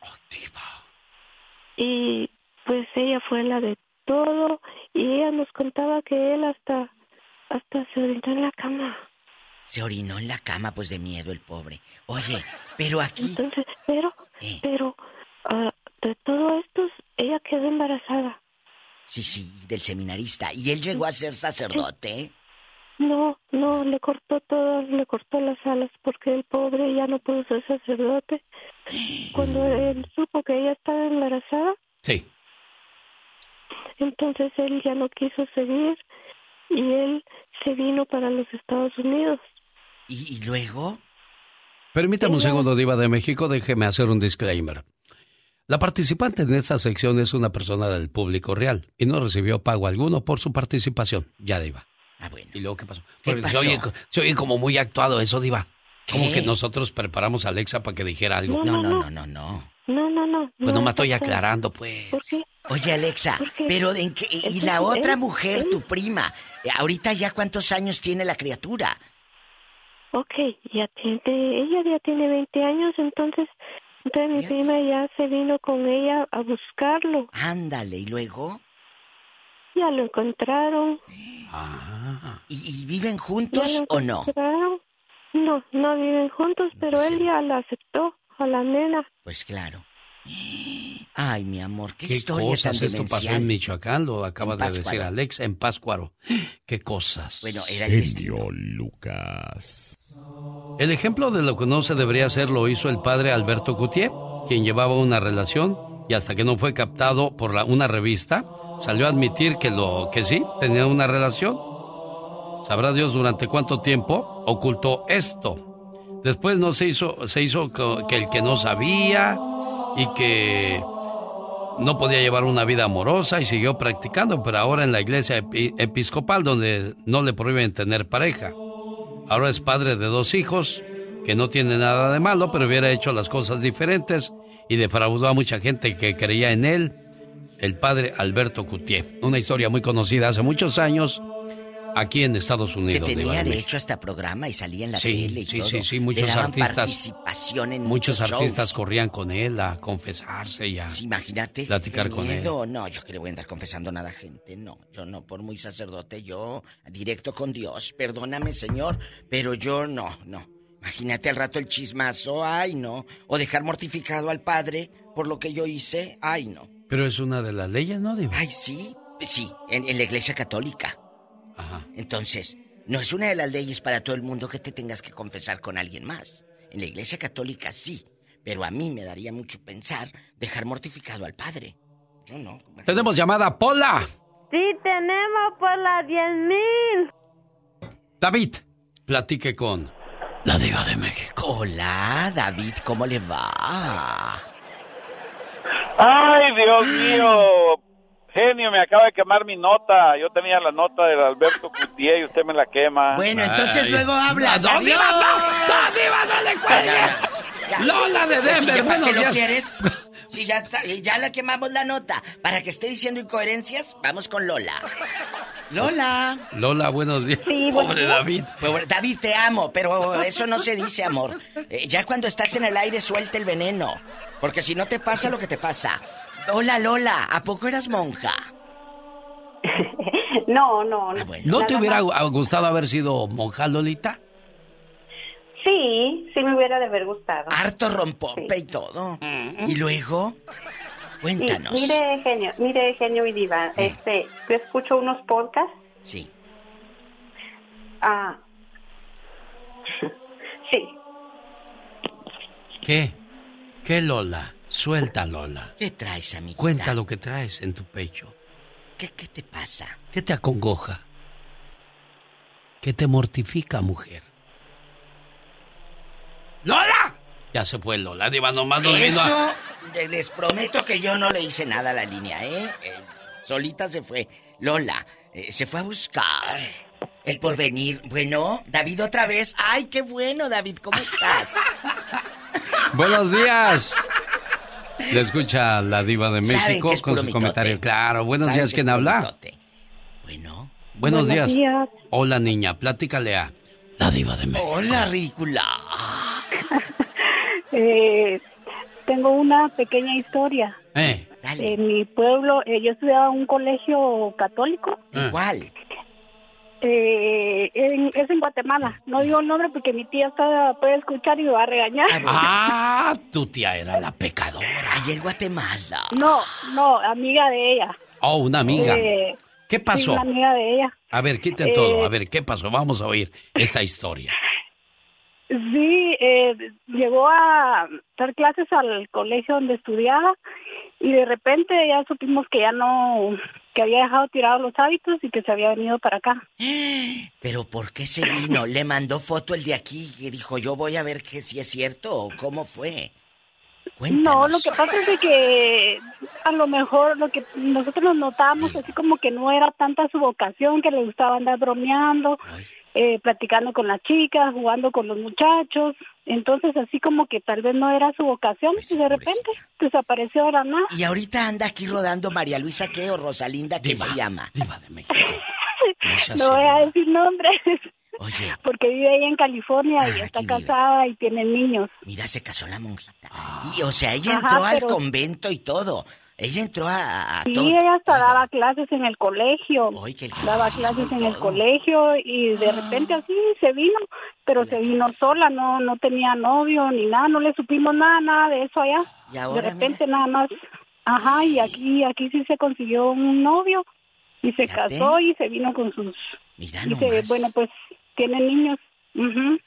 y pues ella fue la de todo y ella nos contaba que él hasta hasta se orinó en la cama Se orinó en la cama, pues de miedo el pobre. Oye, pero aquí... entonces pero Eh. pero ah, de todo esto ella quedó embarazada Sí, sí, del seminarista. ¿Y él llegó a ser sacerdote? no no le cortó todo le cortó las alas porque el pobre ya no pudo ser sacerdote cuando él supo que ella estaba embarazada Sí. entonces él ya no quiso seguir y él se vino para los Estados Unidos ¿Y, y luego? Permítame un segundo, Diva de México, déjeme hacer un disclaimer. La participante en esta sección es una persona del público real y no recibió pago alguno por su participación. Ya, Diva. Ah, bueno. ¿Y luego qué pasó? ¿Qué Porque pasó? Se, oye, se oye como muy actuado eso, Diva. Como ¿Qué? que nosotros preparamos a Alexa para que dijera algo. No, no, no, no, no. no no no Pues no me estoy es así. aclarando, pues. ¿Por qué? Oye, Alexa, pero ¿en qué? ¿Y la otra él- mujer, tu prima? eh, ¿Ahorita ya cuántos años tiene la criatura? Ok, ya tiene, ella ya tiene 20 años, entonces, entonces mi prima ya se vino con ella a buscarlo. Ándale, ¿y luego? Ya lo encontraron. Ah. ¿Y, y viven ya juntos o no? No, no viven juntos, pero él ya la aceptó a la nena. Pues claro. Ay, mi amor, qué, ¿Qué historia tan cosas? Esto pasó en Michoacán, lo acaba En de decir. Alex, en Páscuaro. ¿Qué cosas? Bueno, era el destino. Genio Lucas. El ejemplo de lo que no se debería hacer lo hizo el padre Alberto Coutier, quien llevaba una relación y hasta que no fue captado por una revista, salió a admitir que, lo, que sí, tenía una relación. Sabrá Dios durante cuánto tiempo ocultó esto. Después no se hizo, se hizo que el que no sabía y que no podía llevar una vida amorosa y siguió practicando, pero ahora en la iglesia epi- episcopal donde no le prohíben tener pareja. Ahora es padre de dos hijos, que no tiene nada de malo, pero hubiera hecho las cosas diferentes y defraudó a mucha gente que creía en él, el padre Alberto Coutier. Una historia muy conocida hace muchos años aquí en Estados Unidos. Que tenía de de hecho hasta programa y salía en la Sí, tele y sí, todo. sí, sí, Le muchos daban artistas. participación en Muchos muchos artistas shows. corrían con él a confesarse y a Sí, imagínate. platicar con él. miedo. No, yo que le voy a andar confesando nada a gente. No, yo no, por muy sacerdote, yo directo con Dios. Perdóname, Señor, pero yo no, no. Imagínate al rato el chismazo, ay, no. O dejar mortificado al Padre por lo que yo hice, ay, no. Pero es una de las leyes, ¿no, Diva? Ay, sí, sí, en, en la iglesia católica. Ajá. Entonces, no es una de las leyes para todo el mundo que te tengas que confesar con alguien más. En la iglesia católica sí, pero a mí me daría mucho pensar dejar mortificado al Padre. Yo no. Tenemos llamada Pola. Sí, tenemos por las 10 mil. David, platique con la diva de México. Hola, David, ¿cómo le va? Ay, Dios mío. Genio, me acaba de quemar mi nota. Yo tenía la nota del Alberto Cutier y usted me la quema. Bueno, entonces Ay. luego hablas. No, no, Adiós. Diva, no, le cuelgue. Ya. Lola de Pues, Denver, ¿ya para buenos qué lo días. quieres? Si ya, ya le quemamos la nota. Para que esté diciendo incoherencias, vamos con Lola. Lola. Lola, buenos días. Sí, buenos Pobre días. David. Pues, David, te amo, pero eso no se dice, amor. Eh, ya cuando estás en el aire, suelta el veneno. Porque si no te pasa lo que te pasa. Hola, Lola, ¿a poco eras monja? No, no, no. ¿No te hubiera gustado haber sido monja, Lolita? Sí, sí me hubiera de haber gustado. Harto rompope y todo. Y luego, Y, cuéntanos. mire, genio, mire, genio y diva, este, yo escucho unos podcasts. Sí. Ah, sí. ¿Qué? ¿Qué, Lola? Suelta, Lola. ¿Qué traes, amigo? Cuenta lo que traes en tu pecho. ¿Qué, ¿Qué te pasa? ¿Qué te acongoja? ¿Qué te mortifica, mujer? ¡Lola! Ya se fue Lola, Diva, nomás nos vino Eso, a... les prometo que yo no le hice nada a la línea, ¿eh? Eh, solita se fue. Lola, eh, se fue a buscar el porvenir. Bueno, David otra vez. ¡Ay, qué bueno, David! ¿Cómo estás? Buenos días. Le escucha la diva de México con su mitote. comentario. Claro, buenos días. que ¿Quién habla? mitote. Bueno. Buenos, Buenos días. días. Hola, niña. Platícale a la diva de México. Hola, ridícula. Eh, tengo una pequeña historia. Eh, En mi pueblo, eh, yo estudiaba en un colegio católico. ¿Cuál? Eh, en- es en Guatemala. No digo el nombre porque mi tía está, puede escuchar y me va a regañar. Ah, tu tía era la pecadora. Ahí en Guatemala. No, no, amiga de ella. Oh, una amiga. Eh, ¿Qué pasó? una amiga de ella. A ver, quiten Eh, todo. A ver, ¿qué pasó? Vamos a oír esta historia. Sí, eh, llegó a dar clases al colegio donde estudiaba y de repente ya supimos que ya no, que había dejado tirados los hábitos y que se había venido para acá. ¿Pero por qué se vino? ¿Le mandó foto el de aquí y dijo yo voy a ver que si es cierto o cómo fue? No, lo que pasa es de que a lo mejor lo que nosotros nos notábamos así como que no era tanta su vocación, que le gustaba andar bromeando, eh, platicando con las chicas, jugando con los muchachos. Entonces así como que tal vez no era su vocación y de repente desapareció de la nada. Y ahorita anda aquí rodando María Luisa qué o Rosalinda qué se llama. No voy a decir nombres. Oye, Porque vive ahí en California y está casada y tiene niños. mira, se casó la monjita. Y o sea, ella Ajá, entró al convento y todo. Ella entró a, a Sí, todo. ella hasta daba clases en el colegio. el Daba clases en el colegio y de repente así se vino, pero se vino sola, no no tenía novio ni nada, no le supimos nada, nada de eso allá. Y ahora, de repente nada más, ajá, y aquí aquí sí se consiguió un novio y se casó y se vino con sus... Mira y se- bueno, pues tiene niños.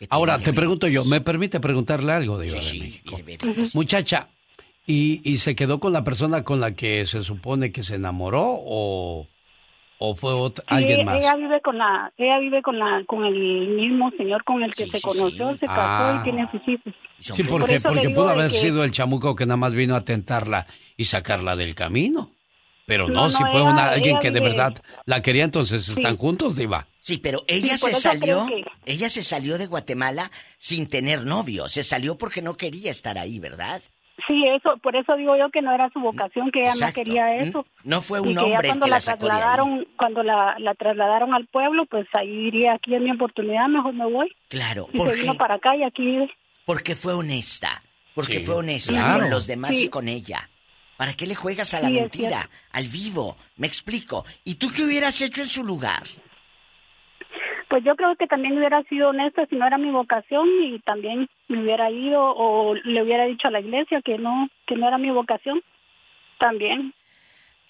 Ahora, te pregunto yo, ¿me permite preguntarle algo, de México? Muchacha, ¿y, ¿y se quedó con la persona con la que se supone que se enamoró o, o fue ot- Sí, alguien más? Ella vive con la, ella vive con la, con el mismo señor con el que se conoció, se casó Ah. y tiene sus hijos. Sí, Por porque, porque pudo haber que- sido el chamuco que nada más vino a tentarla y sacarla del camino. Pero no, No, si fue ella- una, alguien que de verdad la quería, entonces están juntos, Diva. Sí, pero ella se salió, que- ella se salió de Guatemala sin tener novio, se salió porque no quería estar ahí, ¿verdad? Sí, eso, por eso digo yo que no era su vocación, que ella no quería eso. No fue Y un que ya hombre cuando que la la trasladaron, cuando la, la trasladaron al pueblo, pues ahí diría, aquí es mi oportunidad, mejor me voy. Claro, Y ¿por se vino para acá y aquí vive. Porque fue honesta. Porque Sí, fue honesta claro. con los demás Sí. y con ella. ¿Para qué le juegas a la Sí, mentira? Al vivo. Me explico. ¿Y tú qué hubieras hecho en su lugar? Pues yo creo que también hubiera sido honesta si no era mi vocación y también me hubiera ido o le hubiera dicho a la iglesia que no, que no era mi vocación. También.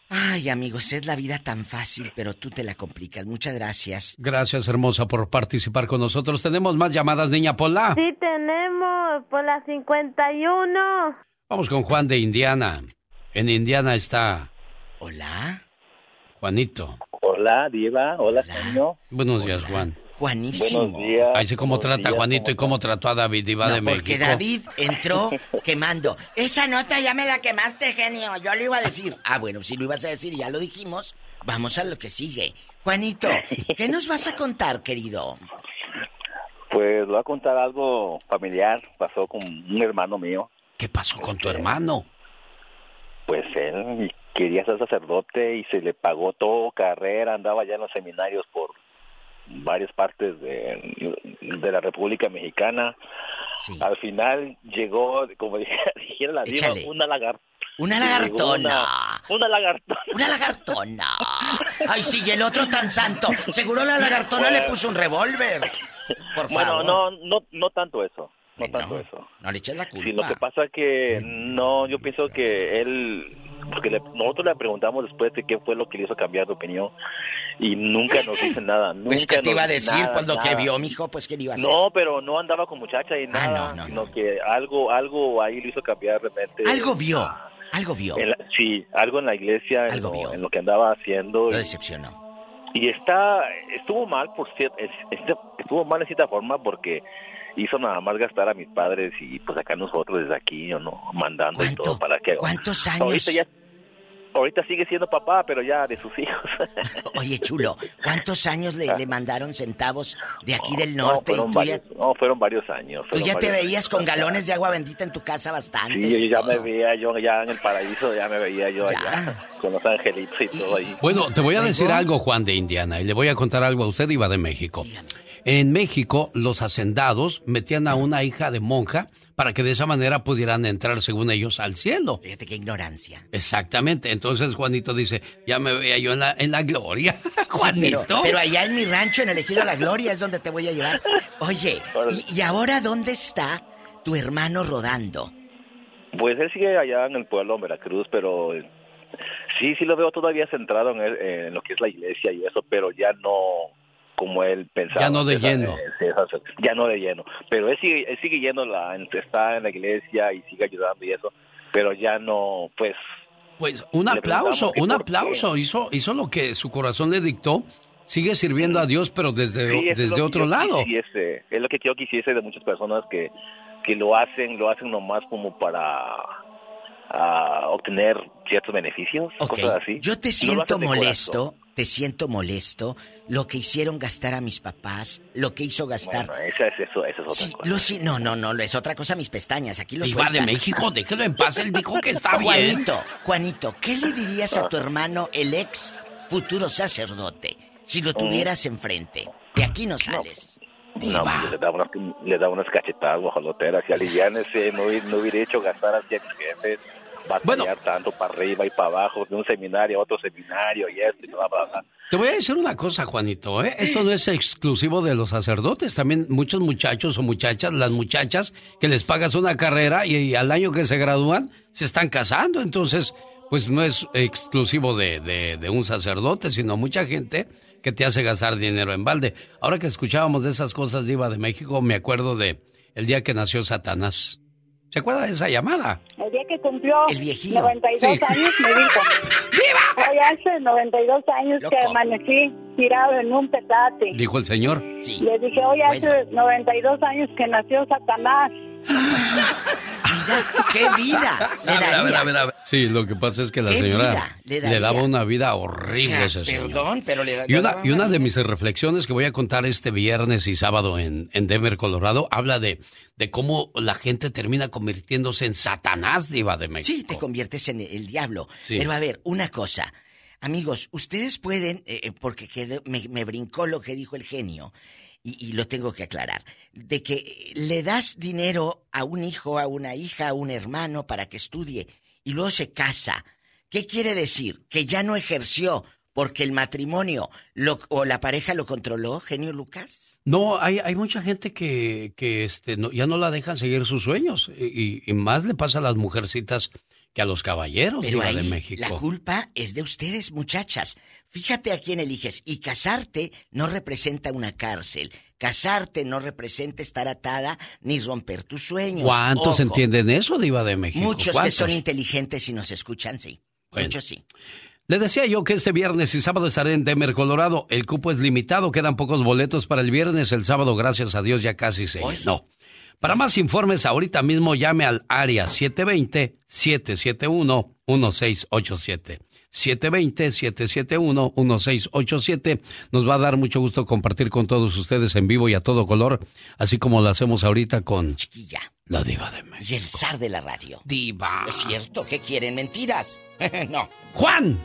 Ay, amigos, es la vida tan fácil, pero tú te la complicas. Muchas gracias. Gracias, hermosa, por participar con nosotros. Tenemos más llamadas, niña Pola. Sí, tenemos por la 51. Vamos con Juan de Indiana. En Indiana está. Hola. Juanito. Hola, Diva. Hola, señor. Buenos días, Juan. Juanísimo. Buenos días. Ahí sé cómo Buenos trata a días, Juanito ¿cómo y cómo trató a David Diva No, de porque México. David entró quemando. Esa nota ya me la quemaste, genio. Yo lo iba a decir. Ah, bueno, si lo ibas a decir y ya lo dijimos, vamos a lo que sigue. Juanito, ¿qué nos vas a contar, querido? Pues voy a contar algo familiar. Pasó con un hermano mío. ¿Qué pasó con tu hermano? Pues él quería ser sacerdote y se le pagó todo carrera. Andaba ya en los seminarios por varias partes de, de la República Mexicana. Al final llegó, como dijera la diva, una lagartona. Una lagartona. Una, lagartona. Una lagartona. Ay, sí, y el otro tan santo. Seguro la lagartona le puso un revólver. Por Bueno, favor. no, no, no tanto eso. No tanto eso. No le eches la culpa. Sí, lo que pasa que no, yo pienso que él, porque le- nosotros le preguntamos después de qué fue lo que le hizo cambiar de opinión y nunca nos dice nada. Nunca Pues, ¿qué te nos iba a decir? nada, que nada. vio, mijo, pues, ¿qué le iba a hacer? No, pero no andaba con muchacha y nada, sino que algo, algo ahí le hizo cambiar de repente. Algo vio, algo vio. La- sí, algo en la iglesia, en, lo, en lo que andaba haciendo. Lo y- decepcionó. y está, estuvo mal, por cierto, estuvo mal en cierta forma porque hizo nada más gastar a mis padres y pues acá nosotros desde aquí, yo no, mandando y todo para que... ¿Cuántos años? Ahorita ya, ahorita sigue siendo papá, pero ya de sus hijos. Oye, chulo, ¿cuántos años le, le mandaron centavos de aquí del No, norte? fueron y tú ya, varios, no, fueron varios años. tú fueron ya te varios veías años. con galones de agua bendita en tu casa bastante. Sí, yo ya me veía yo ya en el paraíso, ya me veía yo allá, con los angelitos y todo ahí. Bueno, te voy a decir algo, Juan de Indiana, y le voy a contar algo a usted, Iba de México. En México, los hacendados metían a una hija de monja para que de esa manera pudieran entrar, según ellos, al cielo. Fíjate qué ignorancia. Exactamente. Entonces Juanito dice, ya me veía yo en la, en la gloria. Sí, Juanito. pero, pero allá en mi rancho, en el Ejido La Gloria, es donde te voy a llevar. Oye, ¿y, y ahora dónde está tu hermano rodando? Pues él sigue allá en el pueblo, en Veracruz, pero eh, sí, sí lo veo todavía centrado en lo que es la iglesia y eso, pero ya no como él pensaba. Ya no de Esa- lleno. eh, ya no de lleno. Pero él sigue, él sigue yendo, la, está en la iglesia y sigue ayudando y eso, pero ya no, pues... Pues un aplauso, un aplauso. Hizo, hizo lo que su corazón le dictó. Sigue sirviendo a Dios, pero desde, Sí, desde lo que otro lado. quisiese. es lo que yo quisiese de muchas personas que, que lo hacen, lo hacen nomás como para ah, obtener ciertos beneficios, Ok, cosas así. Yo te No siento de molesto, corazón. Te siento molesto lo que hicieron gastar a mis papás, lo que hizo gastar. Bueno, esa es eso, esa es otra cosa. Lo no, no, no, es otra cosa mis pestañas, aquí lo Iba de. México, déjelo en paz, él dijo que está bien. Juanito, Juanito, ¿qué le dirías a tu hermano, el ex futuro sacerdote, si lo tuvieras enfrente? De aquí no sales. No, le da unas, le da unas cachetadas guajoloteras y aliviánese, no, hubi- no hubiera hecho gastar a mis jefes, batallar tanto para arriba y para abajo, de un seminario a otro seminario y esto y bla, bla, bla. Te voy a decir una cosa, Juanito, ¿eh? Esto no es exclusivo de los sacerdotes. También muchos muchachos o muchachas, las muchachas que les pagas una carrera y, y al año que se gradúan se están casando. Entonces, pues no es exclusivo de, de- de un sacerdote, sino mucha gente que te hace gastar dinero en balde. Ahora que escuchábamos de esas cosas, Diva de México, me acuerdo de el día que nació Satanás. ¿Se acuerda de esa llamada? El día que cumplió El viejillo. 92 Sí. años me dijo, hoy hace 92 años que amanecí tirado en un petate. Dijo el señor. Le dije, hoy hace 92 años que nació Satanás. Vida? ¿Qué vida le A ver, a ver, a ver, a ver. Sí, lo que pasa es que la ¿Qué señora le daba una vida horrible a O sea, ese señor. perdón, pero le- Y una, daba y una de mis reflexiones que voy a contar este viernes y sábado en, en Denver, Colorado, habla de, de cómo la gente termina convirtiéndose en Satanás, diva de México. Sí, te conviertes en el diablo. Sí. Pero a ver, una cosa. Amigos, ustedes pueden, eh, eh, porque quedó- me, me brincó lo que dijo el genio, y, y lo tengo que aclarar, de que le das dinero a un hijo, a una hija, a un hermano para que estudie y luego se casa. ¿Qué quiere decir? Que ya no ejerció porque el matrimonio lo- o la pareja lo controló, genio Lucas. No, hay, hay mucha gente que, que este, no- ya no la dejan seguir sus sueños. Y, y más le pasa a las mujercitas que a los caballeros, Pero diva ahí de México. la culpa es de ustedes, muchachas. Fíjate a quién eliges. Y casarte no representa una cárcel. Casarte no representa estar atada ni romper tus sueños. ¿Cuántos Ojo. entienden eso, diva de México? Muchos que son inteligentes y nos escuchan, sí. Bueno. Muchos sí. Le decía yo que este viernes y sábado estaré en Denver, Colorado. El cupo es limitado, quedan pocos boletos para el viernes. El sábado, gracias a Dios, ya casi se llenó. Para más informes, ahorita mismo llame al área 720-771-1687. 720-771-1687. Nos va a dar mucho gusto compartir con todos ustedes en vivo y a todo color, así como lo hacemos ahorita con Chiquilla. la diva de México. Y el zar de la radio. Diva. ¿Es cierto? ¿Qué quieren? ¿Mentiras? no. Juan,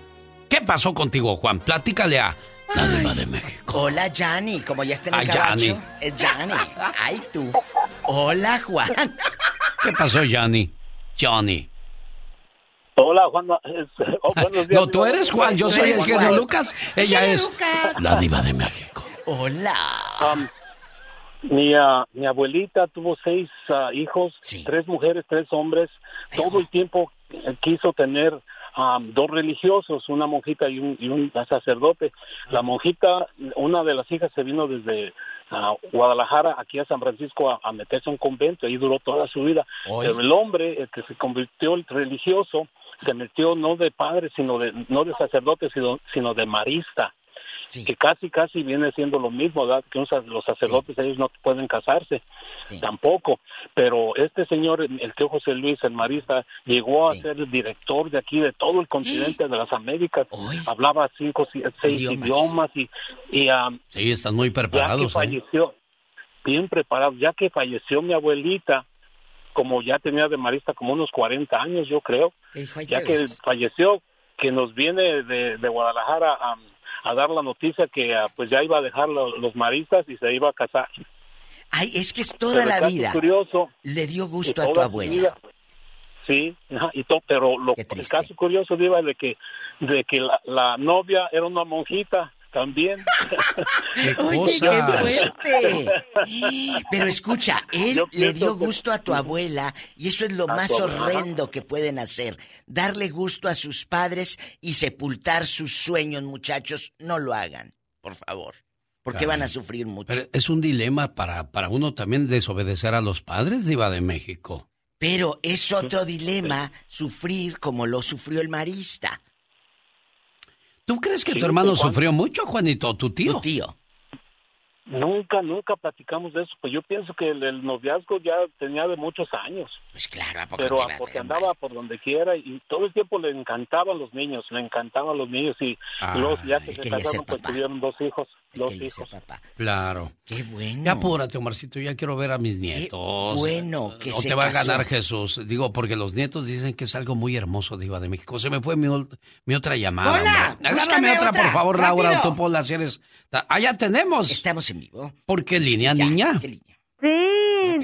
¿qué pasó contigo, Juan? Platícale a la diva de México. Hola, Yanni. Como ya está en el. Yanni. Es Yanni. Ay, tú. Hola, Juan. ¿Qué pasó, Johnny? Johnny. Hola, Juan. es- oh, buenos días, No, tú eres Juan, yo soy el genio Lucas. Ella es la diva de México. Hola. Um, mi, ah, mi abuelita tuvo seis ah, hijos, tres mujeres, tres hombres. Todo el tiempo eh, quiso tener um, dos religiosos, una monjita y un, y un sacerdote. La monjita, una de las hijas se vino desde ah, Guadalajara aquí a San Francisco a, a meterse a un convento. Ahí duró toda su vida. Pero el hombre, el que se convirtió el religioso, se metió no de padre, sino de, no de sacerdote, sino, sino de marista. Que casi, casi viene siendo lo mismo, ¿verdad? Que los sacerdotes, ellos no pueden casarse, tampoco. Pero este señor, el tío José Luis, el marista, llegó a ser el director de aquí, de todo el continente de las Américas. Hablaba cinco, seis idiomas, y, y um, Sí, están muy ya que preparados. ¿eh? falleció, bien preparado, ya que falleció mi abuelita, como ya tenía de marista como unos 40 años, yo creo, ya que ves. falleció, que nos viene de, de Guadalajara a, a dar la noticia que ah, pues ya iba a dejar lo- los maristas y se iba a casar. Ay, es que es toda Pero la vida. curioso, Le dio gusto a tu abuela. vida- sí, y to- pero lo, el caso curioso Diva, de que de que la, la novia era una monjita también. Oye, qué fuerte. Pero escucha, él le dio que- gusto a tu abuela y eso es lo A más horrendo que pueden hacer. Darle gusto a sus padres y sepultar sus sueños, muchachos. No lo hagan, por favor. Porque van a sufrir mucho. Pero es un dilema para, para uno también desobedecer a los padres, diva de México. Pero es otro dilema sufrir como lo sufrió el marista. ¿Tú crees que Sí, tu hermano Juan. sufrió mucho, Juanito, tu tío? Tu tío. Nunca, nunca platicamos de eso. Pues yo pienso que el, el noviazgo ya tenía de muchos años. Pues claro, ¿a poco Pero a porque andaba por donde quiera y todo el tiempo le encantaban los niños, le encantaban los niños y luego ya que se casaron pues papá. tuvieron dos hijos, dos hijos. Claro. Qué bueno. Ya apúrate, Omarcito, ya quiero ver a mis nietos. bueno que No se te va casó. a ganar Jesús. Digo, porque los nietos dicen que es algo muy hermoso, Diva de México. Se me fue mi, otra llamada. Hola, Agárrame otra, otra, por favor, Laura. rápido. Tú, Pola, si eres... Allá tenemos. Estamos en vivo. ¿Por qué línea, niña? Sí,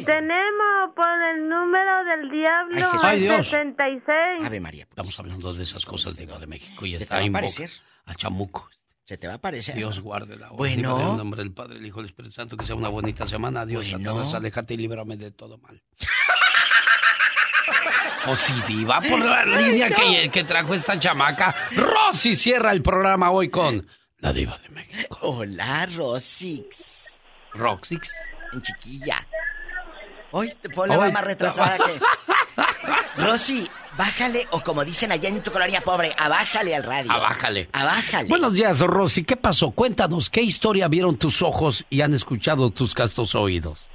tenemos por el número del diablo Ay, Jesús. Ay, el Dios. 66. Ave María. Estamos hablando de esas cosas, Diva de México. Y ¿Se te está va a en a chamuco. Se te va a aparecer. Dios guarde la Bueno. En el nombre del Padre, el Hijo y el Espíritu Santo, que sea una bonita semana. Dios, Bueno. Satanás, aléjate y líbrame de todo mal. O si diva por la línea que, que trajo esta chamaca. Rosy cierra el programa hoy con la diva de México. Hola, Rosix. Roxix. En chiquilla. Hoy Pola va más retrasada que... Rosy, bájale, o como dicen allá en tu colonia pobre, abájale al radio. Abájale. Abájale. Buenos días, Rosy. ¿Qué pasó? Cuéntanos, ¿qué historia vieron tus ojos y han escuchado tus castos oídos?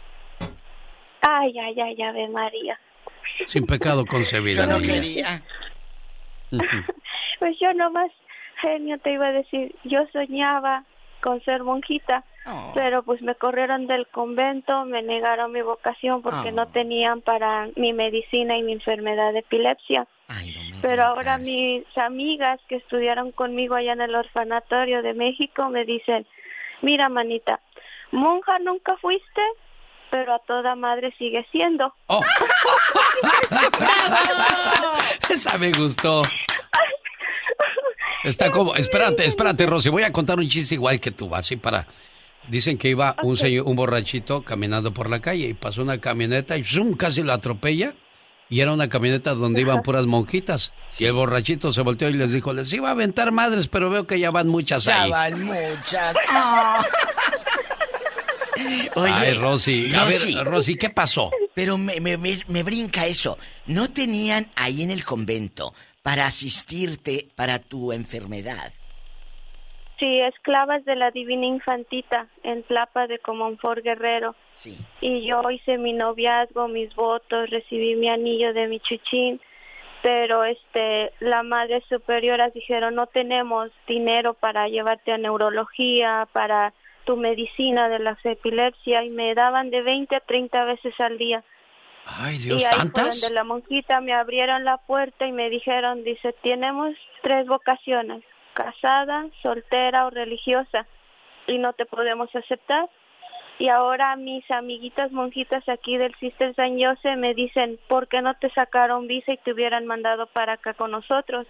Ay, ay, ay, Ave María. Sin pecado concebido. Yo no quería. Pues yo nomás, genio, te iba a decir, yo soñaba con ser monjita, Oh. pero pues me corrieron del convento, me negaron mi vocación porque Oh. no tenían para mi medicina y mi enfermedad de epilepsia. pero ahora mis amigas que estudiaron conmigo allá en el orfanatorio de México me dicen, mira manita, monja nunca fuiste, pero a toda madre sigue siendo. Oh. Esa me gustó. Está como, espérate, espérate, Rosy, voy a contar un chiste igual que tú, así para... Dicen que iba un señor, un borrachito caminando por la calle y pasó una camioneta y zoom, casi lo atropella. Y era una camioneta donde iban puras monjitas. Y el borrachito se volteó y les dijo, les iba a aventar madres, pero veo que ya van muchas Ya ahí. van muchas. Ah. Oye, Ay, Rosy. A ver, Rosy, ¿qué pasó? Pero me, me- me- me brinca eso. ¿No tenían ahí en el convento para asistirte para tu enfermedad? Sí, esclavas de la Divina Infantita en Tlapa de Comonfort Guerrero. Sí. Y yo hice mi noviazgo, mis votos, recibí mi anillo de mi chuchín, pero este, la madre superiora dijeron no tenemos dinero para llevarte a neurología, para tu medicina de la epilepsia y me daban de 20 a 30 veces al día. Ay, Dios, y ahí ¿tantas? donde la monjita me abrieron la puerta y me dijeron, dice, tenemos tres vocaciones, casada, soltera o religiosa, y no te podemos aceptar. Y ahora mis amiguitas monjitas aquí del Sister San Jose me dicen, ¿por qué no te sacaron visa y te hubieran mandado para acá con nosotros?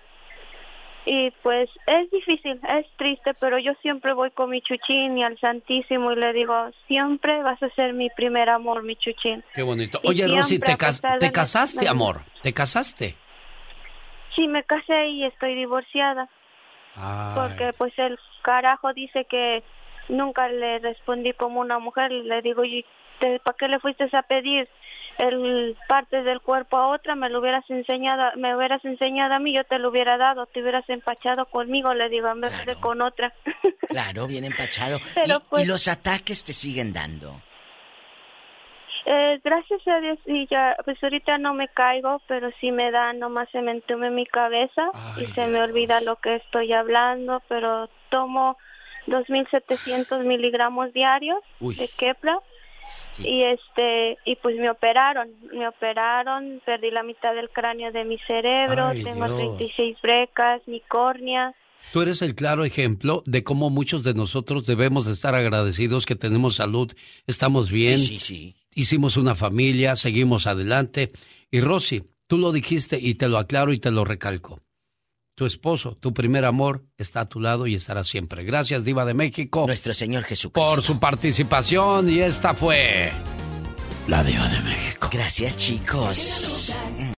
Y pues es difícil, es triste, pero yo siempre voy con mi chuchín y al Santísimo y le digo, siempre vas a ser mi primer amor, mi chuchín. Qué bonito. Y Oye, Rosy, te, cas- casaste, amor. ¿Te casaste? Sí, me casé y estoy divorciada. Ay. Porque pues el carajo dice que nunca le respondí como una mujer. Le digo, ¿y te- para qué le fuiste a pedir el partes del cuerpo a otra? Me lo hubieras enseñado, me hubieras enseñado a mí, yo te lo hubiera dado, te hubieras empachado conmigo, le digo, en vez de con otra. Claro, bien empachado. Pero, y, pues- y los ataques te siguen dando. Eh, gracias a Dios, y ya, pues ahorita no me caigo, pero sí me da, nomás se me entume mi cabeza y se me olvida lo que estoy hablando, pero tomo 2.700 miligramos diarios Uy. de Kepra y este y pues me operaron, me operaron, perdí la mitad del cráneo de mi cerebro, Ay, tengo Dios. 36 brecas, mi córnea. Tú eres el claro ejemplo de cómo muchos de nosotros debemos de estar agradecidos que tenemos salud, estamos bien, Sí, sí, sí. Hicimos una familia, seguimos adelante. Y Rosy, tú lo dijiste y te lo aclaro y te lo recalco. Tu esposo, tu primer amor, está a tu lado y estará siempre. Gracias, Diva de México. Nuestro Señor Jesucristo. Por su participación y esta fue la Diva de México. Gracias, chicos.